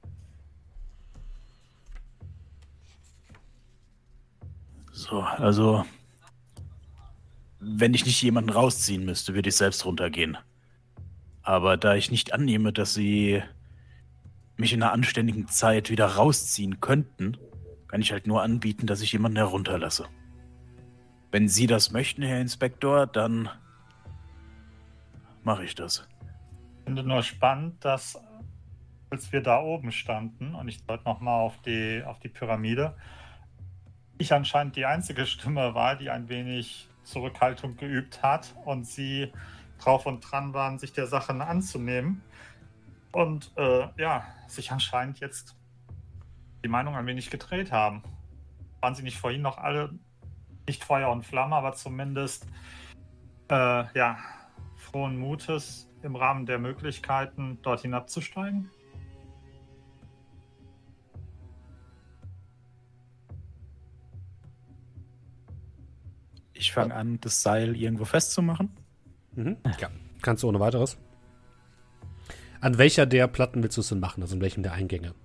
So, also. Wenn ich nicht jemanden rausziehen müsste, würde ich selbst runtergehen. Aber da ich nicht annehme, dass sie mich in einer anständigen Zeit wieder rausziehen könnten, kann ich halt nur anbieten, dass ich jemanden herunterlasse. Wenn Sie das möchten, Herr Inspektor, dann mache ich das. Ich finde nur spannend, dass als wir da oben standen, und ich deute nochmal auf die, auf die Pyramide, ich anscheinend die einzige Stimme war, die ein wenig Zurückhaltung geübt hat und sie drauf und dran waren, sich der Sache anzunehmen. Und äh, ja, sich anscheinend jetzt die Meinung ein wenig gedreht haben. Waren sie nicht vorhin noch alle nicht Feuer und Flamme, aber zumindest äh, ja, frohen Mutes im Rahmen der Möglichkeiten dort hinabzusteigen? Ich fange an, das Seil irgendwo festzumachen. Mhm. Ja, kannst du ohne weiteres. An welcher der Platten willst du es denn machen? Also in welchem der Eingänge?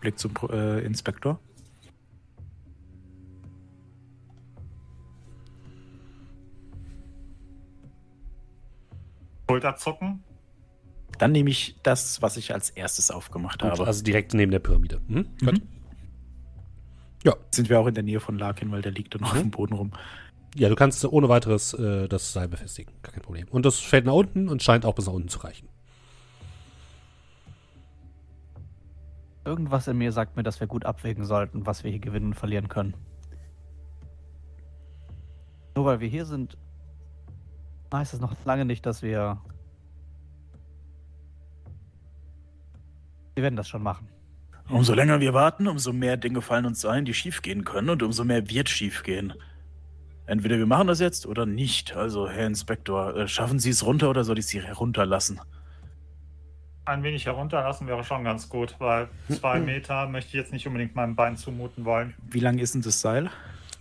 Blick zum äh, Inspektor. Schulterzucken. Dann nehme ich das, was ich als erstes aufgemacht Gut, habe. also direkt neben der Pyramide. Mhm. Gut. Sind wir auch in der Nähe von Larkin, weil der liegt dann noch auf dem Boden rum. Ja, du kannst ohne weiteres äh, das Seil befestigen. Gar kein Problem. Und das fällt nach unten und scheint auch bis nach unten zu reichen. Irgendwas in mir sagt mir, dass wir gut abwägen sollten, was wir hier gewinnen und verlieren können. Nur weil wir hier sind, heißt es noch lange nicht, dass wir. Wir werden das schon machen. Umso länger wir warten, umso mehr Dinge fallen uns ein, die schiefgehen können und umso mehr wird schiefgehen. Entweder wir machen das jetzt oder nicht. Also, Herr Inspektor, äh, schaffen Sie es runter oder soll ich Sie herunterlassen? Ein wenig herunterlassen wäre schon ganz gut, weil zwei Meter möchte ich jetzt nicht unbedingt meinem Bein zumuten wollen. Wie lang ist denn das Seil?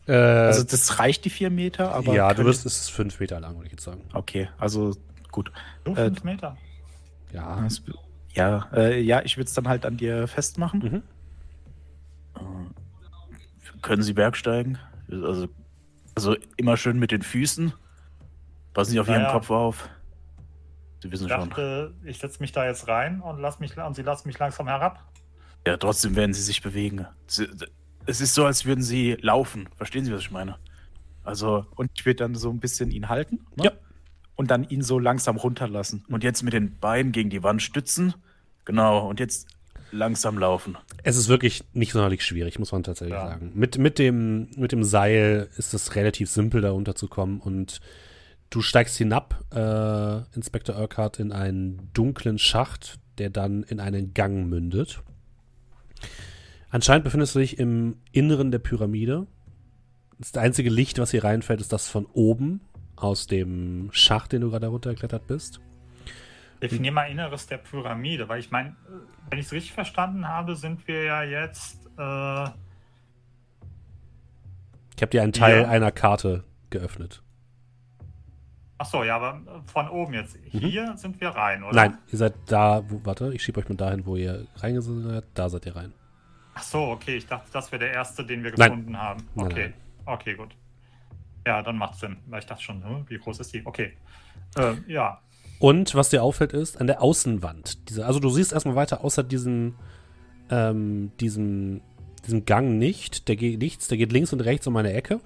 Äh, Also das reicht die vier Meter, aber. ja, du wirst, es ist fünf Meter lang, würde ich jetzt sagen. Okay, also gut. So, Äh, fünf Meter. Ja. Das- Ja, äh, ja, ich würde es dann halt an dir festmachen. Mhm. Können Sie bergsteigen? Also, also immer schön mit den Füßen. Passen Sie auf Ihren Naja. Kopf auf. Sie wissen Ich schon. dachte, ich setze mich da jetzt rein und, lass mich, und sie lassen mich langsam herab. Ja, trotzdem werden Sie sich bewegen. Sie, es ist so, als würden Sie laufen. Verstehen Sie, was ich meine? Also, Und ich würde dann so ein bisschen ihn halten. Ne? Ja. Und dann ihn so langsam runterlassen. und jetzt mit den Beinen gegen die Wand stützen. Genau, und jetzt langsam laufen. Es ist wirklich nicht sonderlich schwierig, muss man tatsächlich Ja. sagen. Mit, mit, dem, mit dem Seil ist es relativ simpel, da runterzukommen und du steigst hinab, äh, Inspektor Urquhart, in einen dunklen Schacht, der dann in einen Gang mündet. Anscheinend befindest du dich im Inneren der Pyramide. Das einzige Licht, was hier reinfällt, ist das von oben aus dem Schacht, den du gerade runtergeklettert bist. Definier mal Inneres der Pyramide, weil ich meine, wenn ich es richtig verstanden habe, sind wir ja jetzt. Äh, Ich habe dir einen Teil Ja. einer Karte geöffnet. achso, ja, aber von oben jetzt. Hier sind wir rein, oder? Mhm. Nein, ihr seid da, wo, warte, ich schiebe euch mal dahin, wo ihr reingesetzt seid. Da seid ihr rein. Ach so, okay, ich dachte, das wäre der erste, den wir Nein. gefunden haben. Nein, Okay, okay, gut. Ja, dann macht Sinn, weil ich dachte schon, hm, wie groß ist die? Okay. Ähm, ja, Und was dir auffällt, ist an der Außenwand. Diese, also du siehst erstmal weiter außer diesem, ähm, diesem, diesem Gang nicht. Der geht nichts, der geht links und rechts um eine Ecke.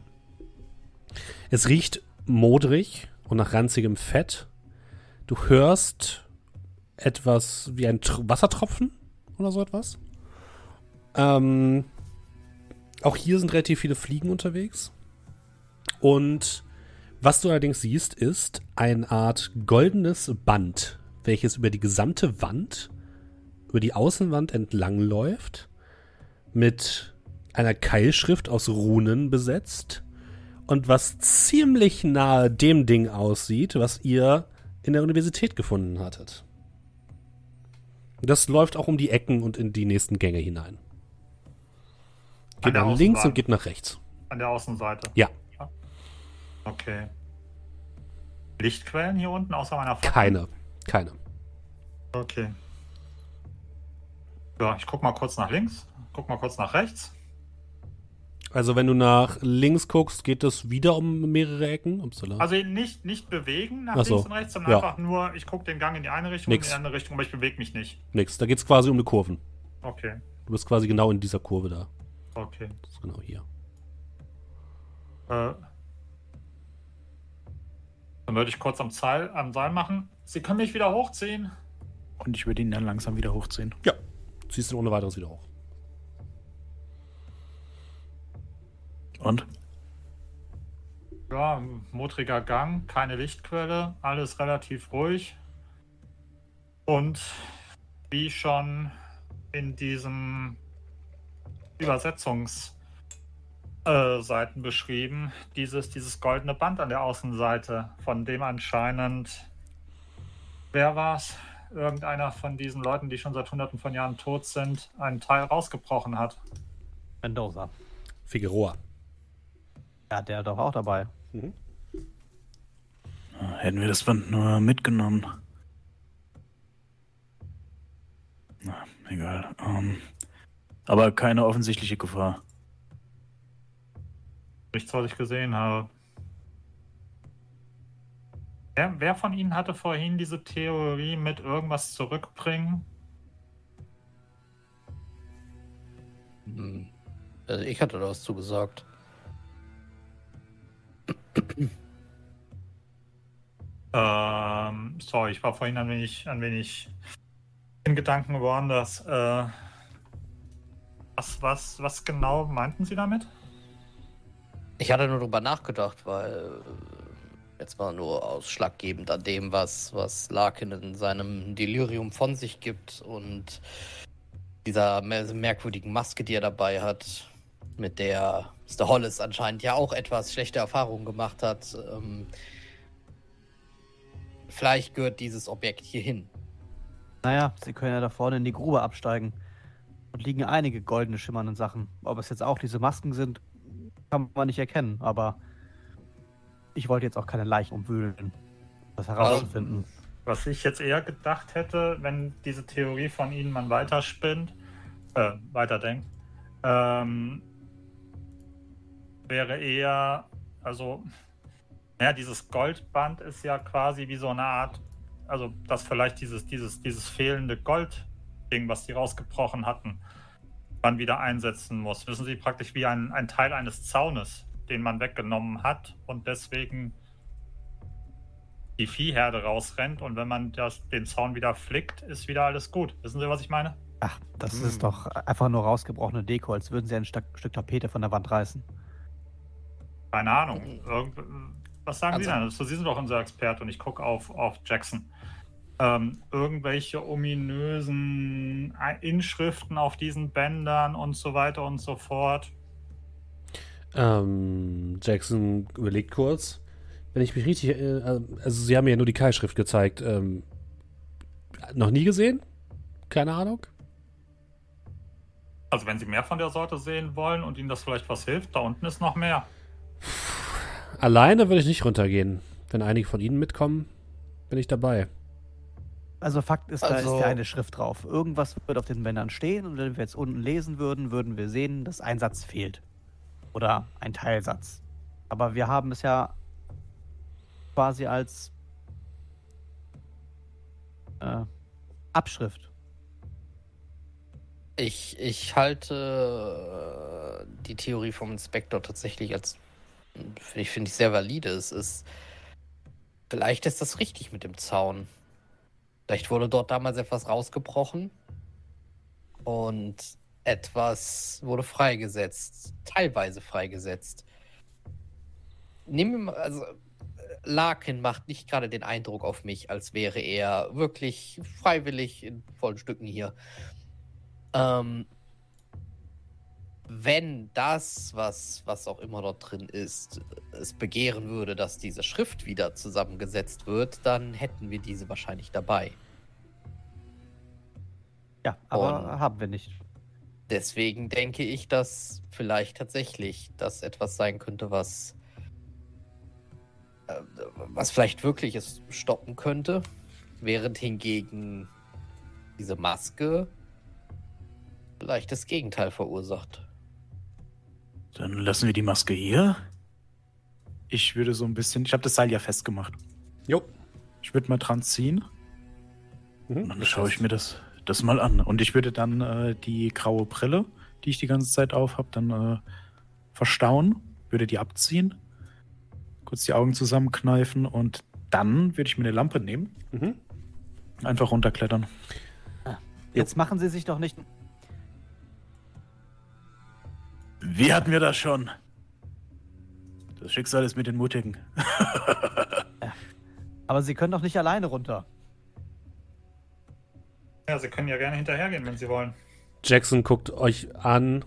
Es riecht modrig und nach ranzigem Fett. Du hörst etwas wie ein Tr Wassertropfen oder so etwas. Ähm, auch hier sind relativ viele Fliegen unterwegs. Und was du allerdings siehst, ist eine Art goldenes Band, welches über die gesamte Wand, über die Außenwand entlang läuft, mit einer Keilschrift aus Runen besetzt und was ziemlich nahe dem Ding aussieht, was ihr in der Universität gefunden hattet. Das läuft auch um die Ecken und in die nächsten Gänge hinein. Geht nach links und geht nach rechts. an der Außenseite. Ja. Okay. Lichtquellen hier unten außer meiner Fackel? Keine. Keine. Okay. Ja, ich guck mal kurz nach links, guck mal kurz nach rechts. Also wenn du nach links guckst, geht es wieder um mehrere Ecken. Upsala. Also nicht, nicht bewegen nach Ach so. links und rechts, sondern Ja. einfach nur, ich gucke den Gang in die eine Richtung Nix. und in die andere Richtung, aber ich bewege mich nicht. Nix. Da geht es quasi um eine Kurven. Okay, Du bist quasi genau in dieser Kurve da. okay. Das ist genau hier. Äh, dann würde ich kurz am Seil, am Seil machen. Sie können mich wieder hochziehen. Und ich würde ihn dann langsam wieder hochziehen. Ja. Ziehst ihn ohne weiteres wieder hoch. Und? Ja, modriger Gang, keine Lichtquelle, alles relativ ruhig. Und wie schon in diesem Übersetzungsseiten äh, Seiten beschrieben, dieses, dieses goldene Band an der Außenseite, von dem anscheinend, wer war's? Irgendeiner von diesen Leuten, die schon seit hunderten von Jahren tot sind, einen Teil rausgebrochen hat. Mendoza. Figueroa. Ja, der doch auch dabei. Hätten wir das Band nur mitgenommen. Egal. Ähm, aber keine offensichtliche Gefahr. Nichts, was ich gesehen habe. Wer, wer von Ihnen hatte vorhin diese Theorie mit irgendwas zurückbringen? Hm. Also ich hatte da was zugesagt. Ähm, sorry, ich war vorhin ein wenig, ein wenig in Gedanken woanders. Äh, was, was, was genau meinten Sie damit? Ich hatte nur drüber nachgedacht, weil äh, jetzt mal nur ausschlaggebend an dem, was, was Larkin in seinem Delirium von sich gibt und dieser mer merkwürdigen Maske, die er dabei hat, mit der Mr. Hollis anscheinend ja auch etwas schlechte Erfahrungen gemacht hat. Ähm, vielleicht gehört dieses Objekt hier hin. Naja, Sie können ja da vorne in die Grube absteigen. Und liegen einige goldene schimmernde Sachen. Ob es jetzt auch diese Masken sind, kann man nicht erkennen. Aber ich wollte jetzt auch keine Leichen umwühlen, das herauszufinden. Was ich jetzt eher gedacht hätte, wenn diese Theorie von Ihnen man weiterspinnt, äh, weiterdenkt, ähm, wäre eher, also, naja, dieses Goldband ist ja quasi wie so eine Art, also, dass vielleicht dieses, dieses, dieses fehlende Goldding, was die rausgebrochen hatten, man wieder einsetzen muss. Wissen Sie, praktisch wie ein, ein Teil eines Zaunes, den man weggenommen hat und deswegen die Viehherde rausrennt und wenn man das, den Zaun wieder flickt, ist wieder alles gut. Wissen Sie, was ich meine? Ach, das Hm. ist doch einfach nur rausgebrochene Deko, als würden Sie ein Stück, Stück Tapete von der Wand reißen. Keine Ahnung. Irgend, was sagen Sie Also- denn? Also, Sie sind doch unser Experte und ich gucke auf, auf Jackson. Ähm, irgendwelche ominösen Inschriften auf diesen Bändern und so weiter und so fort. Ähm, Jackson überlegt kurz. Wenn ich mich richtig, äh, also Sie haben mir ja nur die Keilschrift gezeigt. Ähm, noch nie gesehen? Keine Ahnung. Also wenn Sie mehr von der Sorte sehen wollen und Ihnen das vielleicht was hilft, da unten ist noch mehr. Alleine würde ich nicht runtergehen. Wenn einige von Ihnen mitkommen, bin ich dabei. Also Fakt ist, da Also- ist ja eine Schrift drauf. Irgendwas wird auf den Bändern stehen und wenn wir jetzt unten lesen würden, würden wir sehen, dass ein Satz fehlt. Oder ein Teilsatz. Aber wir haben es ja quasi als äh, Abschrift. Ich, ich halte äh, die Theorie vom Inspektor tatsächlich als, finde ich, finde ich sehr valide. Es ist, vielleicht ist das richtig mit dem Zaun. Vielleicht wurde dort damals etwas rausgebrochen und etwas wurde freigesetzt, teilweise freigesetzt. Mal, also Larkin macht nicht gerade den Eindruck auf mich, als wäre er wirklich freiwillig in vollen Stücken hier. Ähm, wenn das, was, was auch immer dort drin ist, es begehren würde, dass diese Schrift wieder zusammengesetzt wird, dann hätten wir diese wahrscheinlich dabei. Ja, aber Und- haben wir nicht. Deswegen denke ich, dass vielleicht tatsächlich das etwas sein könnte, was, äh, was vielleicht wirklich es stoppen könnte, während hingegen diese Maske vielleicht das Gegenteil verursacht. Dann lassen wir die Maske hier. Ich würde so ein bisschen. Ich habe das Seil ja festgemacht. Jo. Ich würde mal dran ziehen. Mhm, Und dann schaue ich mir das, das mal an. Und ich würde dann äh, die graue Brille, die ich die ganze Zeit auf habe, dann äh, verstauen, würde die abziehen, kurz die Augen zusammenkneifen und dann würde ich mir eine Lampe nehmen, Mhm. einfach runterklettern. Jetzt machen Sie sich doch nicht. Wie hatten wir das schon? Das Schicksal ist mit den Mutigen. Aber Sie können doch nicht alleine runter. Ja, Sie können ja gerne hinterhergehen, wenn Sie wollen. Jackson guckt euch an.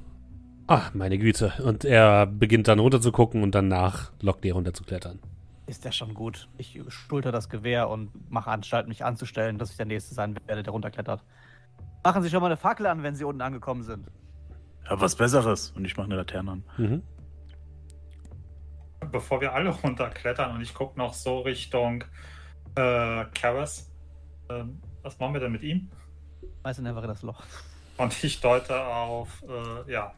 Ah, meine Güte. Und er beginnt dann runter zu gucken und danach lockt ihr runter zu klettern. Ist ja schon gut. Ich schulter das Gewehr und mache Anstalt, mich anzustellen, dass ich der Nächste sein werde, der runterklettert. Machen Sie schon mal eine Fackel an, wenn Sie unten angekommen sind. Ja, was Besseres. Und ich mache eine Laterne an. Mhm. Bevor wir alle runterklettern und ich gucke noch so Richtung äh, Karas. Ähm, was machen wir denn mit ihm? Weiß in einfach in das Loch. Und ich deute auf, äh, ja,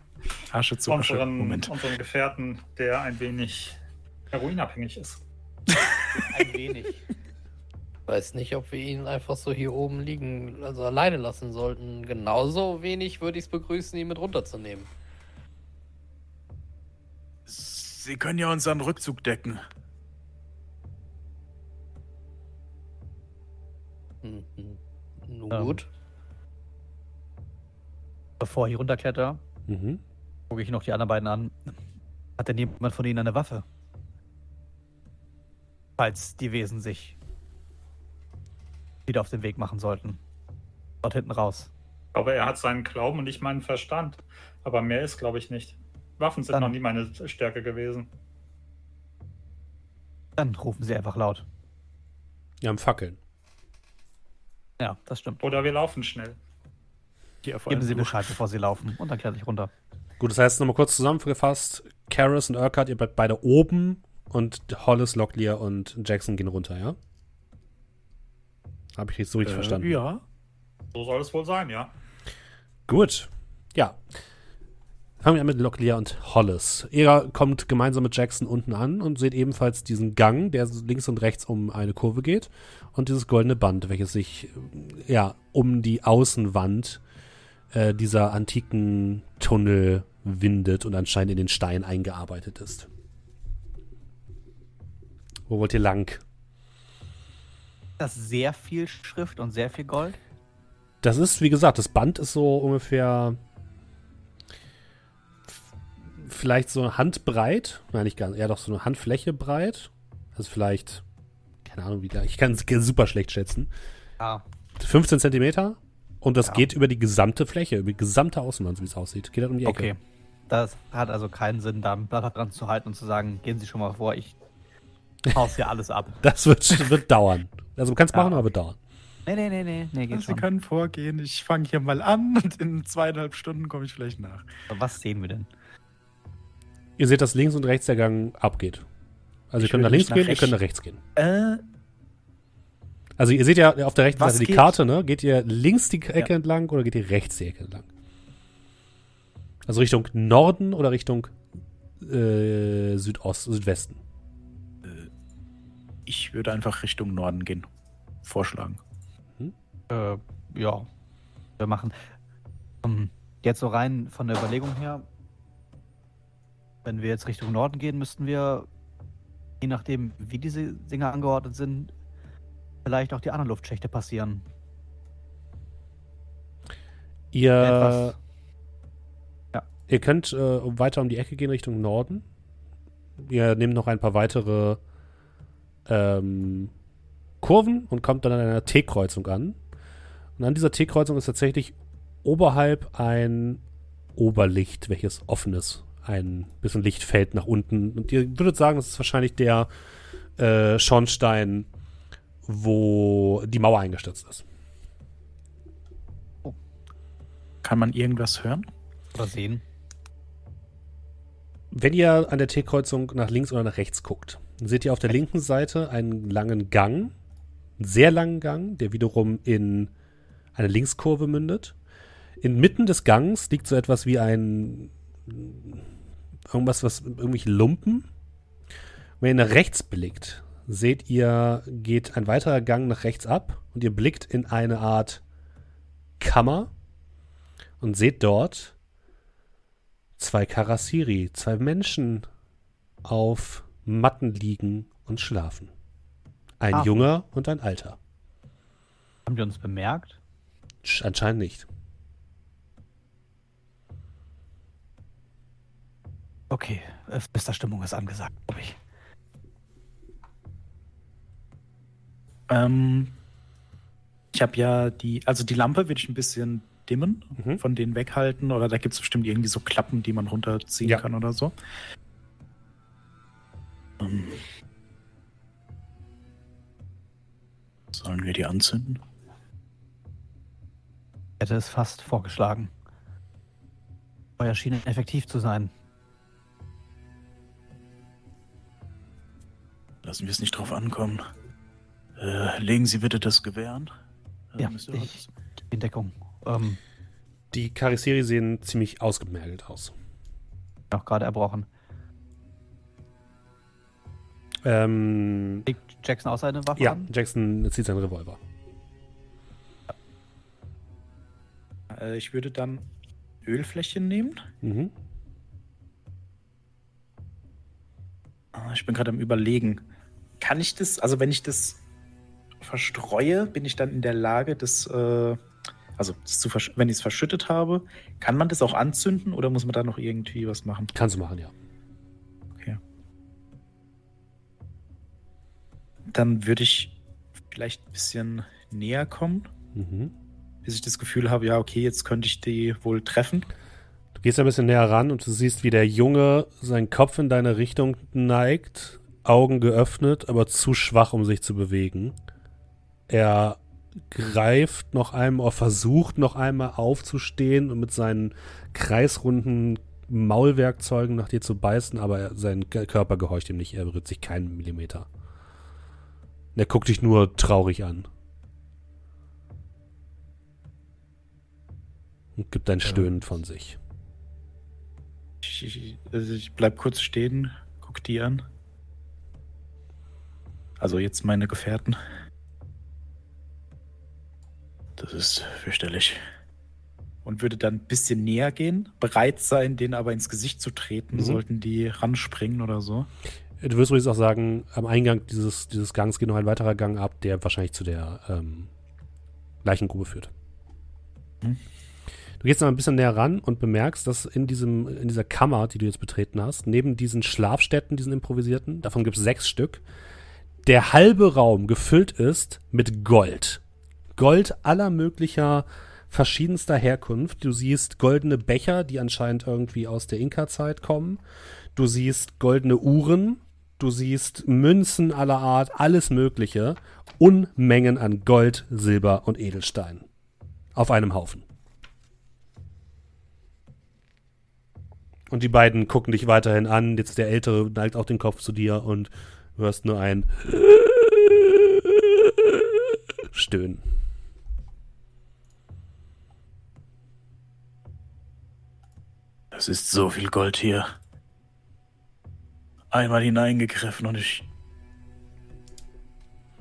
Asche zu Asche. unseren, Moment. unseren Gefährten, der ein wenig heroinabhängig ist. Ein wenig. Ich weiß nicht, ob wir ihn einfach so hier oben liegen, also alleine lassen sollten. Genauso wenig würde ich es begrüßen, ihn mit runterzunehmen. Sie können ja unseren Rückzug decken. Hm, hm. Nun Ähm. gut. Bevor ich runterkletter, Mhm. gucke ich noch die anderen beiden an. Hat denn jemand von ihnen eine Waffe? Falls die Wesen sich wieder auf den Weg machen sollten. Dort hinten raus. Ich glaube, er hat seinen Glauben und nicht meinen Verstand. Aber mehr ist, glaube ich, nicht. Waffen sind Dann- noch nie meine Stärke gewesen. Dann rufen sie einfach laut. Wir haben Fackeln. Ja, das stimmt. Oder wir laufen schnell. Geben Sie durch. Bescheid, bevor Sie laufen. Und dann kletter ich runter. Gut, das heißt nochmal kurz zusammengefasst: Karis und Urquhart, ihr bleibt beide oben und Hollis, Locklear und Jackson gehen runter, ja? Habe ich jetzt so richtig Äh, verstanden? Ja. So soll es wohl sein, ja. Gut. Ja. Fangen wir an mit Locklear und Hollis. Ihr kommt gemeinsam mit Jackson unten an und seht ebenfalls diesen Gang, der links und rechts um eine Kurve geht und dieses goldene Band, welches sich äh, ja um die Außenwand äh, dieser antiken Tunnel windet und anscheinend in den Stein eingearbeitet ist. Wo wollt ihr lang? Das ist sehr viel Schrift und sehr viel Gold. Das ist, wie gesagt, das Band ist so ungefähr vielleicht so eine Handbreit. Nein, nicht ganz, eher doch so eine Handfläche breit. Also vielleicht, keine Ahnung, wie da, ich kann es super schlecht schätzen. Ja. 15 Zentimeter und das Ja. geht über die gesamte Fläche, über die gesamte Außenwand, so wie es aussieht. Geht halt um die Ecke. Okay. Das hat also keinen Sinn, da ein Blatt dran zu halten und zu sagen, gehen Sie schon mal vor, ich hau's hier alles ab. Das wird, wird dauern. Also du kannst Ja, machen, aber dauern. Nee, nee, nee, nee, nee, geht Sie schon. können vorgehen. Ich fange hier mal an und in zweieinhalb Stunden komme ich vielleicht nach. Was sehen wir denn? Ihr seht, dass links und rechts der Gang abgeht. Also ihr Ich könnt nach links nach gehen, ihr könnt nach rechts gehen. Äh, Also ihr seht ja auf der rechten Was Seite die geht? Karte, ne? Geht ihr links die Ecke Ja. entlang oder geht ihr rechts die Ecke entlang? Also Richtung Norden oder Richtung äh, Südost, Südwesten? Ich würde einfach Richtung Norden gehen. Vorschlagen. Äh, ja. Wir machen. Ähm, jetzt so rein von der Überlegung her, wenn wir jetzt Richtung Norden gehen, müssten wir, je nachdem, wie diese Dinger angeordnet sind, vielleicht auch die anderen Luftschächte passieren. Ihr, Etwas. Ja. ihr könnt äh, weiter um die Ecke gehen Richtung Norden. Ihr nehmt noch ein paar weitere ähm, Kurven und kommt dann an einer T-Kreuzung an. Und an dieser T-Kreuzung ist tatsächlich oberhalb ein Oberlicht, welches offen ist. Ein bisschen Licht fällt nach unten. Und ihr würdet sagen, das ist wahrscheinlich der äh, Schornstein, wo die Mauer eingestürzt ist. Kann man irgendwas hören? Oder sehen. Wenn ihr an der T-Kreuzung nach links oder nach rechts guckt, dann seht ihr auf der linken Seite einen langen Gang, einen sehr langen Gang, der wiederum in eine Linkskurve mündet. Inmitten des Gangs liegt so etwas wie ein irgendwas, was irgendwelche Lumpen. Wenn ihr nach rechts blickt, seht ihr, geht ein weiterer Gang nach rechts ab und ihr blickt in eine Art Kammer und seht dort zwei Karasiri, zwei Menschen auf Matten liegen und schlafen. Ein Ah. junger und ein alter. Haben die uns bemerkt? Sch- Anscheinend nicht. Okay, äh, Stimmung ist angesagt, glaube ich. Ähm, ich habe ja die, also die Lampe würde ich ein bisschen dimmen, Mhm. von denen weghalten. Oder da gibt es bestimmt irgendwie so Klappen, die man runterziehen Ja. kann oder so. Ähm, sollen wir die anzünden? Hätte es fast vorgeschlagen. Feuer schien effektiv zu sein. Lassen wir es nicht drauf ankommen. Äh, legen Sie bitte das Gewehr an. Äh, Ja, ich in Deckung. Ähm, Die Charaktere sehen ziemlich ausgemergelt aus. Auch gerade erbrochen. Ähm, Legt Jackson auch seine Waffe ja, an? Jackson zieht seinen Revolver. Äh, ich würde dann Ölfläschchen nehmen. Mhm. Ah, Ich bin gerade am Überlegen. Kann ich das, also wenn ich das verstreue, bin ich dann in der Lage, das, äh, also das zu versch- wenn ich es verschüttet habe, kann man das auch anzünden oder muss man da noch irgendwie was machen? Kannst du machen, ja. Dann würde ich vielleicht ein bisschen näher kommen, Mhm. bis ich das Gefühl habe, ja, okay, jetzt könnte ich die wohl treffen. Du gehst ein bisschen näher ran und du siehst, wie der Junge seinen Kopf in deine Richtung neigt, Augen geöffnet, aber zu schwach, um sich zu bewegen. Er greift noch einmal, versucht noch einmal aufzustehen und mit seinen kreisrunden Maulwerkzeugen nach dir zu beißen, aber er, sein Körper gehorcht ihm nicht, er berührt sich keinen Millimeter. Er guckt dich nur traurig an. Und gibt ein Stöhnen von sich. Ich, ich, also ich bleib kurz stehen, guck die an. Also jetzt meine Gefährten. Das ist fürchterlich. Und würde dann ein bisschen näher gehen, bereit sein, denen aber ins Gesicht zu treten, Mhm. sollten die ranspringen oder so. Du wirst übrigens auch sagen, am Eingang dieses, dieses Gangs geht noch ein weiterer Gang ab, der wahrscheinlich zu der ähm, Leichengrube führt. Hm. Du gehst noch ein bisschen näher ran und bemerkst, dass in, diesem, in dieser Kammer, die du jetzt betreten hast, neben diesen Schlafstätten, diesen improvisierten, davon gibt es sechs Stück, der halbe Raum gefüllt ist mit Gold. Gold aller möglicher verschiedenster Herkunft. Du siehst goldene Becher, die anscheinend irgendwie aus der Inka-Zeit kommen. Du siehst goldene Uhren. Du siehst Münzen aller Art, alles Mögliche. Unmengen an Gold, Silber und Edelstein. Auf einem Haufen. Und die beiden gucken dich weiterhin an. Jetzt der Ältere neigt auch den Kopf zu dir und hörst nur ein Stöhnen. Es ist so viel Gold hier. Einmal hineingegriffen und ich.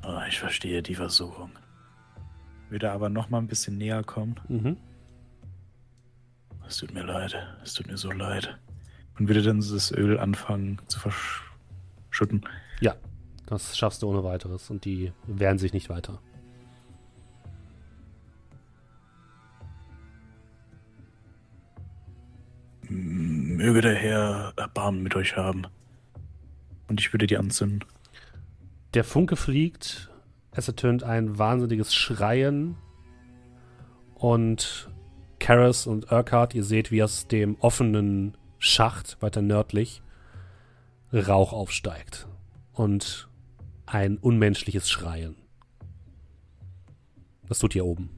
Ah, ich verstehe die Versuchung. Würde aber noch mal ein bisschen näher kommen Mhm. Es tut mir leid. Es tut mir so leid. und würde dann das Öl anfangen zu verschütten. Ja, das schaffst du ohne weiteres und die wehren sich nicht weiter. Möge der Herr Erbarmen mit euch haben. Und ich würde die anzünden. Der Funke fliegt, es ertönt ein wahnsinniges Schreien und Karas und Urquhart, ihr seht, wie aus dem offenen Schacht weiter nördlich Rauch aufsteigt und ein unmenschliches Schreien. Das tut ihr oben.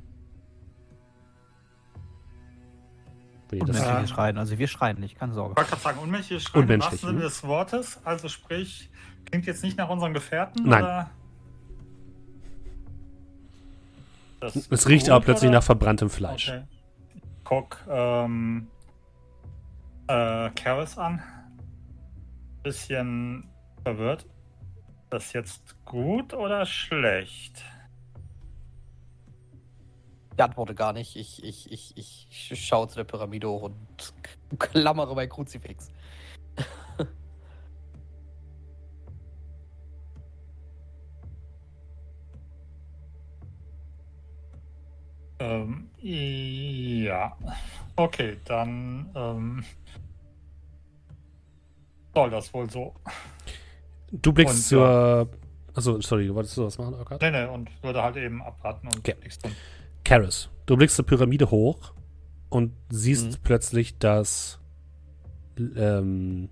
Das, Unmenschliches Schreien. Also wir schreien nicht, keine Sorge. Ich wollte gerade sagen, unmenschliches Schreien im Unmenschlich, wahrsten Sinne des Wortes. Also sprich, klingt jetzt nicht nach unseren Gefährten? Nein. Oder? Das es riecht gut, aber plötzlich oder? nach verbranntem Fleisch. Okay. Guck ähm, äh, Karis an. Bisschen verwirrt. Ist das jetzt gut oder schlecht? Ich antworte gar nicht. Ich, ich, ich, ich schaue zu der Pyramide hoch und klammere mein Kruzifix. Ähm, ja. Okay, dann ähm, soll das wohl so. Du blickst Und, zur. Achso, sorry, wolltest du was machen, Urquhart? Nee, nee, und würde halt eben abwarten und Okay. nichts tun. Karis, du blickst zur Pyramide hoch und siehst Mhm. plötzlich, dass ähm,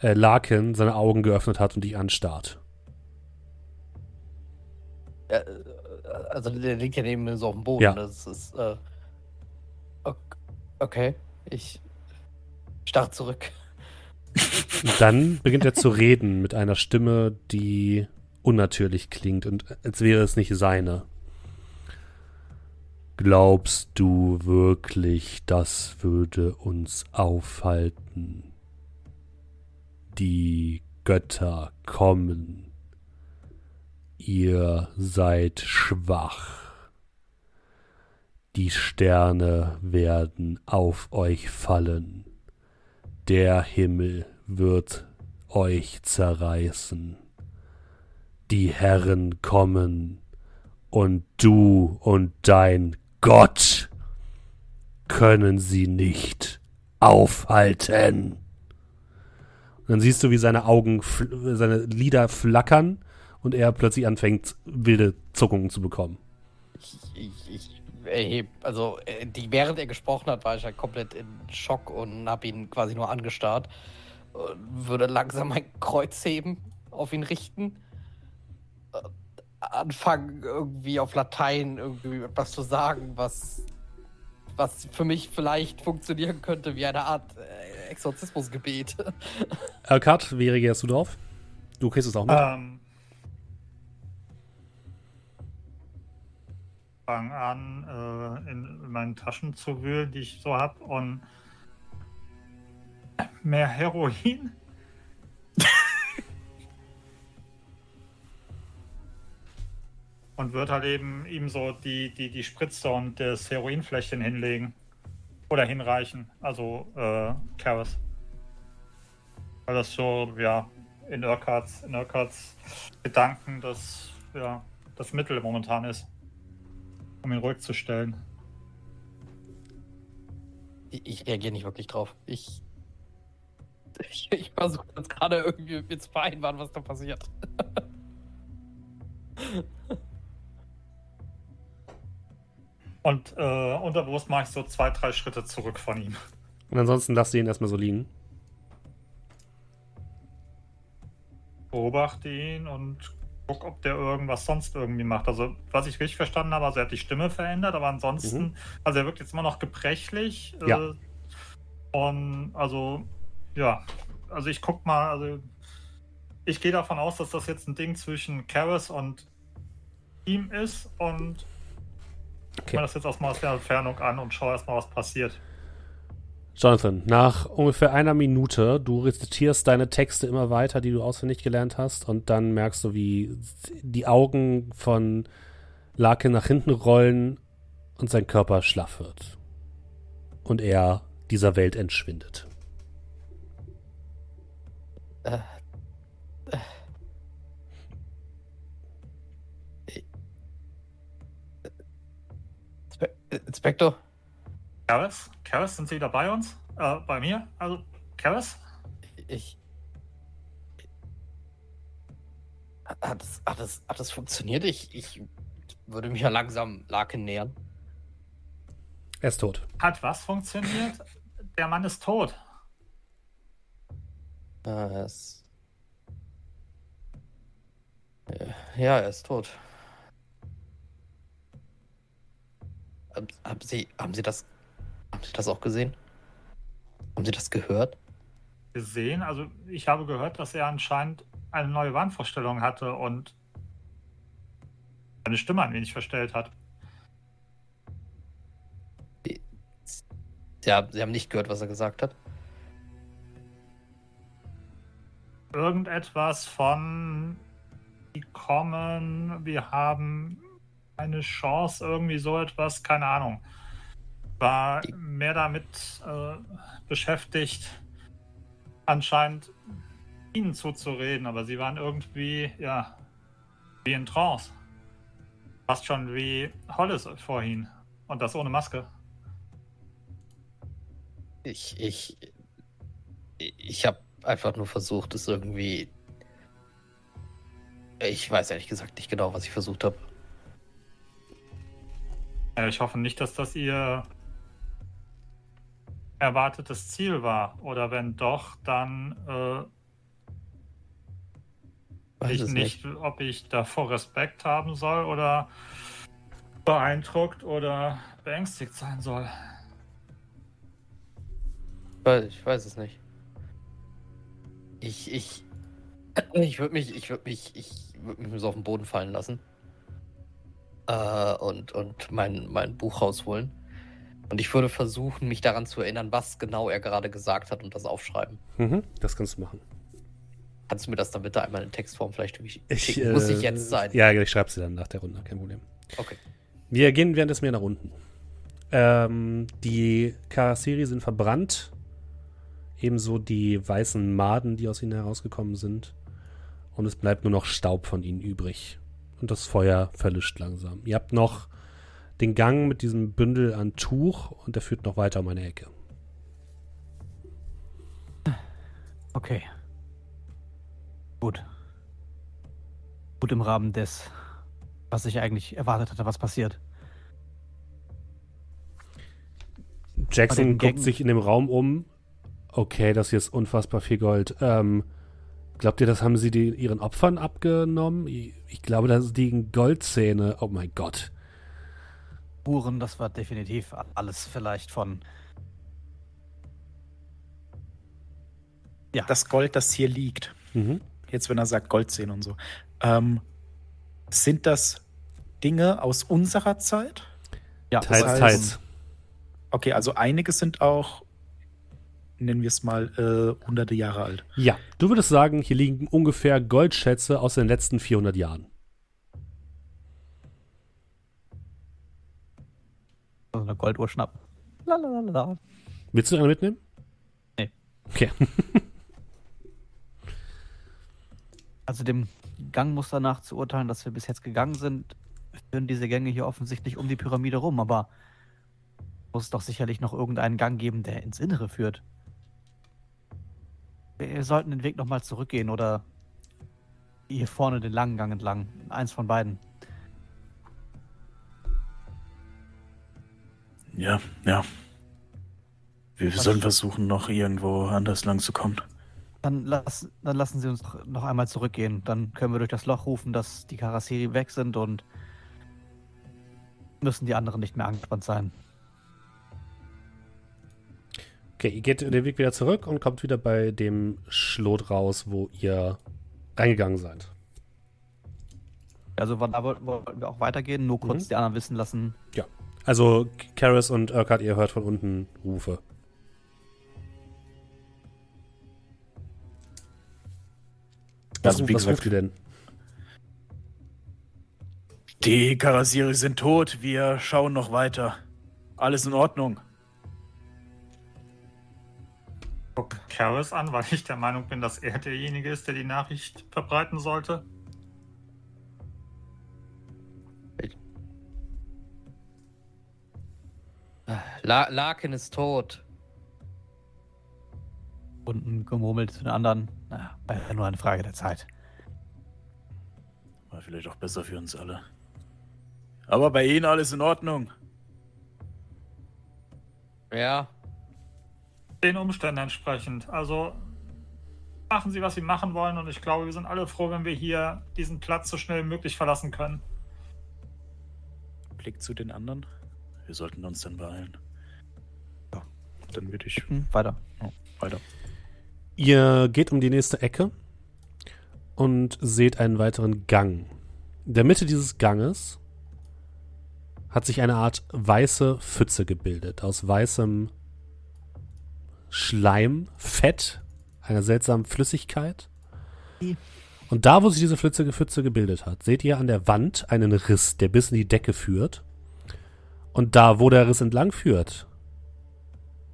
äh, Larkin seine Augen geöffnet hat und dich anstarrt. Äh, äh, also der liegt ja neben mir so auf dem Boden. Ja. Das ist. Äh, ok- okay, ich starre zurück. Und dann beginnt er zu reden mit einer Stimme, die unnatürlich klingt und als wäre es nicht seine. Glaubst du wirklich, das würde uns aufhalten? Die Götter kommen. Ihr seid schwach. Die Sterne werden auf euch fallen. Der Himmel wird euch zerreißen. Die Herren kommen, und du und dein Gott können sie nicht aufhalten. Und dann siehst du, wie seine Augen, seine Lider flackern und er plötzlich anfängt, wilde Zuckungen zu bekommen. Ich, ich, ich erheb, also äh, die, während er gesprochen hat, war ich halt komplett in Schock und habe ihn quasi nur angestarrt. Und würde langsam mein Kreuz heben, auf ihn richten. Anfangen, irgendwie auf Latein irgendwie etwas zu sagen, was, was für mich vielleicht funktionieren könnte wie eine Art äh, Exorzismusgebet. Alkat, wie reagierst du drauf? Du kriegst es auch mit. Ähm, fang an, äh, in meinen Taschen zu wühlen, die ich so habe und mehr Heroin. Und wird halt eben ihm so die, die, die Spritze und das Heroinfläschchen hinlegen. Oder hinreichen. Also äh, Karas. Weil das so, ja, in Urquharts, in Urquharts Gedanken das, ja, das Mittel momentan ist. Um ihn ruhig zu stellen. Ich, ich reagiere nicht wirklich drauf. Ich. Ich, ich versuche jetzt gerade irgendwie mit zu vereinbaren, was da passiert. Und äh, unterbewusst mache ich so zwei, drei Schritte zurück von ihm. Und ansonsten lasst ihr ihn erstmal so liegen. Beobachte ihn und guck, ob der irgendwas sonst irgendwie macht. Also, was ich richtig verstanden habe, also er hat die Stimme verändert, aber ansonsten, Mhm. also er wirkt jetzt immer noch gebrechlich. Ja. Äh, und also, ja, also ich guck mal, also ich gehe davon aus, dass das jetzt ein Ding zwischen Karis und ihm ist und Okay. mir das jetzt erstmal aus der Entfernung an und schau erstmal, was passiert. Jonathan, nach ungefähr einer Minute, du rezitierst deine Texte immer weiter, die du auswendig gelernt hast, und dann merkst du, wie die Augen von Larkin nach hinten rollen und sein Körper schlaff wird. Und er dieser Welt entschwindet. Äh, äh. Inspektor? Karis? Karis, sind Sie wieder bei uns? Äh, bei mir? Also, Karis? Ich. Hat es, hat es, hat es funktioniert? Ich, ich würde mich ja langsam Larkin nähern. Er ist tot. Hat was funktioniert? Der Mann ist tot. Ah, er ist. Ja, er ist tot. Haben, Sie, haben Sie das, haben Sie das auch gesehen? Haben Sie das gehört? Gesehen, also ich habe gehört, dass er anscheinend eine neue Wahnvorstellung hatte und seine Stimme ein wenig verstellt hat. Sie haben, Sie haben nicht gehört, was er gesagt hat? Irgendetwas von, die kommen, wir haben eine Chance, irgendwie so etwas, keine Ahnung. War mehr damit äh, beschäftigt, anscheinend ihnen zuzureden, aber sie waren irgendwie, ja, wie in Trance. Fast schon wie Hollis vorhin. Und das ohne Maske. Ich, ich, ich habe einfach nur versucht, es irgendwie. Ich weiß ehrlich gesagt nicht genau, was ich versucht habe. Äh, Ich hoffe nicht, dass das ihr erwartetes Ziel war. Oder wenn doch, dann äh, Weiß ich es nicht, ob ich davor Respekt haben soll oder beeindruckt oder beängstigt sein soll. Weil ich weiß es nicht. Ich, ich, ich würde mich, ich würde mich, ich würde mich so auf den Boden fallen lassen. Äh, und, und mein, mein Buch rausholen. Und ich würde versuchen, mich daran zu erinnern, was genau er gerade gesagt hat und das aufschreiben. Mhm, das kannst du machen. Kannst du mir das dann bitte einmal in Textform vielleicht Ich, schicken? Muss äh, ich jetzt sein? Ja, ich schreib's dir dann nach der Runde, kein Problem. Okay. Wir gehen währenddessen mehr nach unten. Ähm, die Karasiri sind verbrannt. Ebenso die weißen Maden, die aus ihnen herausgekommen sind. Und es bleibt nur noch Staub von ihnen übrig. Und das Feuer verlischt langsam. Ihr habt noch den Gang mit diesem Bündel an Tuch und der führt noch weiter um eine Ecke. Okay. Gut. Gut im Rahmen des, was ich eigentlich erwartet hatte, was passiert. Jackson guckt sich in dem Raum um. Okay, das hier ist unfassbar viel Gold. Ähm, glaubt ihr, das haben sie die, ihren Opfern abgenommen? Ich, ich glaube, da liegen Goldzähne. Oh mein Gott. Spuren, das war definitiv alles vielleicht von. Ja, Das Gold, das hier liegt, Mhm. jetzt wenn er sagt Goldzähne und so, ähm, sind das Dinge aus unserer Zeit? ja, Teils, heißt- teils. Okay, also einige sind auch, nennen wir es mal, äh, hunderte Jahre alt. Ja, du würdest sagen, hier liegen ungefähr Goldschätze aus den letzten 400 Jahren. so eine Golduhr schnappen. Lalalala. Willst du eine mitnehmen? Nee. Okay. Also dem Gangmuster nach zu urteilen, dass wir bis jetzt gegangen sind, führen diese Gänge hier offensichtlich um die Pyramide rum, aber muss es doch sicherlich noch irgendeinen Gang geben, der ins Innere führt. Wir sollten den Weg nochmal zurückgehen oder hier vorne den langen Gang entlang. Eins von beiden. Ja, ja. Wir Was- sollen versuchen, noch irgendwo anders lang zu kommen. Dann, lass, dann lassen Sie uns noch- einmal zurückgehen. Dann können wir durch das Loch rufen, dass die Karasiri weg sind und müssen die anderen nicht mehr angespannt sein. Okay, ihr geht den Weg wieder zurück und kommt wieder bei dem Schlot raus, wo ihr reingegangen seid. Also da wollten wir auch weitergehen, nur kurz Mhm. die anderen wissen lassen. Also, Karis und Urquhart, ihr hört von unten Rufe. Was, Also, wie was ruft ihr denn? Die Karasiri sind tot, wir schauen noch weiter. Alles in Ordnung. Guck Karis an, weil ich der Meinung bin, dass er derjenige ist, der die Nachricht verbreiten sollte. La Larkin ist tot. Unten gemurmelt zu den anderen. Na, war ja nur eine Frage der Zeit. War vielleicht auch besser für uns alle. Aber bei Ihnen alles in Ordnung. Ja, Den Umständen entsprechend. Also machen Sie, was Sie machen wollen und ich glaube, wir sind alle froh, wenn wir hier diesen Platz so schnell wie möglich verlassen können. Blick zu den anderen. Wir sollten uns dann beeilen. Dann würde ich Hm, weiter. weiter. Ihr geht um die nächste Ecke und seht einen weiteren Gang. In der Mitte dieses Ganges hat sich eine Art weiße Pfütze gebildet. Aus weißem Schleim, Fett, einer seltsamen Flüssigkeit. Und da, wo sich diese Pfütze, Pfütze gebildet hat, seht ihr an der Wand einen Riss, der bis in die Decke führt. Und da, wo der Riss entlang führt,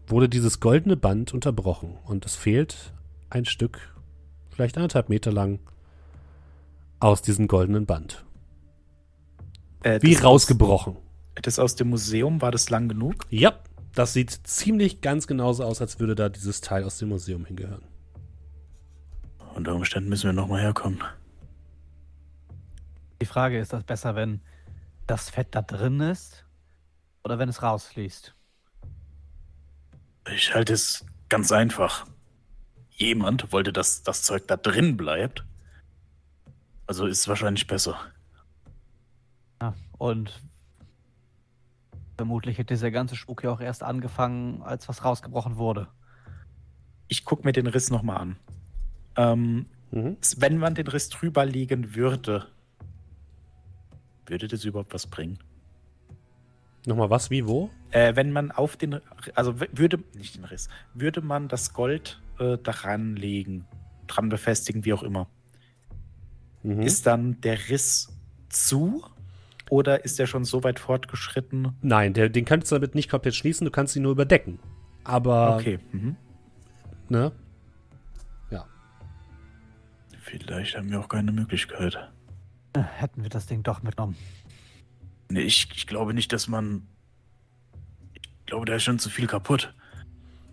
wurde dieses goldene Band unterbrochen und es fehlt ein Stück, vielleicht anderthalb Meter lang, aus diesem goldenen Band. Äh, Wie rausgebrochen. Aus, das aus dem Museum, war das lang genug? Ja, das sieht ziemlich ganz genauso aus, als würde da dieses Teil aus dem Museum hingehören. Unter Umständen müssen wir nochmal herkommen. Die Frage ist, das besser, wenn das Fett da drin ist oder wenn es rausfließt? Ich halte es ganz einfach. Jemand wollte, dass das Zeug da drin bleibt. Also ist es wahrscheinlich besser. Ja, und vermutlich hätte dieser ganze Spuk ja auch erst angefangen, als was rausgebrochen wurde. Ich gucke mir den Riss nochmal an. Ähm, Mhm. wenn man den Riss drüber legen würde, Würde das überhaupt was bringen? Nochmal was, wie, wo? Äh, wenn man auf den, also würde, nicht den Riss, würde man das Gold äh, daran legen, dran befestigen, wie auch immer, Mhm. ist dann der Riss zu oder ist der schon so weit fortgeschritten? Nein, der, den kannst du damit nicht komplett schließen, du kannst ihn nur überdecken. Aber, Okay. Mhm. ne? Vielleicht haben wir auch keine Möglichkeit. Äh, Hätten wir das Ding doch mitgenommen. Nee, ich, ich glaube nicht, dass man. Ich glaube, da ist schon zu viel kaputt.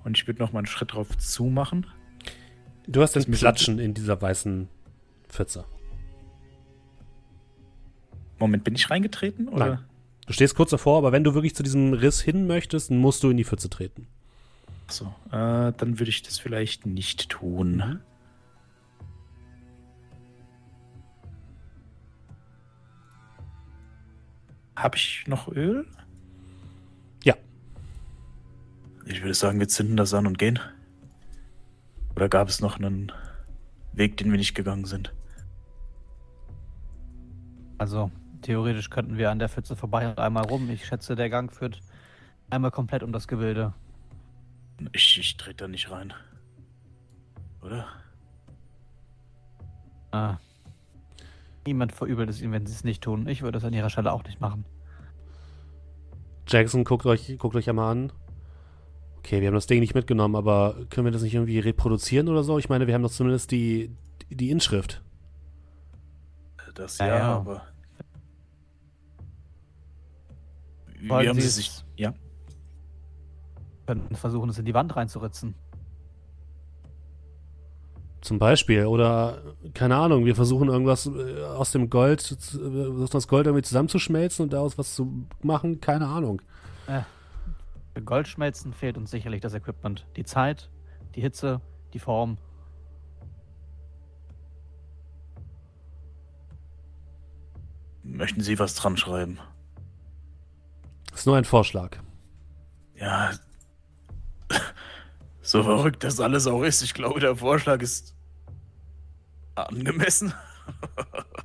Und ich würde noch mal einen Schritt drauf zumachen. Du hast Das Platschen in dieser weißen Pfütze. Moment, bin ich reingetreten? Oder? Nein. Du stehst kurz davor, aber wenn du wirklich zu diesem Riss hin möchtest, musst du in die Pfütze treten. Achso, äh, dann würde ich das vielleicht nicht tun. Mhm. Habe ich noch Öl? Ich würde sagen, wir zünden das an und gehen. Oder gab es noch einen Weg, den wir nicht gegangen sind? Also, theoretisch könnten wir an der Pfütze vorbei und einmal rum. Ich schätze, der Gang führt einmal komplett um das Gebilde. Ich, ich trete da nicht rein. Oder? Ah. Niemand verübelt es ihnen, wenn sie es nicht tun. Ich würde es an ihrer Stelle auch nicht machen. Jackson, guckt euch, guckt euch einmal an. Okay, wir haben das Ding nicht mitgenommen, aber können wir das nicht irgendwie reproduzieren oder so? Ich meine, wir haben doch zumindest die, die Inschrift. Das Ja, ja, ja. aber. Wie Wollen haben Sie sie es- sich. Ja. Könnten versuchen, es in die Wand reinzuritzen. Zum Beispiel. Oder, keine Ahnung, wir versuchen irgendwas äh, aus dem Gold, äh, das Gold irgendwie zusammenzuschmelzen und daraus was zu machen. Keine Ahnung. Für Goldschmelzen fehlt uns sicherlich das Equipment. Die Zeit, die Hitze, die Form. Möchten Sie was dran schreiben? Das ist nur ein Vorschlag. Ja. So verrückt das alles auch ist, ich glaube, der Vorschlag ist angemessen.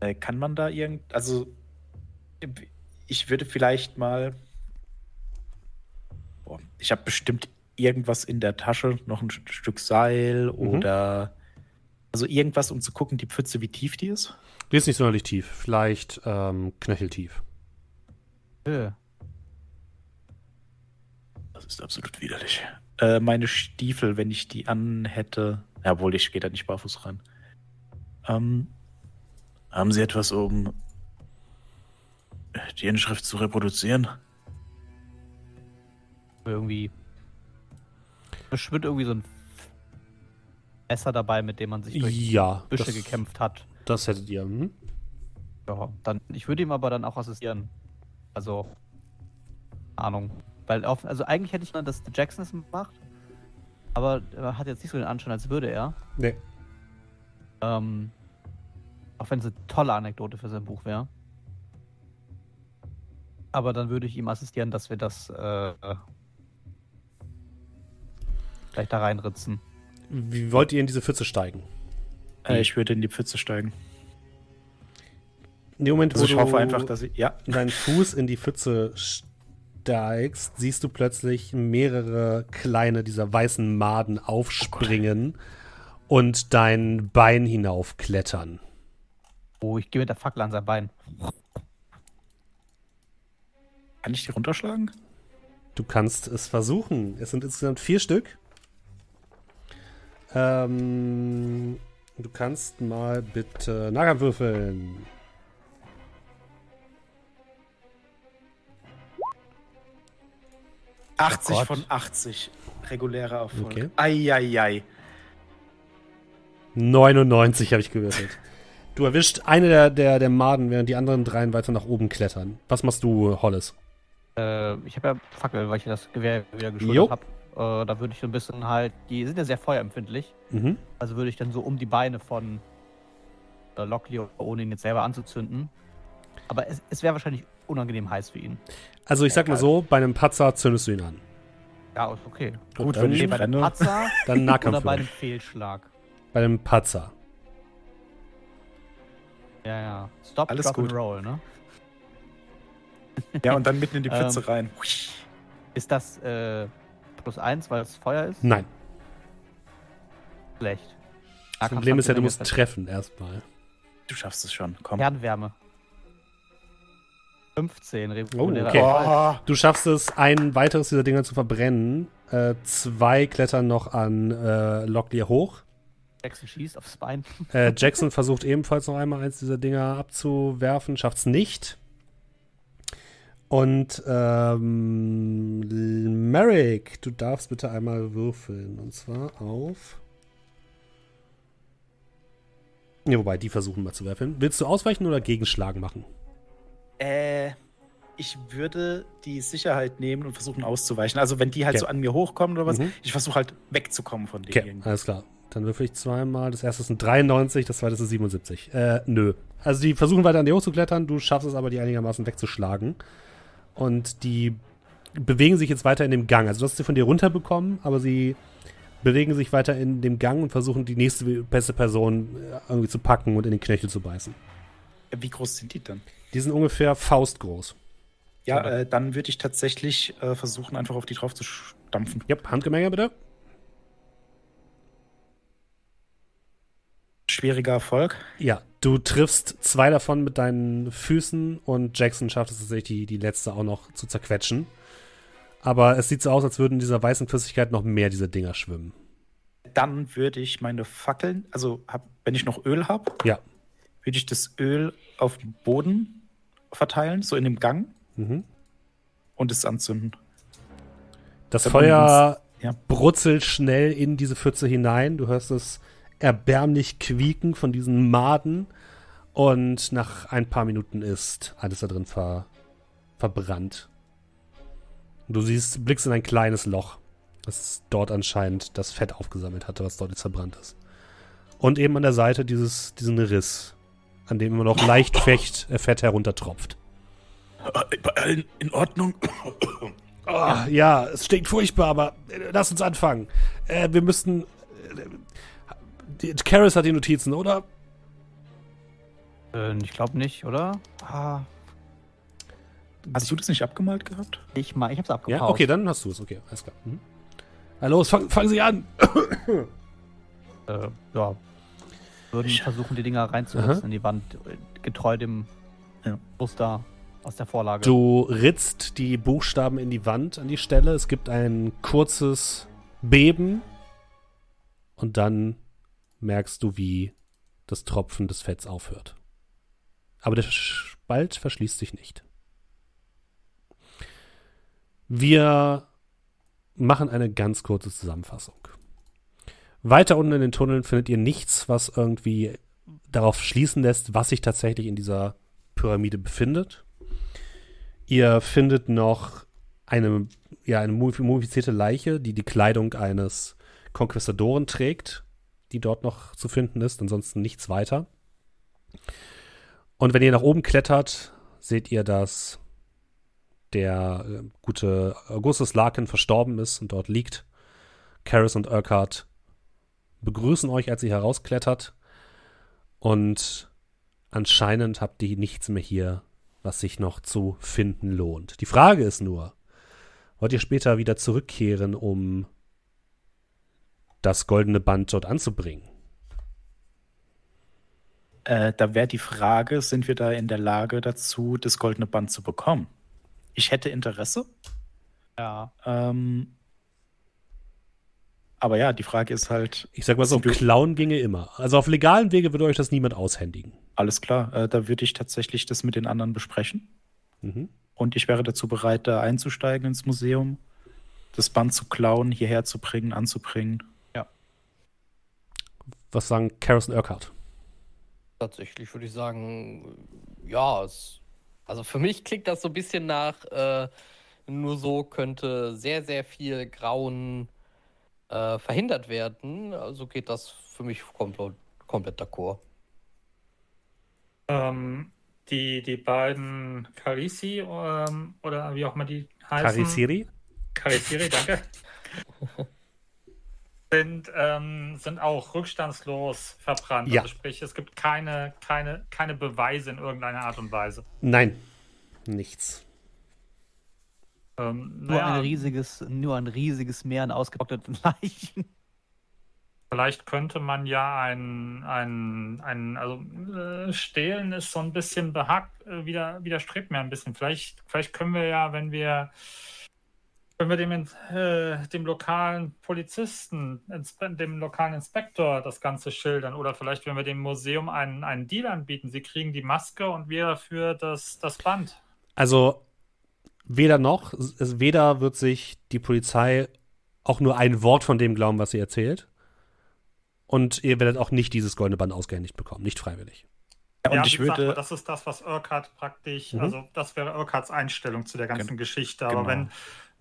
Äh, kann man da irgend. Also, ich würde vielleicht mal. Boah, ich habe bestimmt irgendwas in der Tasche, noch ein St- Stück Seil oder. Also irgendwas, um zu gucken, die Pfütze, wie tief die ist. Die ist nicht sonderlich tief. Vielleicht ähm, knöcheltief. Äh, Das ist absolut widerlich. Äh, meine Stiefel, wenn ich die anhätte. Jawohl, ich gehe da nicht barfuß rein. Ähm, Haben Sie etwas, um die Inschrift zu reproduzieren? irgendwie. Es schwimmt irgendwie so ein Messer dabei, mit dem man sich durch Ja, Büsche das, gekämpft hat. das hättet ihr. Hm? Ja, dann, ich würde ihm aber dann auch assistieren. Also, Ahnung. Weil auf, also eigentlich hätte ich nur, dass Jackson es macht. Aber er hat jetzt nicht so den Anschein, als würde er. Nee. Ähm, auch wenn es eine tolle Anekdote für sein Buch wäre. Aber dann würde ich ihm assistieren, dass wir das äh, gleich da reinritzen. Wie wollt ihr in diese Pfütze steigen? äh, ich würde in die Pfütze steigen. In dem Moment, wo Also ich du hoffe einfach, dass ich. Ja. deinen Fuß in die Pfütze steigst, siehst du plötzlich mehrere kleine dieser weißen Maden aufspringen und dein Bein hinaufklettern. Oh, ich gehe mit der Fackel an sein Bein. Kann ich die runterschlagen? Du kannst es versuchen. Es sind insgesamt vier Stück. Ähm, du kannst mal bitte Nahkampf würfeln. Oh 80 Gott. von 80. Regulärer Erfolg. Okay. Eieiei. 99 habe ich gewürfelt. Du erwischt eine der, der, der Maden, während die anderen dreien weiter nach oben klettern. Was machst du, Hollis? Äh, ich habe ja Fackel, weil ich das Gewehr wieder geschuldet habe. Äh, da würde ich so ein bisschen halt, die sind ja sehr feuerempfindlich. Mhm. Also würde ich dann so um die Beine von äh, Lockley, ohne ihn jetzt selber anzuzünden. Aber es, es wäre wahrscheinlich unangenehm heiß für ihn. Also ich sag mal so, bei einem Patzer zündest du ihn an. Ja, ist okay. Gut, dann wenn ich bei brenne. Patzer Dann oder Nahkampf. bei einem Fehlschlag. Bei dem Patzer. Ja, ja. Stop, Alles drop gut. and roll, ne? Ja, und dann mitten in die Pfütze Ähm, rein. Ist das äh, plus eins, weil es Feuer ist? Nein. Schlecht. Das Problem ist ja, du musst treffen erstmal. Du schaffst es schon. Komm. Fernwärme. 15 Oh, okay. Oh, Du schaffst es, ein weiteres dieser Dinger zu verbrennen. Äh, zwei klettern noch an äh, Locklear hoch. Jackson schießt aufs Bein. Äh, Jackson versucht ebenfalls noch einmal eins dieser Dinger abzuwerfen, schafft's nicht. Und ähm, Merrick, du darfst bitte einmal würfeln. Und zwar auf. Ja, wobei, die versuchen mal zu werfeln. Willst du ausweichen oder Gegenschlagen machen? Äh, ich würde die Sicherheit nehmen und versuchen auszuweichen. Also wenn die halt Okay. so an mir hochkommen oder was, Mhm. ich versuche halt wegzukommen von denen. Okay, irgendwie. alles klar. Dann würfel ich zweimal. Das erste ist ein 93, das zweite ist ein 77. Äh, nö. Also die versuchen weiter an dir hochzuklettern, du schaffst es aber, die einigermaßen wegzuschlagen. Und die bewegen sich jetzt weiter in dem Gang. Also du hast sie von dir runterbekommen, aber sie bewegen sich weiter in dem Gang und versuchen die nächste beste Person äh, irgendwie zu packen und in den Knöchel zu beißen. Wie groß sind die dann? Die sind ungefähr faustgroß. Ja, äh, dann würde ich tatsächlich äh, versuchen, einfach auf die drauf zu stampfen. Ja, Handgemenge bitte. Schwieriger Erfolg. Ja, du triffst zwei davon mit deinen Füßen und Jackson schafft es tatsächlich, die, die letzte auch noch zu zerquetschen. Aber es sieht so aus, als würden in dieser weißen Flüssigkeit noch mehr dieser Dinger schwimmen. Dann würde ich meine Fackeln, also hab, wenn ich noch Öl habe, Ja. würde ich das Öl auf den Boden verteilen, so in dem Gang Mhm. und es anzünden. Das Feuer ja. brutzelt schnell in diese Pfütze hinein. Du hörst es erbärmlich quieken von diesen Maden. Und nach ein paar Minuten ist alles da drin ver verbrannt. Du siehst, blickst in ein kleines Loch, das dort anscheinend das Fett aufgesammelt hatte, was dort jetzt verbrannt ist. Und eben an der Seite dieses, diesen Riss, an dem immer noch leicht Fecht, äh, Fett heruntertropft. Äh, allen in Ordnung? Ah, ja, es stinkt furchtbar, aber äh, lass uns anfangen. Äh, wir müssten. Die, Karis hat die Notizen, oder? Äh, ich glaube nicht, oder? Ah, Hast du das nicht abgemalt gehabt? ich mal, ich hab's abgepaust. Ja, okay, dann hast du es. Okay, alles klar. Mhm. Na los, fang, fangen Sie an. Äh, ja. Würden versuchen, die Dinger reinzuritzen in die Wand, getreu dem Ja. Muster aus der Vorlage. Du ritzt die Buchstaben in die Wand an die Stelle. Es gibt ein kurzes Beben. Und dann merkst du, wie das Tropfen des Fetts aufhört. Aber der Spalt verschließt sich nicht. Wir machen eine ganz kurze Zusammenfassung. Weiter unten in den Tunneln findet ihr nichts, was irgendwie darauf schließen lässt, was sich tatsächlich in dieser Pyramide befindet. Ihr findet noch eine, ja, eine mumif- mumifizierte Leiche, die die Kleidung eines Konquistadoren trägt, die dort noch zu finden ist, ansonsten nichts weiter. Und wenn ihr nach oben klettert, seht ihr, dass der äh, gute Augustus Larkin verstorben ist und dort liegt. Karis und Urquhart begrüßen euch, als ihr herausklettert. Und anscheinend habt ihr nichts mehr hier, was sich noch zu finden lohnt. Die Frage ist nur, wollt ihr später wieder zurückkehren, um das goldene Band dort anzubringen? Äh, da wäre die Frage, sind wir da in der Lage dazu, das goldene Band zu bekommen? Ich hätte Interesse. ja. Ähm, aber ja, die Frage ist halt, Ich sag mal so, klauen ginge immer. Also auf legalen Wege würde euch das niemand aushändigen. alles klar, äh, da würde ich tatsächlich das mit den anderen besprechen. Mhm. Und ich wäre dazu bereit, da einzusteigen ins Museum, das Band zu klauen, hierher zu bringen, anzubringen. Was sagen Karis und Urquhart? Tatsächlich würde ich sagen, ja, es, also für mich klingt das so ein bisschen nach, äh, nur so könnte sehr, sehr viel Grauen äh, verhindert werden. Also geht das für mich komplett, komplett d'accord. Ähm, die, die beiden Carisi ähm, oder wie auch immer die heißen. Karisiri? Karisiri, danke. sind, ähm, sind auch rückstandslos verbrannt. Ja. Also sprich, es gibt keine, keine, keine Beweise in irgendeiner Art und Weise. Nein, nichts. Ähm, Nur, naja, ein riesiges, nur ein riesiges Meer an ausgetrockneten Leichen. Vielleicht könnte man ja ein, ein, ein also äh, Stehlen ist so ein bisschen behackt, äh, wieder, widerstrebt mir ein bisschen. Vielleicht, vielleicht können wir ja, wenn wir, wenn wir dem, äh, dem lokalen Polizisten, dem lokalen Inspektor das Ganze schildern oder vielleicht, wenn wir dem Museum einen, einen Deal anbieten. Sie kriegen die Maske und wir dafür das, das Band. Also weder noch, es, weder wird sich die Polizei auch nur ein Wort von dem glauben, was sie erzählt. Und ihr werdet auch nicht dieses goldene Band ausgehändigt bekommen, nicht freiwillig. Ja, und Ja, ich wie gesagt, würde. das ist das, was Urquhart praktisch, Mhm. also das wäre Urquharts Einstellung zu der ganzen Gen- Geschichte. Aber genau. wenn,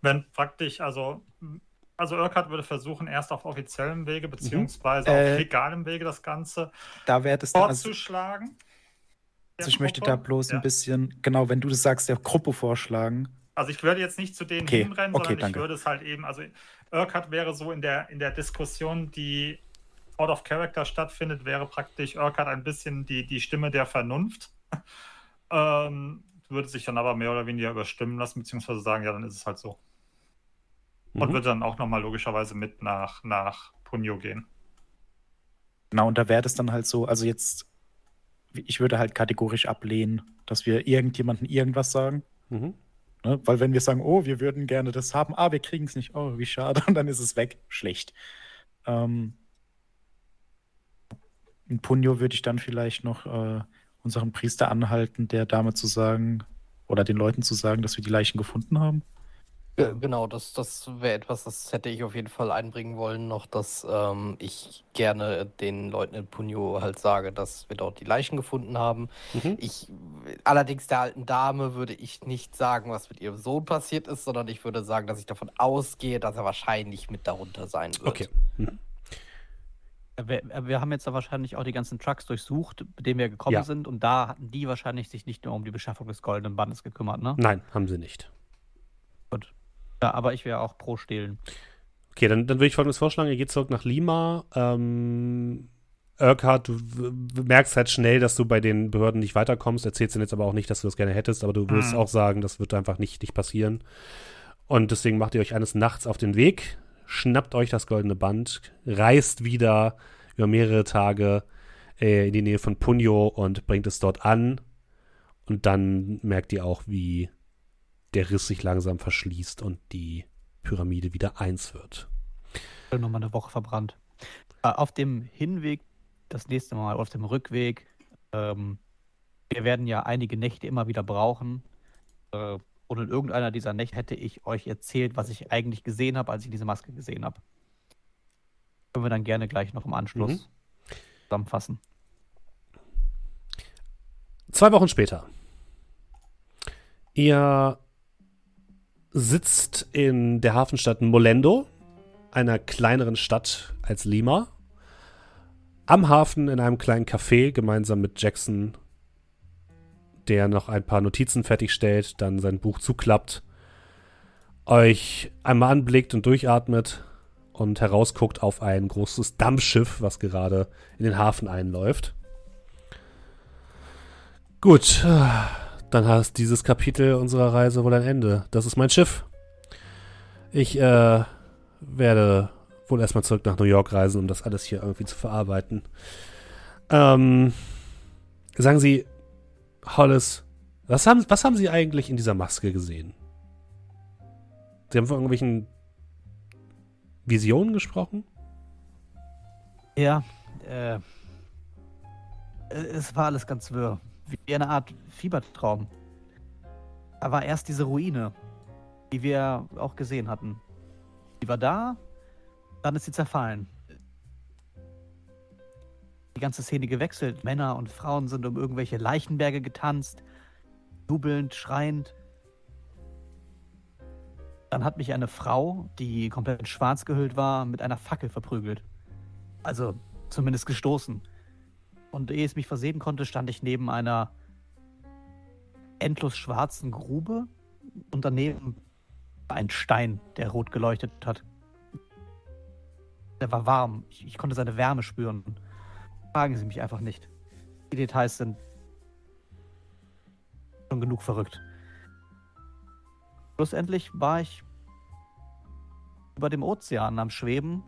wenn praktisch, also, also Urquhart würde versuchen, erst auf offiziellem Wege, beziehungsweise Äh, auf legalem Wege das Ganze Da wäre das dann. Also, vorzuschlagen. der also ich möchte Gruppe. da bloß Ja. ein bisschen, genau, wenn du das sagst, der Gruppe vorschlagen. Also ich würde jetzt nicht zu denen Okay, hinrennen, okay, sondern danke. ich würde es halt eben, also Urquhart wäre so in der, in der Diskussion, die out of character stattfindet, wäre praktisch Urquhart ein bisschen die, die Stimme der Vernunft. ähm, würde sich dann aber mehr oder weniger überstimmen lassen, beziehungsweise sagen, ja, dann ist es halt so. Und Mhm. würde dann auch nochmal logischerweise mit nach, nach Punio gehen. Genau, und da wäre das dann halt so, also jetzt, ich würde halt kategorisch ablehnen, dass wir irgendjemandem irgendwas sagen. Mhm. Ne? Weil wenn wir sagen, oh, wir würden gerne das haben, ah, wir kriegen es nicht, oh, wie schade, und dann ist es weg, schlecht. Ähm, in Punyo würde ich dann vielleicht noch äh, unseren Priester anhalten, der Dame zu sagen, oder den Leuten zu sagen, dass wir die Leichen gefunden haben. Ge- Genau, das, das wäre etwas, das hätte ich auf jeden Fall einbringen wollen, noch, dass ähm, ich gerne den Leuten in Punyo halt sage, dass wir dort die Leichen gefunden haben. Mhm. Ich, allerdings der alten Dame würde ich nicht sagen, was mit ihrem Sohn passiert ist, sondern ich würde sagen, dass ich davon ausgehe, dass er wahrscheinlich mit darunter sein wird. Okay. Mhm. Wir, wir haben jetzt da wahrscheinlich auch die ganzen Trucks durchsucht, mit denen wir gekommen Ja. sind. Und da hatten die wahrscheinlich sich nicht nur um die Beschaffung des goldenen Bandes gekümmert, ne? Nein, haben sie nicht. Ja, aber ich wäre auch pro Stehlen. Okay, dann, dann würde ich folgendes vorschlagen: Ihr geht zurück nach Lima. Ähm, Urquhart, du merkst halt schnell, dass du bei den Behörden nicht weiterkommst. Erzählst ihnen jetzt aber auch nicht, dass du das gerne hättest, aber du willst Mhm. auch sagen, das wird einfach nicht, nicht passieren. Und deswegen macht ihr euch eines Nachts auf den Weg, schnappt euch das goldene Band, reist wieder über mehrere Tage äh, in die Nähe von Punyo und bringt es dort an. Und dann merkt ihr auch, wie der Riss sich langsam verschließt und die Pyramide wieder eins wird. Nochmal eine Woche verbrannt. Äh, Auf dem Hinweg, das nächste Mal, auf dem Rückweg, ähm, wir werden ja einige Nächte immer wieder brauchen. Äh, und in irgendeiner dieser Nächte hätte ich euch erzählt, was ich eigentlich gesehen habe, als ich diese Maske gesehen habe. Können wir dann gerne gleich noch im Anschluss Mhm. zusammenfassen. Zwei Wochen später. Ihr sitzt in der Hafenstadt Molendo, einer kleineren Stadt als Lima, am Hafen in einem kleinen Café gemeinsam mit Jackson, der noch ein paar Notizen fertigstellt, dann sein Buch zuklappt, euch einmal anblickt und durchatmet und herausguckt auf ein großes Dampfschiff, was gerade in den Hafen einläuft. Gut, dann hat dieses Kapitel unserer Reise wohl ein Ende. Das ist mein Schiff. Ich äh, werde wohl erstmal zurück nach New York reisen, um das alles hier irgendwie zu verarbeiten. Ähm, sagen Sie, Hollis, was haben, was haben Sie eigentlich in dieser Maske gesehen? Sie haben von irgendwelchen Visionen gesprochen? Ja, äh, es war alles ganz wirr. Wie eine Art Fiebertraum. Da war erst diese Ruine, die wir auch gesehen hatten. Die war da, dann ist sie zerfallen. Die ganze Szene gewechselt. Männer und Frauen sind um irgendwelche Leichenberge getanzt, jubelnd, schreiend. Dann hat mich eine Frau, die komplett in schwarz gehüllt war, mit einer Fackel verprügelt. Also zumindest gestoßen. Und ehe es mich versehen konnte, stand ich neben einer endlos schwarzen Grube und daneben ein Stein, der rot geleuchtet hat. Der war warm. Ich, ich konnte seine Wärme spüren. Fragen Sie mich einfach nicht. Die Details sind schon genug verrückt. Schlussendlich war ich über dem Ozean am Schweben,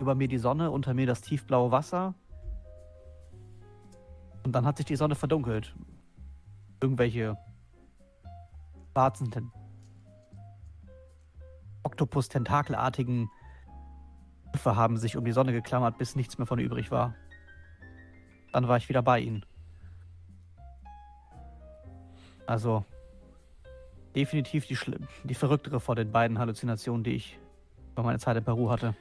über mir die Sonne, unter mir das tiefblaue Wasser. Und dann hat sich die Sonne verdunkelt. Irgendwelche schwarzen, Ten Oktopus-tentakelartigen Schiffe haben sich um die Sonne geklammert, bis nichts mehr von übrig war. Dann war ich wieder bei ihnen. Also, definitiv die, schlimm- die verrücktere vor den beiden Halluzinationen, die ich bei meiner Zeit in Peru hatte.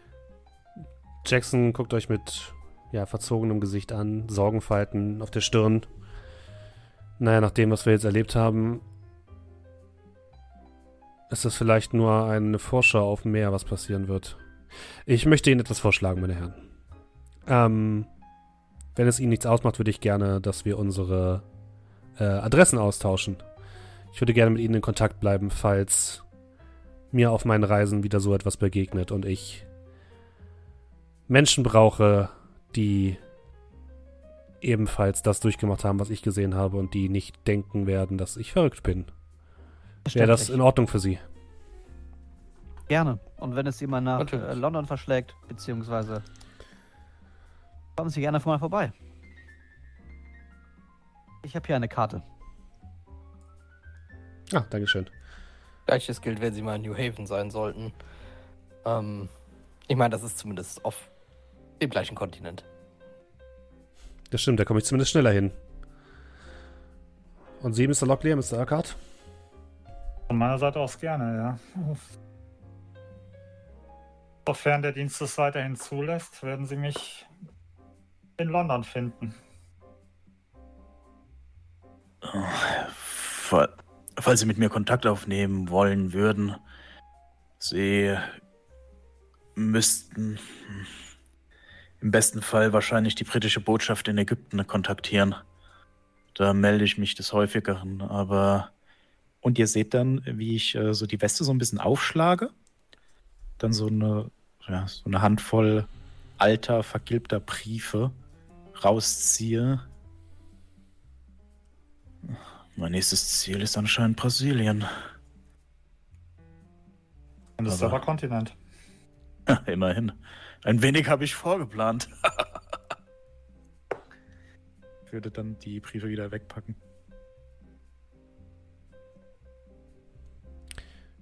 Jackson guckt euch mit ja, verzogenem Gesicht an, Sorgenfalten auf der Stirn. Naja, nach dem, was wir jetzt erlebt haben, ist das vielleicht nur eine Vorschau auf mehr, was passieren wird. Ich möchte Ihnen etwas vorschlagen, meine Herren. Ähm, wenn es Ihnen nichts ausmacht, würde ich gerne, dass wir unsere äh, Adressen austauschen. Ich würde gerne mit Ihnen in Kontakt bleiben, falls mir auf meinen Reisen wieder so etwas begegnet und ich Menschen brauche, die ebenfalls das durchgemacht haben, was ich gesehen habe und die nicht denken werden, dass ich verrückt bin. Wäre das in Ordnung für Sie? Gerne. Und wenn es jemand nach Natürlich. äh, London verschlägt, beziehungsweise kommen Sie gerne mal vorbei. Ich habe hier eine Karte. Ah, Dankeschön. Gleiches gilt, wenn sie mal in New Haven sein sollten. Ähm, ich meine, das ist zumindest auf dem gleichen Kontinent. Das stimmt, da komme ich zumindest schneller hin. Und Sie, Mr. Locklear, Mr. Urquhart? Von meiner Seite aus gerne, ja. Sofern der Dienst es weiterhin zulässt, werden Sie mich in London finden. Fall- Falls Sie mit mir Kontakt aufnehmen wollen würden, Sie müssten im besten Fall wahrscheinlich die britische Botschaft in Ägypten kontaktieren. Da melde ich mich des Häufigeren, aber Und ihr seht dann, wie ich äh, so die Weste so ein bisschen aufschlage. Dann so eine, ja, so eine Handvoll alter, vergilbter Briefe rausziehe. mein nächstes Ziel ist anscheinend Brasilien. Und das ist Aber- aber Kontinent. Immerhin. Ein wenig habe ich vorgeplant. Würde dann die Briefe wieder wegpacken.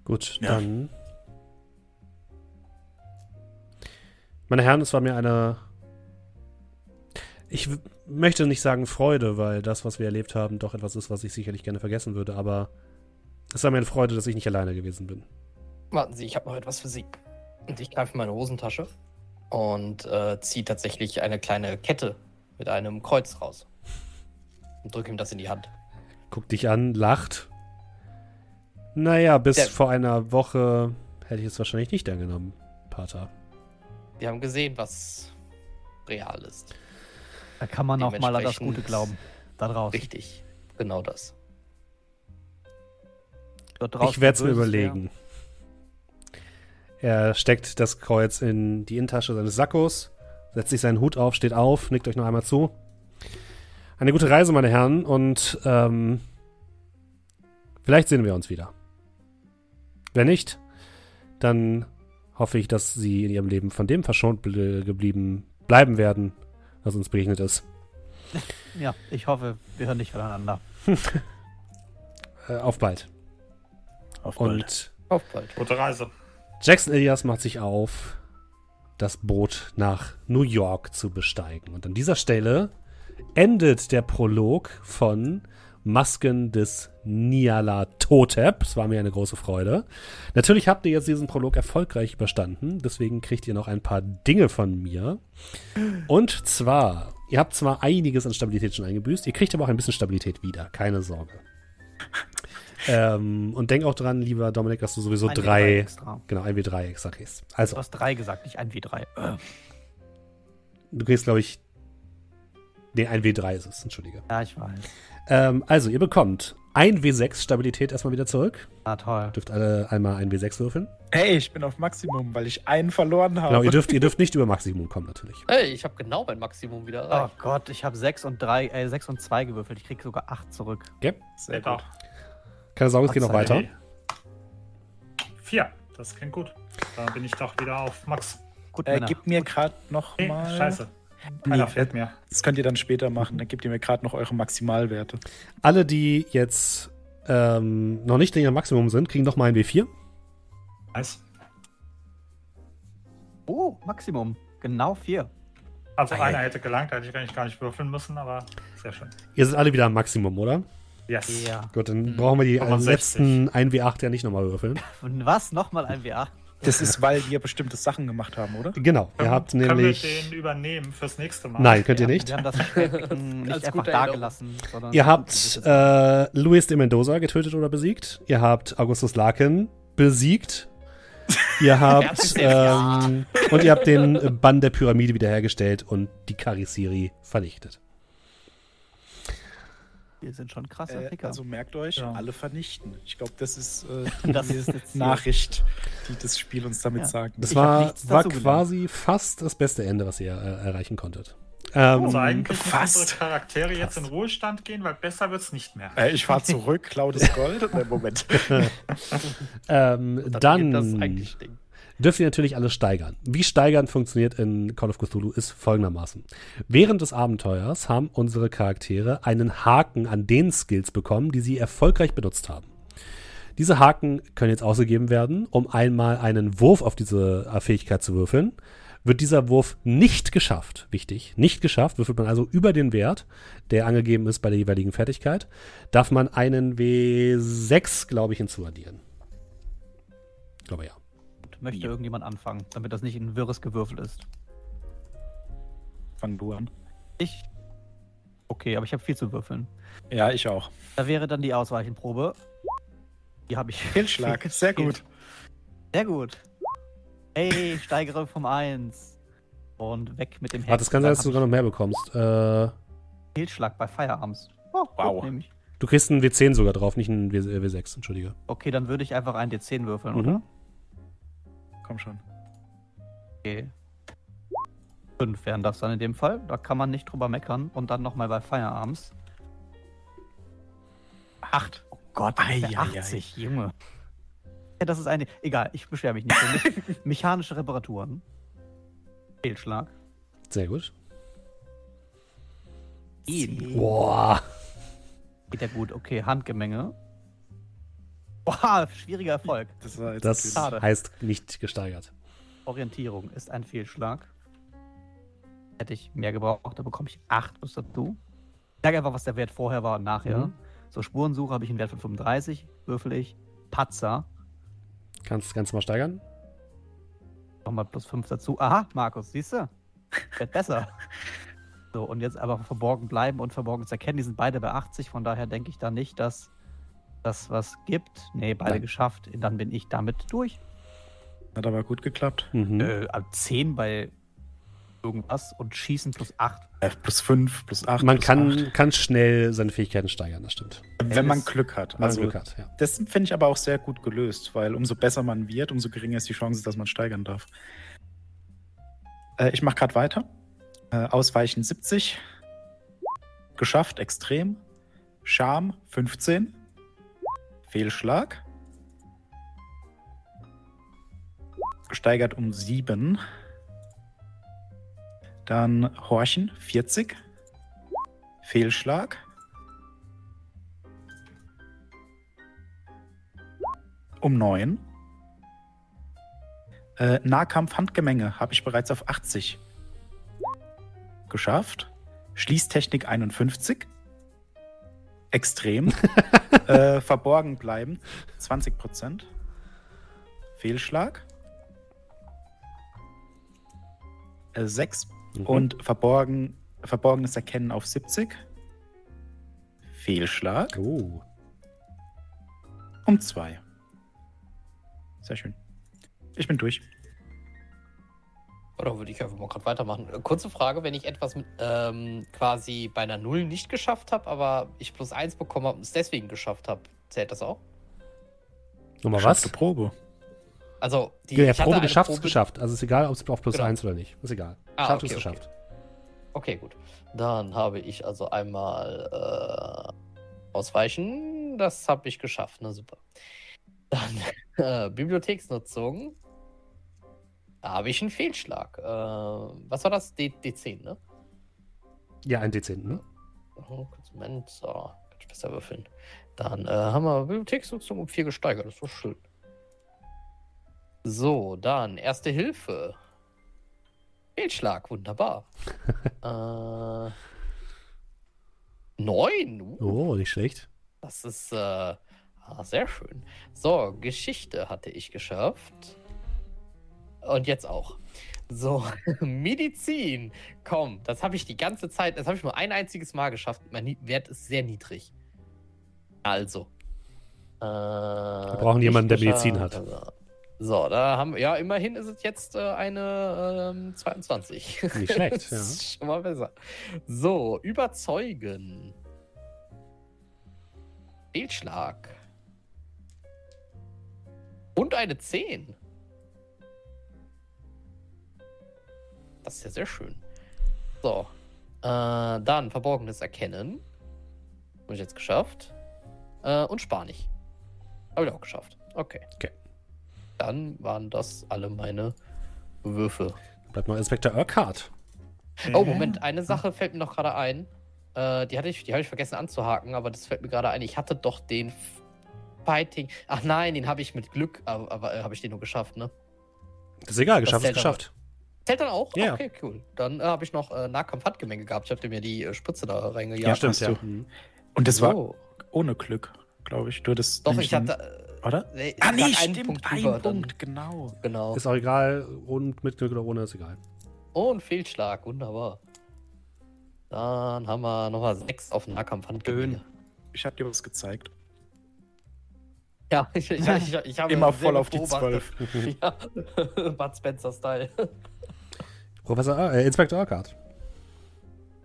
Gut, Ja. dann. Meine Herren, es war mir eine. Ich möchte nicht sagen Freude, weil das, was wir erlebt haben, doch etwas ist, was ich sicherlich gerne vergessen würde, aber es war mir eine Freude, dass ich nicht alleine gewesen bin. Warten Sie, ich habe noch etwas für Sie. Und ich greife in meine Hosentasche und äh, ziehe tatsächlich eine kleine Kette mit einem Kreuz raus. Und drücke ihm das in die Hand. Guckt dich an, lacht. Naja, bis Der- vor einer Woche hätte ich es wahrscheinlich nicht angenommen, Pater. Wir haben gesehen, was real ist. Da kann man auch mal an das Gute glauben. Da draußen. Richtig. Genau das. Ich werde es mir überlegen. Er steckt das Kreuz in die Innentasche seines Sakkos, setzt sich seinen Hut auf, steht auf, nickt euch noch einmal zu. Eine gute Reise, meine Herren, und ähm, vielleicht sehen wir uns wieder. Wenn nicht, dann hoffe ich, dass Sie in Ihrem Leben von dem verschont geblieben bleiben werden, was uns begegnet ist. Ja, ich hoffe, wir hören nicht voneinander. Äh, auf bald. Auf bald. Und Auf bald. Gute Reise. Jackson Elias macht sich auf, das Boot nach New York zu besteigen. Und an dieser Stelle endet der Prolog von Masken des Niala Totep. Es war mir eine große Freude. Natürlich habt ihr jetzt diesen Prolog erfolgreich überstanden. Deswegen kriegt ihr noch ein paar Dinge von mir. Und zwar, ihr habt zwar einiges an Stabilität schon eingebüßt, ihr kriegt aber auch ein bisschen Stabilität wieder. Keine Sorge. Ähm, und denk auch dran, lieber Dominik, dass du sowieso Ein W3 drei Extra. Genau, 1W3 extra kriegst. Du Also, hast drei gesagt, nicht ein W3. Äh, du kriegst, glaube ich. Nee, 1W3 ist es, entschuldige. ja, ich weiß. Ähm, also, ihr bekommt ein W6 Stabilität erstmal wieder zurück. Ah, toll. Dürft alle einmal ein W6 würfeln. Hey, ich bin auf Maximum, weil ich einen verloren habe. Genau, ihr dürft, ihr dürft nicht über Maximum kommen, natürlich. Hey, ich habe genau mein Maximum wieder Oh. Gott, ich habe 6 und 3, äh, 6 und 2 gewürfelt. Ich krieg sogar 8 zurück. Okay. Sehr Geht gut. auch. Keine Sorge, es geht noch weiter. Vier. Das klingt gut. Da bin ich doch wieder auf Max. Gut, Äh, gib mir gerade noch Nee, mal. scheiße. Nee, Einer fehlt mir. Das könnt ihr dann später machen. Dann gebt ihr mir gerade noch eure Maximalwerte. Alle, die jetzt ähm, noch nicht in ihrem Maximum sind, kriegen noch mal ein W4. Nice. Oh, Maximum. Genau 4. Also Ah, einer hätte gelangt, da hätte ich eigentlich gar nicht würfeln müssen, aber sehr schön. Ihr seid alle wieder am Maximum, oder? Yes. Ja. Gut, dann Hm. brauchen wir die äh, 65. letzten 1W8 ja nicht nochmal würfeln. Und was? Nochmal ein WA? Das ist, weil wir bestimmte Sachen gemacht haben, oder? Genau, ihr Können- habt können nämlich. wir den übernehmen fürs nächste Mal? Nein, könnt ihr nicht. Wir haben das nicht Als einfach gute da Erinnerung. gelassen. Sondern Ihr habt äh, Luis de Mendoza getötet oder besiegt. Ihr habt Augustus Larkin besiegt. Ihr habt ähm, und ihr habt den Bann der Pyramide wiederhergestellt und die Karisiri vernichtet. Wir sind schon krasse Äh, Ficker. also merkt euch, Ja. alle vernichten. Ich glaube, das ist äh, Das die ist. Nachricht, die das Spiel uns damit Ja. sagt. Das Ich war, war quasi fast das beste Ende, was ihr äh, erreichen konntet. Ähm, Also eigentlich Fast. unsere Charaktere jetzt in Ruhestand gehen, weil besser wird's nicht mehr. Äh, ich fahre zurück, klau das Gold. Äh, Moment. ähm, Dann, dann dürft ihr natürlich alles steigern. Wie steigern funktioniert in Call of Cthulhu ist folgendermaßen. Während des Abenteuers haben unsere Charaktere einen Haken an den Skills bekommen, die sie erfolgreich benutzt haben. Diese Haken können jetzt ausgegeben werden, um einmal einen Wurf auf diese äh, Fähigkeit zu würfeln. Wird dieser Wurf nicht geschafft, wichtig, nicht geschafft, würfelt man also über den Wert, der angegeben ist bei der jeweiligen Fertigkeit, darf man einen W6, glaube ich, hinzuaddieren. Ich glaube ja. Möchte irgendjemand anfangen, damit das nicht ein wirres Gewürfel ist? Fang du an. Ich? Okay, aber ich habe viel zu würfeln. Ja, ich auch. Da wäre dann die Ausweichenprobe. Die habe ich. Fehlschlag. Sehr gut. Sehr gut. Hey, steigere vom 1. Und weg mit dem Warte, das kann sein, dass du sogar noch mehr bekommst. Äh, Fehlschlag bei Firearms. Oh, Wow. Gut, du kriegst einen W10 sogar drauf, nicht einen W äh, W6, entschuldige. Okay, dann würde ich einfach einen D10 würfeln, Mhm. oder? Komm schon. Okay. 5 wären das dann in dem Fall. Da kann man nicht drüber meckern. Und dann nochmal bei Firearms. Acht. Oh Gott, ist der Ei, ei, 80, Junge. Ja, das ist eine. Egal, ich beschwere mich nicht. Me mechanische Reparaturen. Fehlschlag. Sehr gut. Boah. Geht ja gut. Okay, Handgemenge. Boah, schwieriger Erfolg. Das war jetzt Das heißt nicht gesteigert. Orientierung ist ein Fehlschlag. Hätte ich mehr gebraucht, da bekomme ich 8 plus dazu. Ich sage einfach, was der Wert vorher war und nachher. Mhm. So, Spurensuche habe ich einen Wert von 35, würfel ich. Patzer, Kannst du mal steigern? nochmal plus 5 dazu. Aha, Markus, siehst du? Wird besser. So, und jetzt aber verborgen bleiben und verborgen zu erkennen. Die sind beide bei 80, von daher denke ich da nicht, dass das was gibt. Nee, beide Nein. geschafft. Dann bin ich damit durch. Hat aber gut geklappt. Mhm. Äh, ab 10 bei irgendwas und schießen plus 8. Äh, plus fünf, plus acht. Man plus kann, acht. kann schnell seine Fähigkeiten steigern, das stimmt. Wenn man Glück hat. Wenn man Also, Glück hat, ja. das finde ich aber auch sehr gut gelöst, weil umso besser man wird, umso geringer ist die Chance, dass man steigern darf. Äh, ich mache gerade weiter. Äh, Ausweichen 70. Geschafft, extrem. Charme 15. Fehlschlag. Gesteigert um 7. Dann Horchen 40. Fehlschlag. Um 9. Äh, Nahkampf-Handgemenge habe ich bereits auf 80 geschafft. Schließtechnik 51. Extrem. äh, verborgen bleiben 20%. Fehlschlag. Äh, 6. Mhm. Und verborgen, verborgenes Erkennen auf 70. Fehlschlag. Oh. Um 2. Sehr schön. Ich bin durch. Oder würde ich einfach mal gerade weitermachen? Äh, Kurze Frage, wenn ich etwas mit, ähm, quasi bei einer Null nicht geschafft habe, aber ich plus eins bekommen habe und es deswegen geschafft habe, zählt das auch? Nochmal was? Probe. Also, die Ja, Probe geschafft ist Probe- geschafft. Also ist egal, ob es auf plus Genau. 1 oder nicht. Ist egal. Ah, geschafft okay, ist okay. geschafft. Okay, gut. Dann habe ich also einmal äh, ausweichen. Das habe ich geschafft. Na super. Dann äh, Bibliotheksnutzung. Da habe ich einen Fehlschlag. Äh, was war das? D D10, ne? Ja, ein D10. Hm? Oh, Moment. So, kann ich besser würfeln. Dann äh, haben wir Bibliotheksnutzung um 4 gesteigert. Das ist doch schön. So, dann Erste Hilfe. Fehlschlag, wunderbar. äh, neun. Uh, Oh, nicht schlecht. Das ist äh, ah, sehr schön. So, Geschichte hatte ich geschafft. Und jetzt auch. So, Medizin. Komm, das habe ich die ganze Zeit, das habe ich nur ein einziges Mal geschafft. Mein Wert ist sehr niedrig. Also. Äh, Wir brauchen jemanden, der Medizin hat. So, da haben wir, ja, immerhin ist es jetzt äh, eine ähm, 22. Nicht schlecht, Das ja. ist Schon mal besser. So, überzeugen. Fehlschlag. Und eine 10. Das ist ja sehr schön. So. Äh, dann verborgenes Erkennen. Habe ich jetzt geschafft. Äh, und Spanisch. Habe ich auch geschafft. Okay. Okay. Dann waren das alle meine Würfe. Bleibt noch Inspektor Urquhart. Oh, Moment, eine Sache fällt mir noch gerade ein. Äh, die hatte ich, die habe ich vergessen anzuhaken, aber das fällt mir gerade ein. Ich hatte doch den Fighting. Ach nein, den habe ich mit Glück, aber, aber äh, habe ich den nur geschafft, ne? Das ist egal, geschafft ist geschafft. Zählt dann auch? Ja. Okay, cool. Dann äh, habe ich noch äh, Nahkampf-Handgemenge gehabt. Ich habe mir die äh, Spritze da Ja, reingejagt. stimmt, hast ja. du. Mhm. Und das war So. ohne Glück, glaube ich. Du hattest Doch, ich einen- hatte. äh, Oder? nee, Ah, ich nee, stimmt. Punkt ein dann- Punkt, genau. Genau. Ist auch egal, und mit Glück oder ohne, ist egal. Und Fehlschlag, wunderbar. Dann haben wir nochmal sechs auf Nahkampf-Handgemenge. Ich habe dir was gezeigt. Ja, ich, ich, ich, ich habe Immer voll auf die. 12. Ja, Bud Spencer-Style. Professor, äh, Inspektor Urquhart.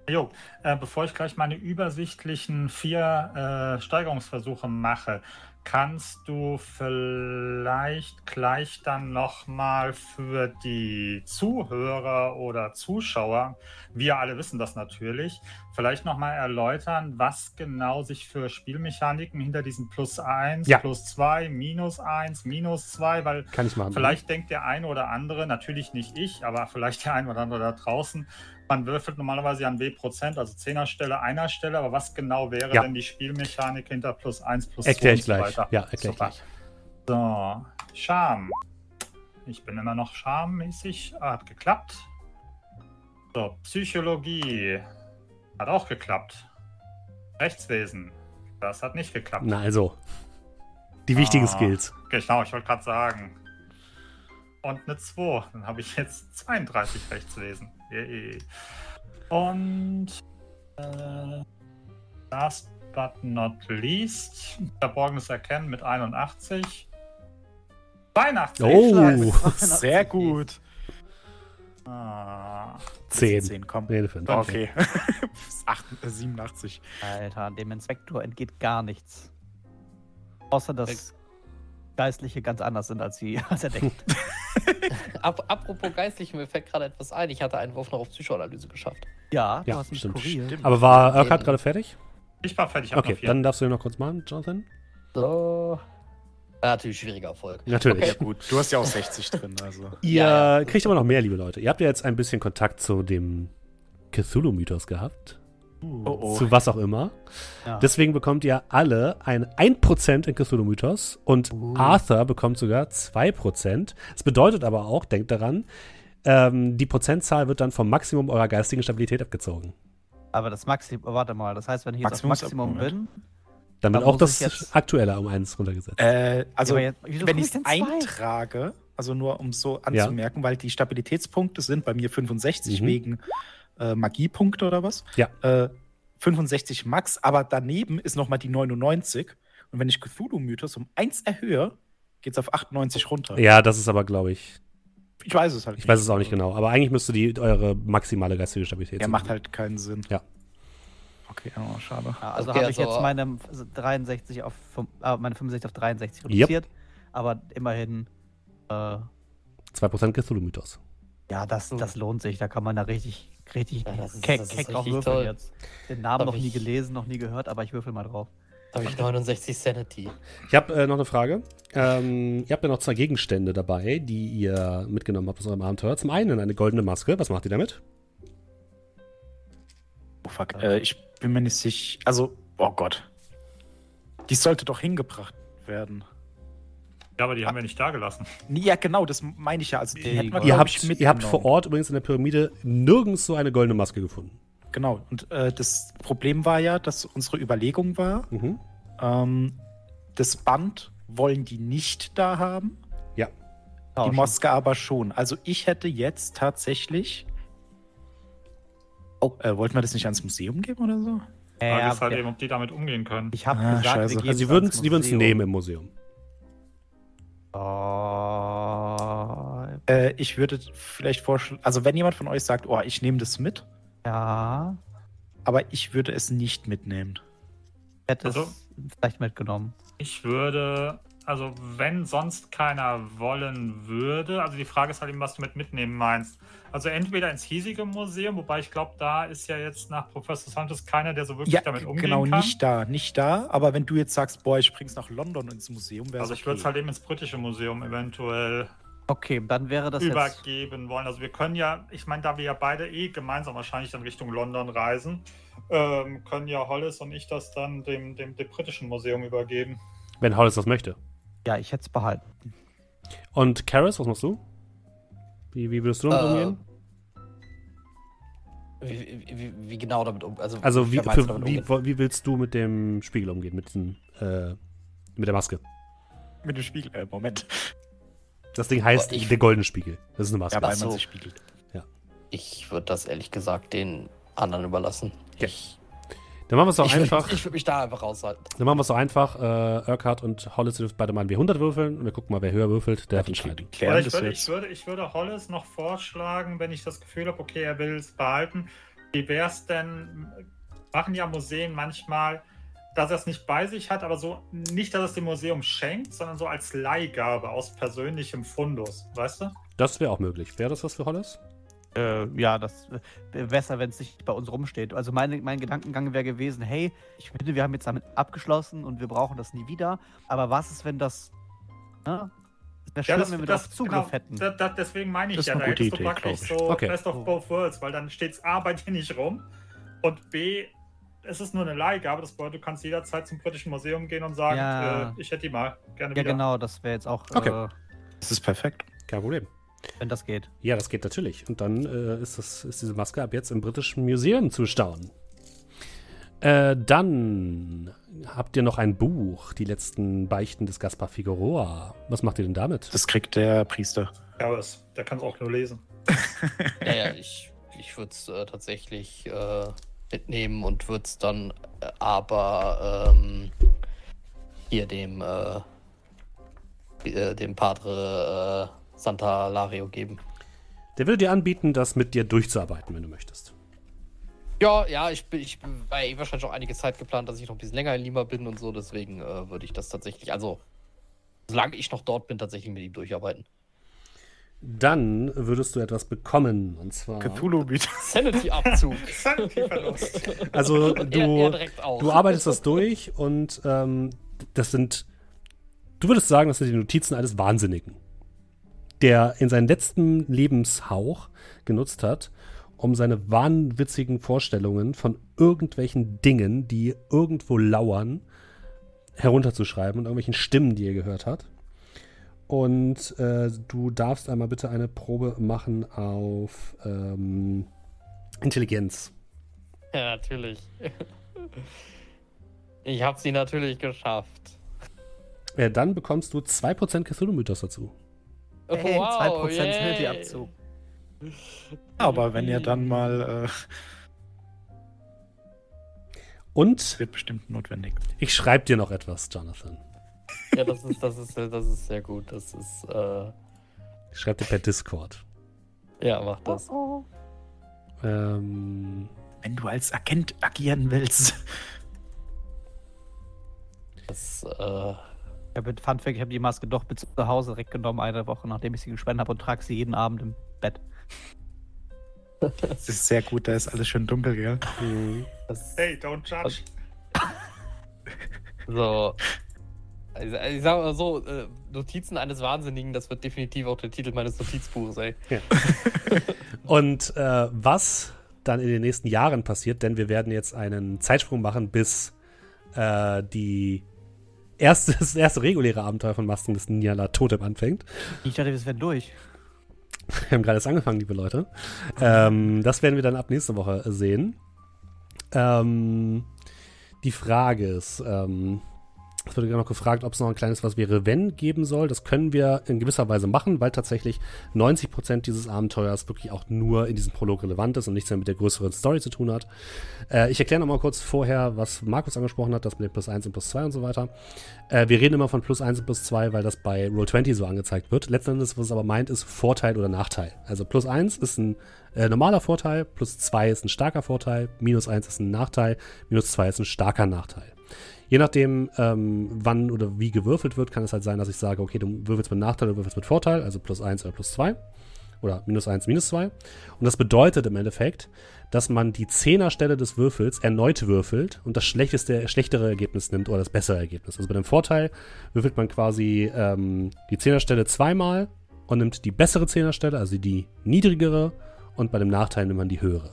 Jo, äh, bevor ich gleich meine übersichtlichen vier äh, Steigerungsversuche mache, kannst du vielleicht gleich dann nochmal für die Zuhörer oder Zuschauer, wir alle wissen das natürlich, vielleicht nochmal erläutern, was genau sich für Spielmechaniken hinter diesem Plus 1, Ja. Plus 2, Minus 1, Minus 2, weil Kann ich machen. Vielleicht denkt der eine oder andere, natürlich nicht ich, aber vielleicht der eine oder andere da draußen, man würfelt normalerweise an W-Prozent, also Zehner Stelle, Einer Stelle, aber was genau wäre Ja. denn die Spielmechanik hinter plus 1, plus 2 Erkläre und ich so gleich. weiter? Ja, erkläre ich gleich. So, Charme. Ich bin immer noch charmmäßig. Ah, hat geklappt. So, Psychologie. Hat auch geklappt. Rechtswesen. Das hat nicht geklappt. Na also. Die wichtigen Ah. Skills. Genau, ich wollte gerade sagen. Und eine 2. Dann habe ich jetzt 32 Rechtswesen. Yay. Und äh, last but not least, verborgenes Erkennen mit 81. 82. Oh, Sehr gut. Ah, 10. 10, komm. Nee, eine fünf. Okay. Acht- äh, 87. Alter, dem Inspektor entgeht gar nichts. Außer, dass Geistliche ganz anders sind, als, sie, als er denkt. Ap apropos geistlich, mir fällt gerade etwas ein. Ich hatte einen Wurf noch auf Psychoanalyse geschafft. Ja, du Ja, stimmt. kuriert. Aber war. Urquhart gerade fertig? ich war fertig. Okay, dann darfst du ihn noch kurz machen, Jonathan. So. Natürlich schwieriger Erfolg. Natürlich. Ja, gut. Du hast ja auch 60 drin, also. Ihr Ja, ja. kriegt aber noch mehr, liebe Leute. Ihr habt ja jetzt ein bisschen Kontakt zu dem Cthulhu-Mythos gehabt. Oh, oh. Zu was auch immer. Ja. Deswegen bekommt ihr alle ein 1% in Cthulhu-Mythos und Uh. Arthur bekommt sogar 2%. Das bedeutet aber auch, denkt daran, ähm, die Prozentzahl wird dann vom Maximum eurer geistigen Stabilität abgezogen. Aber das Maximum, warte mal, das heißt, wenn ich jetzt Maximum auf Maximum bin, Dann wird auch das Aktuelle um eins runtergesetzt. Äh, also, aber jetzt- wenn ich es eintrage, also nur um so anzumerken, weil die Stabilitätspunkte sind bei mir 65 Mhm. wegen äh, Magiepunkte oder was? Ja. Äh, 65 Max, aber daneben ist nochmal die 99. Und wenn ich Cthulhu-Mythos um 1 erhöhe, geht es auf 98 runter. Ja, das ist aber, glaube ich, Ich weiß es halt Ich weiß es auch nicht genau, aber eigentlich müsste die eure maximale geistige Stabilität sein. macht halt keinen Sinn. Ja. Okay, oh, schade. Ja, also Okay, habe ich also- jetzt meine 63 auf äh, meine 65 auf 63 reduziert. Aber immerhin, äh, 2% Cthulhu-Mythos. ja, das, das lohnt sich. Da kann man da richtig, richtig Ja, das ist- keck, das ist keck auch richtig würfeln toll. jetzt. Den Namen Darf noch nie ich- gelesen, noch nie gehört, aber ich würfel mal drauf. Da habe ich 69 Sanity. Ich habe äh, noch eine Frage. Ähm, ihr habt ja noch zwei Gegenstände dabei, die ihr mitgenommen habt aus eurem Abenteuer. Zum einen eine goldene Maske. Was macht ihr damit? Oh fuck. Äh, ich bin mir nicht sicher. Also, oh Gott. Die sollte doch hingebracht werden. Ja, aber die haben wir nicht da gelassen. Ja, genau, das meine ich ja. Also, die Ihr hätten wir, Ihr habt, ich, ihr habt vor. Ort übrigens in der Pyramide nirgends so eine goldene Maske gefunden. Genau. Und äh, das Problem war ja, dass unsere Überlegung war, Mhm. ähm, das Band wollen die nicht da haben, Ja. die Tauschen. Moske aber schon. Also ich hätte jetzt tatsächlich. Oh, äh, wollten wir das nicht ans Museum geben oder so? Frage Ja, ist halt ja. eben, ob die damit umgehen können. Ich habe Ah, gesagt, Also, sie würden es nehmen im Museum. Oh, Äh, ich würde vielleicht vorschlagen, also wenn jemand von euch sagt, oh, ich nehme das mit, ja, aber ich würde es nicht mitnehmen. ich hätte Also- es vielleicht mitgenommen. Ich würde, also wenn sonst keiner wollen würde, also die Frage ist halt eben, was du mit mitnehmen meinst. Also entweder ins hiesige Museum, wobei ich glaube, da ist ja jetzt nach Professor Santos keiner, der so wirklich Ja, damit umgehen genau, kann. nicht da, nicht da. Aber wenn du jetzt sagst, boah, ich bring's nach London ins Museum, wäre Also ich würde es halt eben ins britische Museum eventuell Okay, dann wäre das jetzt. übergeben wollen. Also wir können ja, ich meine, da wir ja beide eh gemeinsam wahrscheinlich dann Richtung London reisen, ähm, können ja Hollis und ich das dann dem, dem, dem britischen Museum übergeben. Wenn Hollis das möchte. Ja, ich hätte es behalten. Und Karis, was machst du? Wie, wie würdest du damit Äh, umgehen? Wie, wie, wie genau damit um? Also, Also, wie, für, umgehen? wie willst du mit dem Spiegel umgehen? Mit, diesem, äh, mit der Maske? mit dem Spiegel. Äh, Moment. Das Ding heißt Ich- der goldene Spiegel. Das ist eine Maske. Ja, man so. sich spiegelt. Ich würde das ehrlich gesagt den anderen überlassen. Okay. Ich, Dann machen wir es doch ich einfach. Würd, ich würde mich da einfach raushalten. Dann machen wir es doch einfach. Äh, Urquhart und Hollis dürfen beide mal ein W100 würfeln und wir gucken mal, wer höher würfelt, der darf die, entscheiden. ich würde, ich, würde, ich würde Hollis noch vorschlagen, wenn ich das Gefühl habe, okay, er will es behalten. Wie wäre es denn, machen ja Museen manchmal, dass er es nicht bei sich hat, aber so nicht, dass er es dem Museum schenkt, sondern so als Leihgabe aus persönlichem Fundus, weißt du? Das wäre auch möglich. Wäre das was für Hollis? Äh, ja, das wäre besser, wenn es nicht bei uns rumsteht. Also meine, mein Gedankengang wäre gewesen, hey, ich finde, wir haben jetzt damit abgeschlossen und wir brauchen das nie wieder. Aber was ist, wenn das... Ne? Wäre schön, wenn wir darauf Zugriff genau, hätten. Das, das, deswegen meine ich Das ja, da hättest du Idee, praktisch glaub so Okay. Best of both worlds, weil dann steht es A bei dir nicht rum und B, es ist nur eine Leihgabe, das bedeutet, du kannst jederzeit zum britischen Museum gehen und sagen, Ja. äh, ich hätte die mal gerne ja, wieder. genau, das wäre jetzt auch, Okay. äh, Das ist perfekt. Kein Problem. Wenn das geht. Ja, das geht natürlich. Und dann äh, ist, das, ist diese Maske ab jetzt im Britischen Museum zu staunen. Äh, dann habt ihr noch ein Buch, die letzten Beichten des Gaspar Figueroa. Was macht ihr denn damit? Das kriegt der Priester. Ja, was, der kann es auch nur lesen. Ja, ja, ich, ich würde es äh, tatsächlich äh, mitnehmen und würde es dann äh, aber ähm, hier dem, äh, äh, dem Padre äh, Santa Lario geben. Der würde dir anbieten, das mit dir durchzuarbeiten, wenn du möchtest. Ja, ja, ich bin, ich bin war eh wahrscheinlich auch einige Zeit geplant, dass ich noch ein bisschen länger in Lima bin und so, deswegen äh, würde ich das tatsächlich, also solange ich noch dort bin, tatsächlich mit ihm durcharbeiten. Dann würdest du etwas bekommen. Und zwar. Cthulhu-Mythos. Sanity-Abzug. Sanity-Verlust. Also du, er du arbeitest das durch und ähm, das sind. Du würdest sagen, das sind die Notizen eines Wahnsinnigen, der in seinen letzten Lebenshauch genutzt hat, um seine wahnwitzigen Vorstellungen von irgendwelchen Dingen, die irgendwo lauern, herunterzuschreiben und irgendwelchen Stimmen, die er gehört hat. Und äh, du darfst einmal bitte eine Probe machen auf ähm, Intelligenz. Ja, natürlich. Ich habe sie natürlich geschafft. Äh, dann bekommst du 2% Cthulhu-Mythos dazu. Hey, wow, 2% yay. Sanity-Abzug. Aber wenn ihr dann mal, äh, Und wird bestimmt notwendig. ich schreibe dir noch etwas, Jonathan. Ja, das ist, das ist, das ist sehr gut. Das ist, äh, Ich schreibe dir per Discord. Ja, mach das. Ähm, Wenn du als Agent agieren willst. das äh, Ich habe Fun Fact, ich habe die Maske doch mit zu Hause direkt genommen, eine Woche nachdem ich sie gespendet habe und trage sie jeden Abend im Bett. Das ist sehr gut, da ist alles schön dunkel, gell? mh, das Hey, don't judge. so. Also, ich sag mal so, äh, Notizen eines Wahnsinnigen, das wird definitiv auch der Titel meines Notizbuches, ey. Und äh, was dann in den nächsten Jahren passiert, denn wir werden jetzt einen Zeitsprung machen, bis äh, die erste, das erste reguläre Abenteuer von Masken des Niala Totem anfängt. Ich dachte, wir wären durch. Wir haben gerade erst angefangen, liebe Leute. Ähm, das werden wir dann ab nächste Woche sehen. Ähm, die Frage ist, ähm, es wurde noch gefragt, ob es noch ein kleines Was wäre, wenn geben soll. Das können wir in gewisser Weise machen, weil tatsächlich 90% dieses Abenteuers wirklich auch nur in diesem Prolog relevant ist und nichts mehr mit der größeren Story zu tun hat. Äh, ich erkläre nochmal kurz vorher, was Markus angesprochen hat, das mit dem Plus 1 und Plus 2 und so weiter. Äh, wir reden immer von Plus 1 und Plus 2, weil das bei Roll20 so angezeigt wird. Letzten Endes, was es aber meint, ist Vorteil oder Nachteil. Also Plus 1 ist ein äh, normaler Vorteil, Plus 2 ist ein starker Vorteil, Minus 1 ist ein Nachteil, Minus 2 ist ein starker Nachteil. Je nachdem, ähm, wann oder wie gewürfelt wird, kann es halt sein, dass ich sage, okay, du würfelst mit Nachteil oder würfelst mit Vorteil, also plus 1 oder plus 2 oder minus 1, minus 2. Und das bedeutet im Endeffekt, dass man die Zehnerstelle des Würfels erneut würfelt und das schlechteste, schlechtere Ergebnis nimmt oder das bessere Ergebnis. Also bei dem Vorteil würfelt man quasi ähm, die Zehnerstelle zweimal und nimmt die bessere Zehnerstelle, also die niedrigere, und bei dem Nachteil nimmt man die höhere.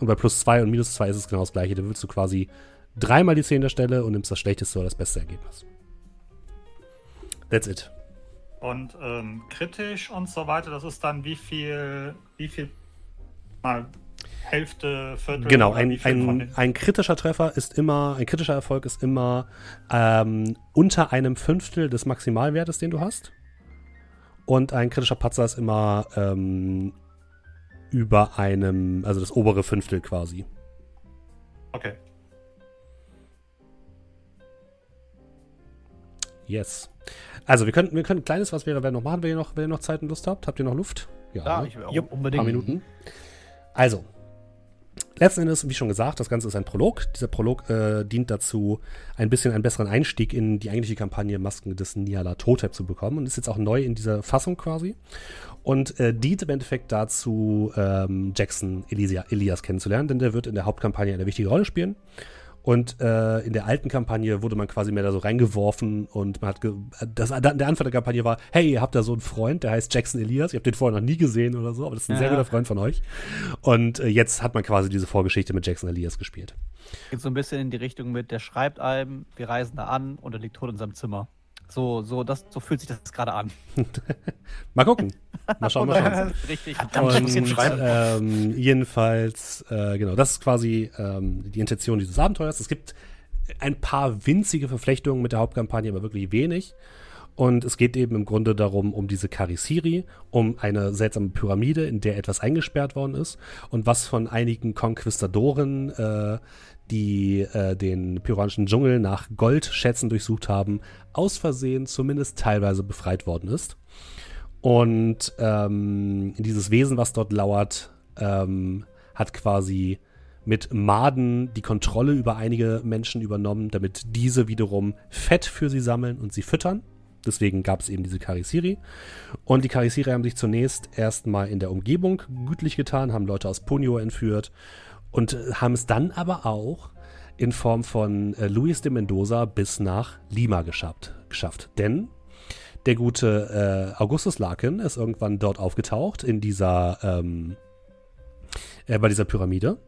Und bei plus 2 und minus 2 ist es genau das gleiche. Da würfelst du quasi dreimal die Zehnerstelle und nimmst das schlechteste oder das beste Ergebnis. That's it. Und ähm, kritisch und so weiter, das ist dann wie viel, wie viel mal Hälfte, Viertel Genau, ein, ein, ein kritischer Treffer ist immer, ein kritischer Erfolg ist immer ähm, unter einem Fünftel des Maximalwertes, den du hast. Und ein kritischer Patzer ist immer ähm, über einem, also das obere Fünftel quasi. Okay. Yes. Also wir könnten, wir können ein kleines was wäre, wenn noch machen, wenn ihr noch, wenn ihr noch Zeit und Lust habt. Habt ihr noch Luft? Ja, ne? ich will auch Jupp, unbedingt. paar Minuten. Also, letzten Endes, wie schon gesagt, das Ganze ist ein Prolog. Dieser Prolog äh, dient dazu, ein bisschen einen besseren Einstieg in die eigentliche Kampagne Masken des Niala Totep zu bekommen und ist jetzt auch neu in dieser Fassung quasi. Und äh, dient im Endeffekt dazu, ähm, Jackson Elisia, Elias kennenzulernen, denn der wird in der Hauptkampagne eine wichtige Rolle spielen. Und äh, in der alten Kampagne wurde man quasi mehr da so reingeworfen und man hat ge das, der Anfang der Kampagne war, hey, ihr habt da so einen Freund, der heißt Jackson Elias, ihr habt den vorher noch nie gesehen oder so, aber das ist ein Ja, sehr ja. guter Freund von euch. Und äh, jetzt hat man quasi diese Vorgeschichte mit Jackson Elias gespielt. Geht so ein bisschen in die Richtung mit, der schreibt einem, wir reisen da an und er liegt tot in seinem Zimmer. So, so, das, so fühlt sich das gerade an. Mal gucken. Mal schauen, mal schauen. Richtig. Verdammt, ich schreiben. Ähm, jedenfalls, äh, genau, das ist quasi ähm, die Intention dieses Abenteuers. Es gibt ein paar winzige Verflechtungen mit der Hauptkampagne, aber wirklich wenig. Und es geht eben im Grunde darum, um diese Karisiri, um eine seltsame Pyramide, in der etwas eingesperrt worden ist und was von einigen Konquistadoren, äh, die äh, den peruanischen Dschungel nach Goldschätzen durchsucht haben, aus Versehen zumindest teilweise befreit worden ist. Und ähm, dieses Wesen, was dort lauert, ähm, hat quasi mit Maden die Kontrolle über einige Menschen übernommen, damit diese wiederum Fett für sie sammeln und sie füttern. Deswegen gab es eben diese Karisiri. Und die Karisiri haben sich zunächst erstmal in der Umgebung gütlich getan, haben Leute aus Punio entführt und äh, haben es dann aber auch in Form von äh, Luis de Mendoza bis nach Lima geschafft. geschafft. Denn der gute äh, Augustus Larkin ist irgendwann dort aufgetaucht in dieser ähm, äh, bei dieser Pyramide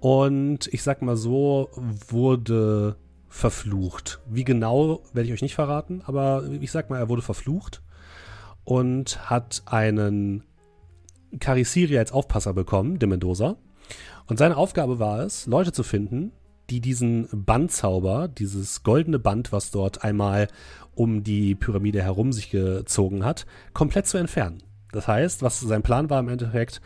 und ich sag mal so wurde verflucht. Wie genau werde ich euch nicht verraten, aber ich sag mal, er wurde verflucht und hat einen Karisiri als Aufpasser bekommen, de Mendoza. Und seine Aufgabe war es, Leute zu finden, die diesen Bandzauber, dieses goldene Band, was dort einmal um die Pyramide herum sich gezogen hat, komplett zu entfernen. Das heißt, was sein Plan war im Endeffekt,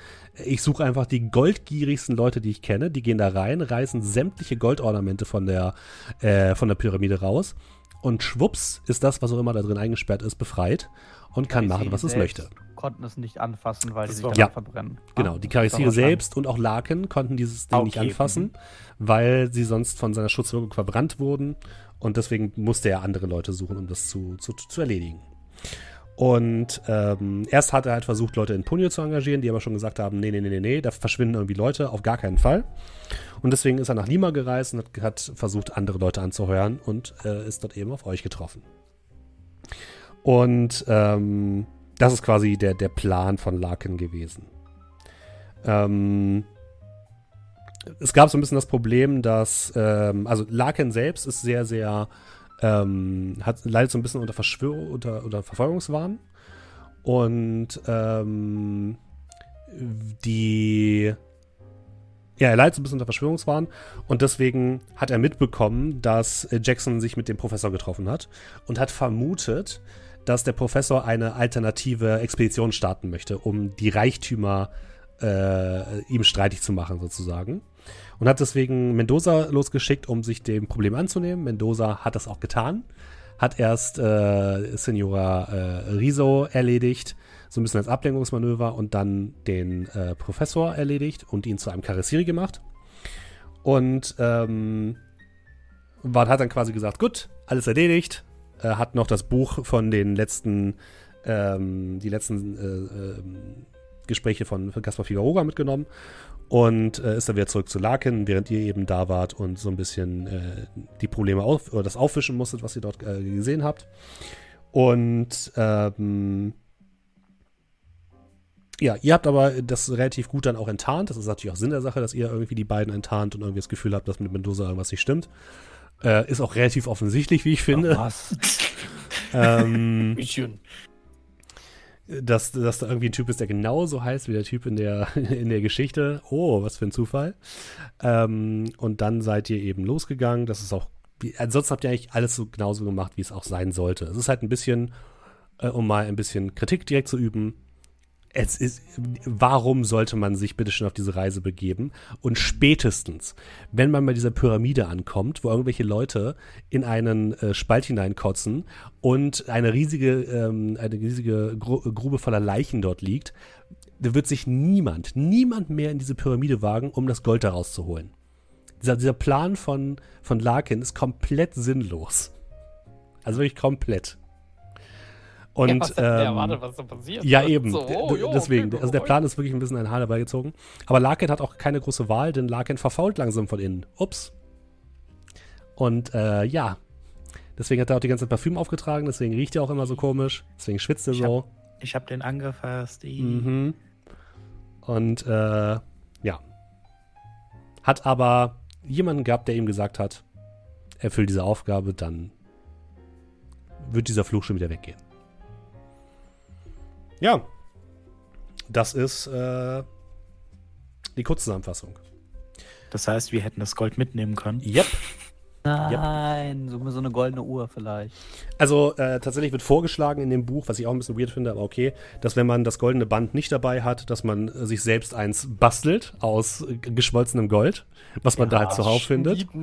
ich suche einfach die goldgierigsten Leute, die ich kenne, die gehen da rein, reißen sämtliche Goldornamente von der, äh, von der Pyramide raus und schwupps ist das, was auch immer da drin eingesperrt ist, befreit und kann machen, was es möchte. Konnten es nicht anfassen, weil Das die sich Ja. verbrennen. Genau, die Charaktere selbst und auch Laken konnten dieses Ding nicht Okay, anfassen, weil sie sonst von seiner Schutzwirkung verbrannt wurden und deswegen musste er andere Leute suchen, um das zu, zu, zu erledigen. Und ähm, erst hat er halt versucht, Leute in Punio zu engagieren, die aber schon gesagt haben, nee, nee, nee, nee, nee, da verschwinden irgendwie Leute, auf gar keinen Fall. Und deswegen ist er nach Lima gereist und hat, hat versucht, andere Leute anzuheuern und äh, ist dort eben auf euch getroffen. Und ähm, das ist quasi der, der Plan von Larkin gewesen. Ähm, es gab so ein bisschen das Problem, dass, ähm, also Larkin selbst ist sehr, sehr, ähm, hat, leidet so ein bisschen unter Verschwörung, unter, unter Verfolgungswahn. Und ähm, die, ja, er leidet so ein bisschen unter Verschwörungswahn und deswegen hat er mitbekommen, dass äh, Jackson sich mit dem Professor getroffen hat und hat vermutet, dass der Professor eine alternative Expedition starten möchte, um die Reichtümer äh, ihm streitig zu machen, sozusagen. Und hat deswegen Mendoza losgeschickt, um sich dem Problem anzunehmen. Mendoza hat das auch getan. Hat erst äh, Senora äh, Riso erledigt, so ein bisschen als Ablenkungsmanöver und dann den äh, Professor erledigt und ihn zu einem Karissiri gemacht. Und ähm, hat dann quasi gesagt, gut, alles erledigt. Er hat noch das Buch von den letzten, ähm, die letzten äh, ähm, Gespräche von, Caspar Figueroa mitgenommen und äh, ist dann wieder zurück zu Larkin, während ihr eben da wart und so ein bisschen äh, die Probleme auf, oder das aufwischen musstet, was ihr dort äh, gesehen habt. Und ähm, ja, ihr habt aber das relativ gut dann auch enttarnt. Das ist natürlich auch Sinn der Sache, dass ihr irgendwie die beiden enttarnt und irgendwie das Gefühl habt, dass mit Mendoza irgendwas nicht stimmt. Äh, ist auch relativ offensichtlich, wie ich finde. Was? ähm, dass, dass da irgendwie ein Typ ist, der genauso heißt wie der Typ in der, in der Geschichte. Oh, was für ein Zufall. Ähm, und dann seid ihr eben losgegangen. Das ist auch, wie, ansonsten habt ihr eigentlich alles so genauso gemacht, wie es auch sein sollte. Es ist halt ein bisschen, äh, um mal ein bisschen Kritik direkt zu üben. Es ist, warum sollte man sich bitte schon auf diese Reise begeben? Und spätestens, wenn man bei dieser Pyramide ankommt, wo irgendwelche Leute in einen äh, Spalt hineinkotzen und eine riesige, ähm, eine riesige Gru Grube voller Leichen dort liegt, da wird sich niemand, niemand mehr in diese Pyramide wagen, um das Gold daraus zu holen. Dieser, dieser Plan von, von Larkin ist komplett sinnlos. Also wirklich komplett. Und, ja, was ähm, erwartet, was da passiert? ja, eben. So, oh, jo, Deswegen. okay, Also der Plan ist wirklich ein bisschen ein Haar herbeigezogen. Aber Larkin hat auch keine große Wahl, denn Larkin verfault langsam von innen. Ups. Und äh, ja. Deswegen hat er auch die ganze Zeit Parfüm aufgetragen, deswegen riecht er auch immer so komisch. Deswegen schwitzt er Ich so. Ich habe den angefasst. Mhm. Und äh, ja. Hat aber jemanden gehabt, der ihm gesagt hat, erfüll diese Aufgabe, dann wird dieser Fluch schon wieder weggehen. Ja. Das ist äh, die Kurzzusammenfassung. Das heißt, wir hätten das Gold mitnehmen können. Yep. Nein, so, so eine goldene Uhr vielleicht. Also äh, tatsächlich wird vorgeschlagen in dem Buch, was ich auch ein bisschen weird finde, aber okay, dass wenn man das goldene Band nicht dabei hat, dass man äh, sich selbst eins bastelt aus äh, geschmolzenem Gold, was man da halt zuhauf findet.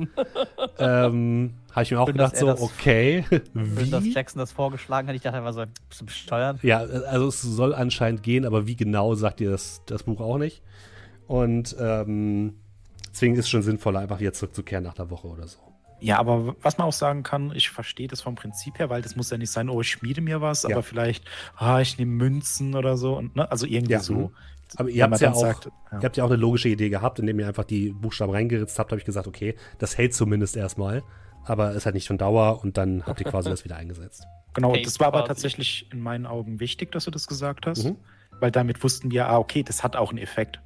Ähm, Habe ich mir auch Schön, dass gedacht, so, das- okay, wie? Jackson das vorgeschlagen hat, ich dachte, er war so ein bisschen besteuert. Ja, also es soll anscheinend gehen, aber wie genau sagt dir das, das Buch auch nicht. Und ähm, deswegen ist es schon sinnvoller, einfach wieder zurückzukehren nach der Woche oder so. Ja, aber was man auch sagen kann, ich verstehe das vom Prinzip her, weil das muss ja nicht sein, oh, ich schmiede mir was, Ja. aber vielleicht, ah, ich nehme Münzen oder so. Und, ne? Also irgendwie Ja, so. mhm. Aber ihr habt ja auch, sagt, ja. ihr habt ja auch eine logische Idee gehabt, indem ihr einfach die Buchstaben reingeritzt habt, habe ich gesagt, okay, das hält zumindest erstmal. Aber es hat nicht von Dauer und dann habt ihr quasi das wieder eingesetzt. Genau, das war aber tatsächlich in meinen Augen wichtig, dass du das gesagt hast, Mhm. weil damit wussten wir, ah, okay, das hat auch einen Effekt.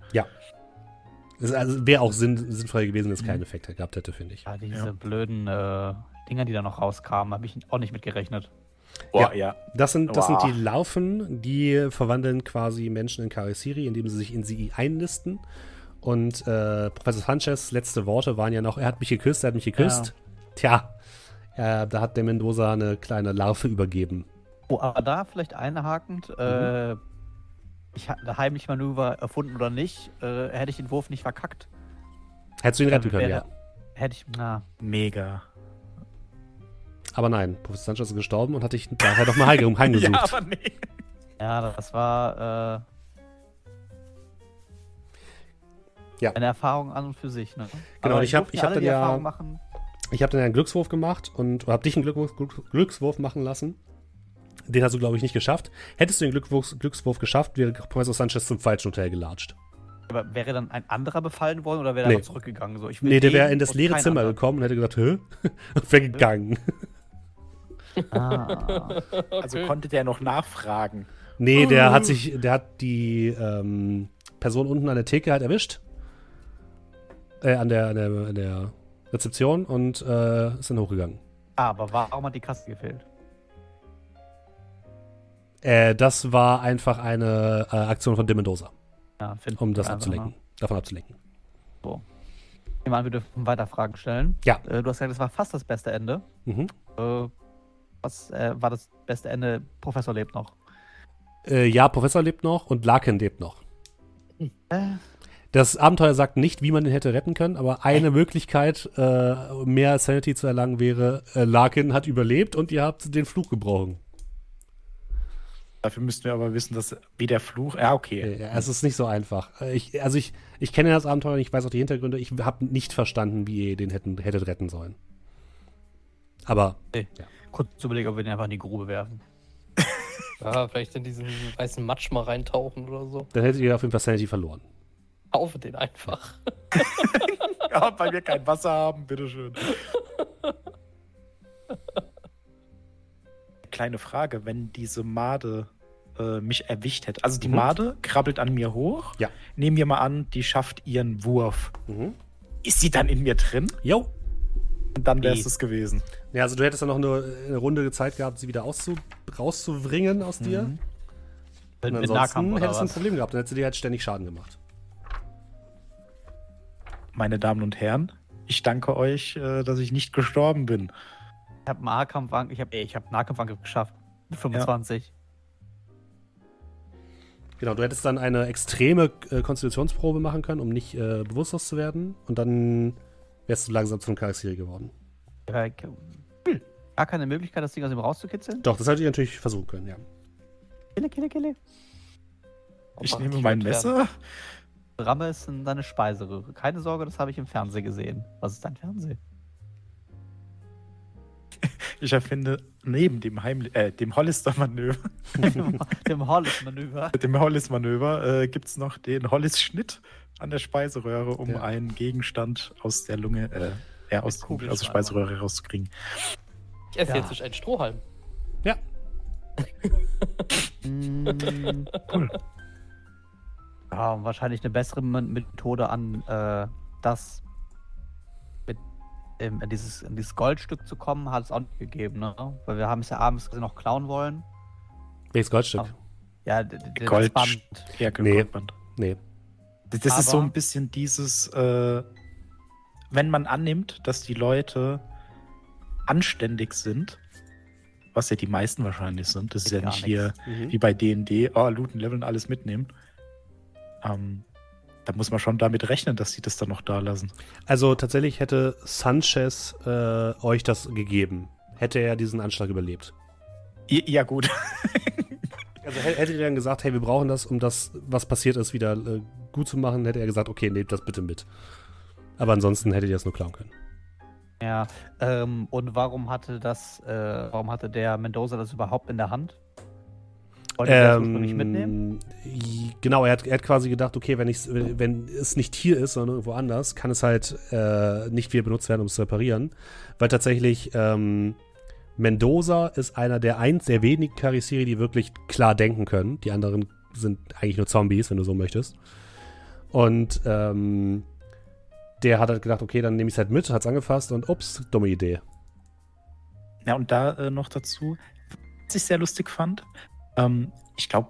Es also wäre auch sinn, sinnvoll gewesen, wenn es Mhm. keinen Effekt gehabt hätte, finde ich. Ja, diese Ja. blöden äh, Dinger, die da noch rauskamen, habe ich auch nicht mit gerechnet. Boah, ja. Das sind, das Boah. sind die Laufen, die verwandeln quasi Menschen in Karisiri, indem sie sich in sie einnisten. Und äh, Professor Sanchez letzte Worte waren ja noch, er hat mich geküsst, er hat mich geküsst. Tja, äh, da hat der Mendoza eine kleine Larve übergeben. Oh, aber da vielleicht einhakend, äh, ich hatte heimlich Manöver erfunden oder nicht, äh, hätte ich den Wurf nicht verkackt. Hättest du ihn retten können, wäre- ja. Hätte ich, na, Mega. Aber nein, Professor Sanchez ist gestorben und hat dich daher nochmal heim heimgesucht. Ja, aber nee. Ja, das war äh, Ja. eine Erfahrung an und für sich. Ne? Genau, Aber ich hab- durften ich hab dann ja-. Ich habe dann einen Glückswurf gemacht und habe dich einen Glückwurf, Glück- Glückswurf machen lassen. Den hast du, glaube ich, nicht geschafft. Hättest du den Glückwurf, Glückswurf geschafft, wäre Professor Sanchez zum falschen Hotel gelatscht. Aber wäre dann ein anderer befallen worden oder wäre Nee. er zurückgegangen? So, ich will Nee, der wäre in das leere Zimmer anderen. gekommen und hätte gesagt, hä? Und wäre gegangen. Ah. Also konnte der noch nachfragen. Nee, der hat sich, der hat die ähm, Person unten an der Theke halt erwischt. Äh, an der, an der, an der Rezeption und äh, ist dann hochgegangen. Ah, aber warum hat die Kasse gefehlt? Äh, das war einfach eine äh, Aktion von Demendosa, Ja, um das abzulenken. Davon abzulenken. Ich nehme an, wir dürfen weiter Fragen stellen. Ja. Äh, du hast gesagt, das war fast das beste Ende. Mhm. Äh, was äh, war das beste Ende? Professor lebt noch. Äh, ja, Professor lebt noch und Larkin lebt noch. Das Abenteuer sagt nicht, wie man den hätte retten können, aber eine Möglichkeit, mehr Sanity zu erlangen, wäre, Larkin hat überlebt und ihr habt den Fluch gebrochen. Dafür müssten wir aber wissen, dass wie der Fluch. Ja, okay. Äh, es ist nicht so einfach. Äh, Ich, also ich, ich kenne das Abenteuer, ich weiß auch die Hintergründe. Ich habe nicht verstanden, wie ihr den hätten, hättet retten sollen. Aber kurz zu überlegen, ob wir den einfach in die Grube werfen. Ja, vielleicht in diesen weißen Matsch mal reintauchen oder so. dann hättet ihr auf jeden Fall Sanity verloren. Kaufe den einfach. Ja, weil wir kein Wasser haben, bitteschön. Kleine Frage, wenn diese Made äh, mich erwischt hätte. Also die Mhm. Made krabbelt an mir hoch. Ja. Nehmen wir mal an, die schafft ihren Wurf. Mhm. Ist sie dann in mir drin? Jo. Und dann wäre es es gewesen. Ja, also du hättest dann noch eine, eine Runde Zeit gehabt, sie wieder auszu, rauszubringen aus dir. Mhm. Und ansonsten Nahkampf oder hättest du ein? Problem gehabt, dann hättest du dir halt ständig Schaden gemacht. Meine Damen und Herren, ich danke euch, äh, dass ich nicht gestorben bin. Ich habe Nahkampfangriff, ich habe ich hab Nahkampfangriff geschafft. Mit 25. Genau, du hättest dann eine extreme äh, Konstitutionsprobe machen können, um nicht äh, bewusstlos zu werden. Und dann wärst du langsam zum Charakter geworden. Ich- Hm. Gar keine Möglichkeit, das Ding aus ihm rauszukitzeln? Doch, das hättet ihr natürlich versuchen können, ja. Kille, kille, kille. Ich Operativ nehme mein. Messer. Ramme ist in deine Speiseröhre. Keine Sorge, das habe ich im Fernsehen gesehen. Was ist dein Fernsehen? Ich erfinde neben dem, Heimli äh, dem Hollister-Manöver, Dem Hollis-Manöver. dem Hollis-Manöver äh, gibt es noch den Hollis-Schnitt an der Speiseröhre, um Ja. einen Gegenstand aus der Lunge, äh, ja, aus, Kugelschreiber. aus der Speiseröhre rauszukriegen. Ich esse Ja. jetzt nicht einen Strohhalm. Ja, Mm, Cool. Ja, und wahrscheinlich eine bessere Methode an äh, das ähm, an dieses, an dieses Goldstück zu kommen, hat es auch nicht gegeben, ne? Weil wir haben es ja abends noch klauen wollen. welches Goldstück? Ah. Ja, das Gold- Band. Ja, Nee. Goldband. Nee. Das das ist so Aber- ein bisschen dieses, äh, wenn man annimmt, dass die Leute anständig sind, was ja die meisten wahrscheinlich sind, das ist ja nicht hier Mhm. wie bei D&D, oh, looten, leveln, alles mitnehmen. Ähm, da muss man schon damit rechnen, dass sie das dann noch da lassen. Also tatsächlich hätte Sanchez äh, euch das gegeben. Hätte er diesen Anschlag überlebt. Ja, ja gut. Also hä- hättet ihr dann gesagt, hey, wir brauchen das, um das, was passiert ist, wieder äh, gut zu machen, hätte er gesagt, okay, nehmt das bitte mit. Aber ansonsten hättet ihr das nur klauen können. Ja, ähm, und warum hatte das, äh, warum hatte der Mendoza das überhaupt in der Hand? Wollte er das ursprünglich mitnehmen? j- Genau, er hat, er hat quasi gedacht, okay, wenn, ich's, wenn es nicht hier ist, sondern irgendwo anders, kann es halt äh, nicht wieder benutzt werden, um es zu reparieren. Weil tatsächlich ähm, Mendoza ist einer der eins der wenigen Charaktere, die wirklich klar denken können. Die anderen sind eigentlich nur Zombies, wenn du so möchtest. Und ähm, der hat halt gedacht, okay, dann nehme ich es halt mit, hat es angefasst und ups, dumme Idee. Ja, und da äh, noch dazu, was ich sehr lustig fand, ähm, ich glaube,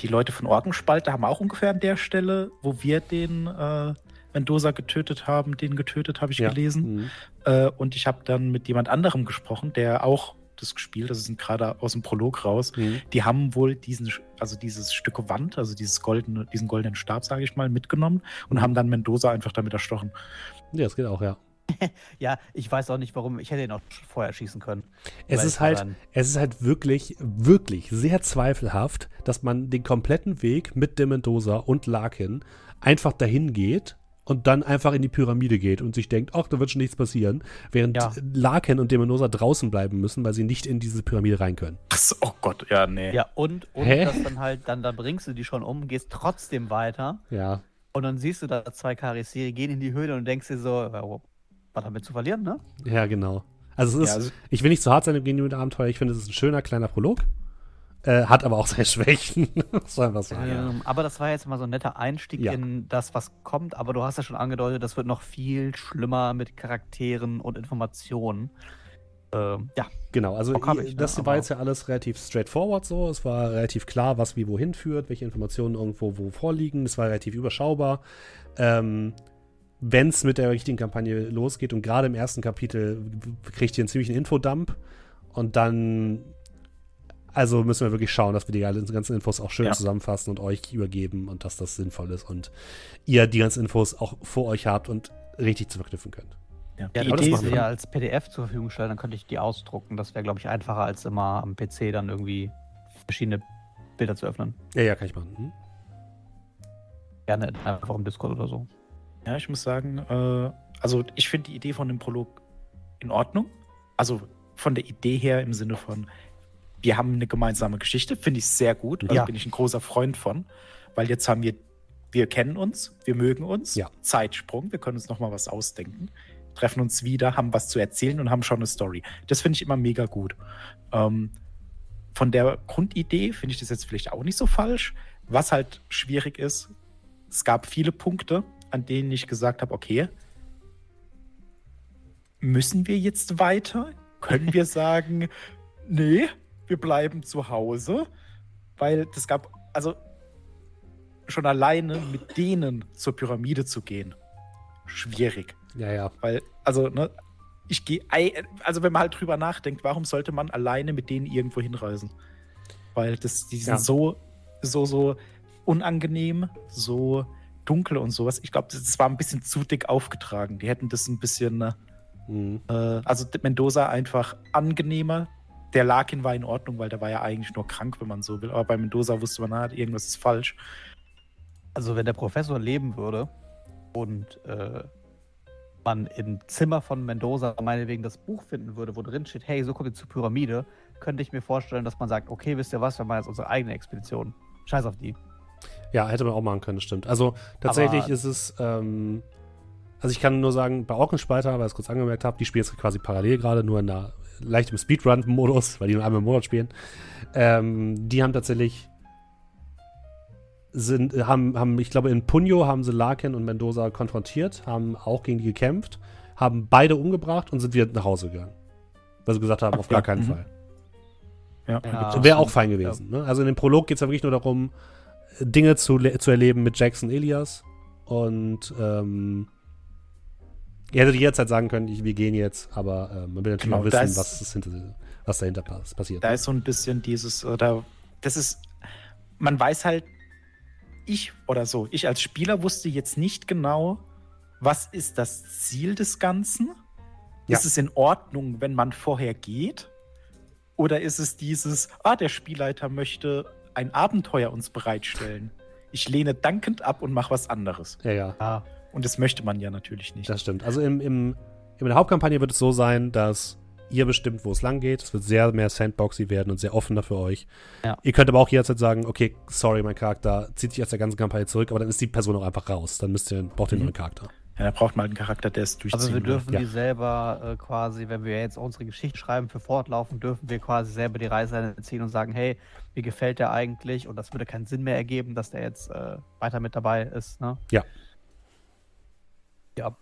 die Leute von Orgenspalte haben auch ungefähr an der Stelle, wo wir den äh, Mendoza getötet haben, den getötet, habe ich Ja. gelesen. Mhm. Äh, und ich habe dann mit jemand anderem gesprochen, der auch das gespielt, das ist gerade aus dem Prolog raus. Mhm. Die haben wohl diesen, also dieses Stück Wand, also dieses goldene, diesen goldenen Stab, sage ich mal, mitgenommen und Mhm. haben dann Mendoza einfach damit erstochen. Ja, das geht auch, ja. Ja, ich weiß auch nicht warum. Ich hätte ihn auch vorher schießen können. Es ist halt, es ist halt wirklich, wirklich sehr zweifelhaft, dass man den kompletten Weg mit de Mendoza und Larkin einfach dahin geht und dann einfach in die Pyramide geht und sich denkt, ach, da wird schon nichts passieren, während Ja. Larkin und de Mendoza draußen bleiben müssen, weil sie nicht in diese Pyramide rein können. Ach so, oh Gott, ja, nee. Ja, und, und Hä? das dann halt, dann, dann bringst du die schon um, gehst trotzdem weiter Ja, und dann siehst du da zwei Charaktere gehen in die Höhle und denkst dir so, was haben wir zu verlieren, ne? ja, genau. Also es ist, Ja, also- ich will nicht zu hart sein im gegenüber Abenteuer, ich finde, es ist ein schöner kleiner Prolog, äh, hat aber auch seine Schwächen, muss man einfach sagen. Ähm, aber das war jetzt mal so ein netter Einstieg Ja. in das, was kommt. Aber du hast ja schon angedeutet, das wird noch viel schlimmer mit Charakteren und Informationen. Ähm, ja, Genau, also ich, ne, das war aber- jetzt ja alles relativ straightforward so. Es war relativ klar, was wie wohin führt, welche Informationen irgendwo wo vorliegen. Es war relativ überschaubar. Ähm, Wenn es mit der richtigen Kampagne losgeht und gerade im ersten Kapitel kriegt ihr einen ziemlichen Infodump und dann also müssen wir wirklich schauen, dass wir die ganzen Infos auch schön Ja. zusammenfassen und euch übergeben und dass das sinnvoll ist und ihr die ganzen Infos auch vor euch habt und richtig zu verknüpfen könnt. Ja, ja die das Idee wir ja als PDF zur Verfügung stellen, dann könnte ich die ausdrucken. Das wäre, glaube ich, einfacher als immer am PC dann irgendwie verschiedene Bilder zu öffnen. Ja, ja, kann ich machen. Hm? Gerne einfach im Discord oder so. Ja, ich muss sagen, äh, also ich finde die Idee von dem Prolog in Ordnung. Also von der Idee her im Sinne von, wir haben eine gemeinsame Geschichte, finde ich sehr gut. Also Ja. bin ich ein großer Freund von, weil jetzt haben wir, wir kennen uns, wir mögen uns, Ja. Zeitsprung, wir können uns nochmal was ausdenken, treffen uns wieder, haben was zu erzählen und haben schon eine Story. Das finde ich immer mega gut. Ähm, von der Grundidee finde ich das jetzt vielleicht auch nicht so falsch. Was halt schwierig ist, es gab viele Punkte, an denen ich gesagt habe, okay, müssen wir jetzt weiter? Können wir sagen, nee, wir bleiben zu Hause? Weil das gab, also schon alleine mit denen zur Pyramide zu gehen, schwierig. Ja, ja. Weil, also, ne, ich gehe, also wenn man halt drüber nachdenkt, warum sollte man alleine mit denen irgendwo hinreisen? Weil das, die sind Ja. so, so, so unangenehm, so dunkel und sowas. Ich glaube, das, war ein bisschen zu dick aufgetragen. Die hätten das ein bisschen, äh, Hm. also Mendoza einfach angenehmer. Der Larkin war in Ordnung, weil der war ja eigentlich nur krank, wenn man so will. Aber bei Mendoza wusste man, na, irgendwas ist falsch. Also wenn der Professor leben würde und äh, man im Zimmer von Mendoza meinetwegen das Buch finden würde, wo drin steht, hey, so kommt ihr zur Pyramide, könnte ich mir vorstellen, dass man sagt, okay, wisst ihr was, wir machen jetzt unsere eigene Expedition. Scheiß auf die. Ja, hätte man auch machen können, das stimmt. Also tatsächlich Aber- ist es, ähm, also ich kann nur sagen, bei Orkenspalter, weil ich es kurz angemerkt habe, die spielen jetzt quasi parallel gerade, nur in einer leichtem Speedrun-Modus, weil die nur einmal im Monat spielen. Ähm, die haben tatsächlich sind, haben, haben, ich glaube, in Punyo haben sie Larkin und Mendoza konfrontiert, haben auch gegen die gekämpft, haben beide umgebracht und sind wieder nach Hause gegangen. Weil sie gesagt haben, Ach, auf gar ja, keinen mhm. Fall. Ja, Ja. Wäre auch fein gewesen. Ne? Also in dem Prolog geht es ja wirklich nur darum, Dinge zu, zu erleben mit Jackson Elias. Und ähm, ihr hättet jederzeit sagen können, ich, wir gehen jetzt, aber äh, man will natürlich Genau, auch wissen, ist- was, ist hinter, was dahinter pass passiert. Da ne? ist so ein bisschen dieses, oder das ist, man weiß halt, ich oder so, ich als Spieler wusste jetzt nicht genau, was ist das Ziel des Ganzen? Ja. Ist es in Ordnung, wenn man vorher geht? Oder ist es dieses, ah, der Spielleiter möchte ein Abenteuer uns bereitstellen? Ich lehne dankend ab und mache was anderes. ja, ja, Ja, Und das möchte man ja natürlich nicht. das stimmt. Also im, im, in der Hauptkampagne wird es so sein, dass ihr bestimmt, wo es lang geht. Es wird sehr mehr Sandboxy werden und sehr offener für euch. Ja. Ihr könnt aber auch jederzeit sagen, okay, sorry, mein Charakter zieht sich aus der ganzen Kampagne zurück, aber dann ist die Person auch einfach raus. Dann müsst ihr, braucht ihr einen Mhm. neuen Charakter. Ja, da braucht man halt einen Charakter, der es durchziehen aber wir will. dürfen Ja. die selber äh, quasi, wenn wir jetzt unsere Geschichte schreiben für fortlaufen, dürfen wir quasi selber die Reise ziehen und sagen, hey, mir gefällt der eigentlich und das würde keinen Sinn mehr ergeben, dass der jetzt äh, weiter mit dabei ist. Ne? Ja. Ja,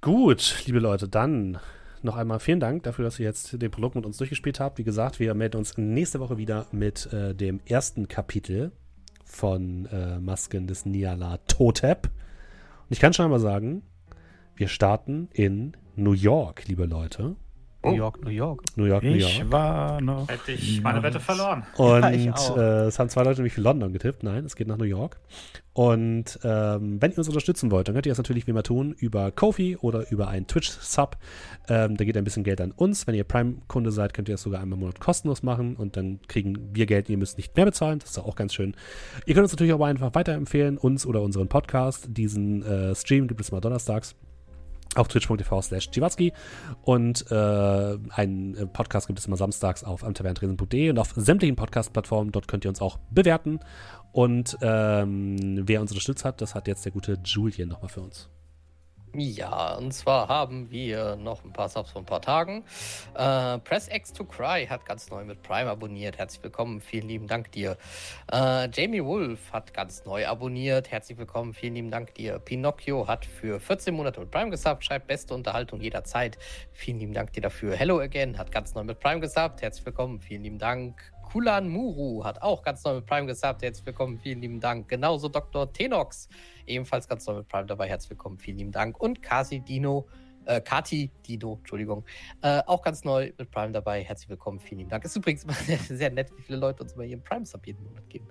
Gut, liebe Leute, dann noch einmal vielen Dank dafür, dass ihr jetzt den Prolog mit uns durchgespielt habt. Wie gesagt, wir melden uns nächste Woche wieder mit äh, dem ersten Kapitel von äh, Masken des Niala Totep. Und ich kann schon einmal sagen, wir starten in New York, liebe Leute. New York, New York. New York, New Ich York. war noch. Hätte ich meine Wette verloren. Und Ja, ich auch. äh, es haben zwei Leute nämlich für London getippt. Nein, es geht nach New York. Und ähm, wenn ihr uns unterstützen wollt, dann könnt ihr das natürlich wie immer tun über Kofi oder über einen Twitch-Sub. Ähm, da geht ein bisschen Geld an uns. Wenn ihr Prime-Kunde seid, könnt ihr das sogar einmal im Monat kostenlos machen und dann kriegen wir Geld. Ihr müsst nicht mehr bezahlen. Das ist auch ganz schön. Ihr könnt uns natürlich auch einfach weiterempfehlen, uns oder unseren Podcast. Diesen äh, Stream gibt es mal donnerstags auf twitch.tv slash Chiwatzki und äh, einen äh, Podcast gibt es immer samstags auf amtaverntresen.de und auf sämtlichen Podcast-Plattformen. Dort könnt ihr uns auch bewerten. Und ähm, wer uns unterstützt hat, das hat jetzt der gute Julian nochmal für uns. Ja, und zwar haben wir noch ein paar Subs von ein paar Tagen. Äh, Press X to Cry hat ganz neu mit Prime abonniert. Herzlich willkommen, vielen lieben Dank dir. Äh, Jamie Wolf hat ganz neu abonniert. Herzlich willkommen, vielen lieben Dank dir. Pinocchio hat für 14 Monate mit Prime gesubbt, schreibt beste Unterhaltung jederzeit. Vielen lieben Dank dir dafür. Hello Again hat ganz neu mit Prime gesubbt. Herzlich willkommen, vielen lieben Dank. Kulan Muru hat auch ganz neu mit Prime gesubbt. Herzlich willkommen, vielen lieben Dank. Genauso Dr. Tenox, ebenfalls ganz neu mit Prime dabei. Herzlich willkommen, vielen lieben Dank. Und Kasi Dino, äh, Kati Dino, Entschuldigung, äh, auch ganz neu mit Prime dabei. Herzlich willkommen, vielen lieben Dank. Ist übrigens immer sehr, nett, wie viele Leute uns immer ihren Prime-Sub jeden Monat geben.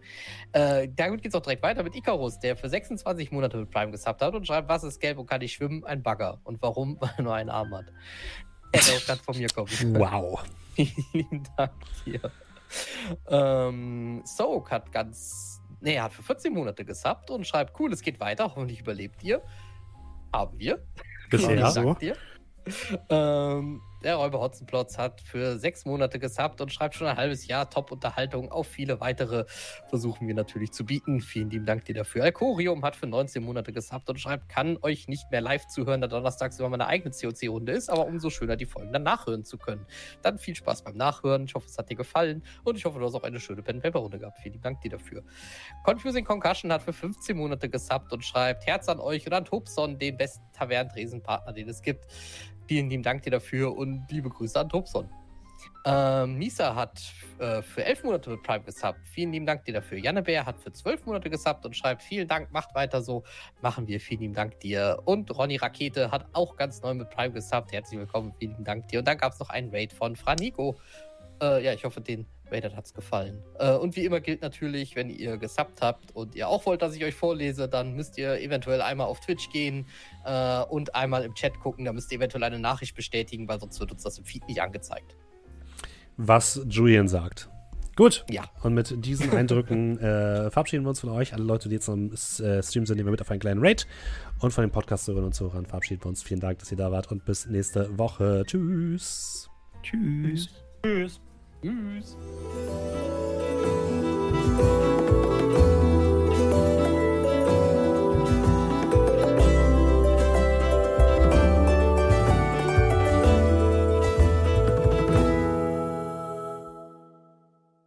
Äh, damit geht es auch direkt weiter mit Icarus, der für 26 Monate mit Prime gesubbt hat und schreibt, was ist gelb und kann ich schwimmen? Ein Bagger. Und warum? Weil er nur einen Arm hat. Hätte auch gerade von mir kommen. Wow. Vielen Dank dir. Ähm, Soak hat ganz. Nee, er hat für 14 Monate gesubbt und schreibt: Cool, es geht weiter. Hoffentlich überlebt ihr. Haben wir. Bisher. Dank dir. Ähm, der Räuber Hotzenplotz hat für sechs Monate gesubbt und schreibt schon ein halbes Jahr Top-Unterhaltung. Auf viele weitere versuchen wir natürlich zu bieten. Vielen lieben Dank dir dafür. Alcorium hat für 19 Monate gesubbt und schreibt, kann euch nicht mehr live zuhören, da donnerstags immer meine eigene COC-Runde ist, aber umso schöner, die Folgen dann nachhören zu können. Dann viel Spaß beim Nachhören. Ich hoffe, es hat dir gefallen und ich hoffe, du hast auch eine schöne Pen-Paper-Runde gehabt. Vielen lieben Dank dir dafür. Confusing Concussion hat für 15 Monate gesubbt und schreibt, Herz an euch und an Tobson, den besten Tavernentresenpartner, den es gibt. Vielen lieben Dank dir dafür und liebe Grüße an Tobson. Ähm, Nisa hat äh, für elf Monate mit Prime gesubbt. Vielen lieben Dank dir dafür. Janne Bär hat für zwölf Monate gesubbt und schreibt: Vielen Dank, macht weiter so. Machen wir. Vielen lieben Dank dir. Und Ronny Rakete hat auch ganz neu mit Prime gesubbt. Herzlich willkommen. Vielen lieben Dank dir. Und dann gab es noch einen Raid von Franiko. Äh, ja, ich hoffe, den Raidern hat es gefallen. Äh, und wie immer gilt natürlich, wenn ihr gesubbt habt und ihr auch wollt, dass ich euch vorlese, dann müsst ihr eventuell einmal auf Twitch gehen äh, und einmal im Chat gucken. Da müsst ihr eventuell eine Nachricht bestätigen, weil sonst wird uns das im Feed nicht angezeigt. Was Julian sagt. Gut. Ja. Und mit diesen Eindrücken äh, verabschieden wir uns von euch. Alle Leute, die jetzt am äh, Stream sind, nehmen wir mit auf einen kleinen Raid. Und von den Podcasterinnen und Zuhörern verabschieden wir uns. Vielen Dank, dass ihr da wart und bis nächste Woche. Tschüss. Tschüss. Tschüss. Tschüss.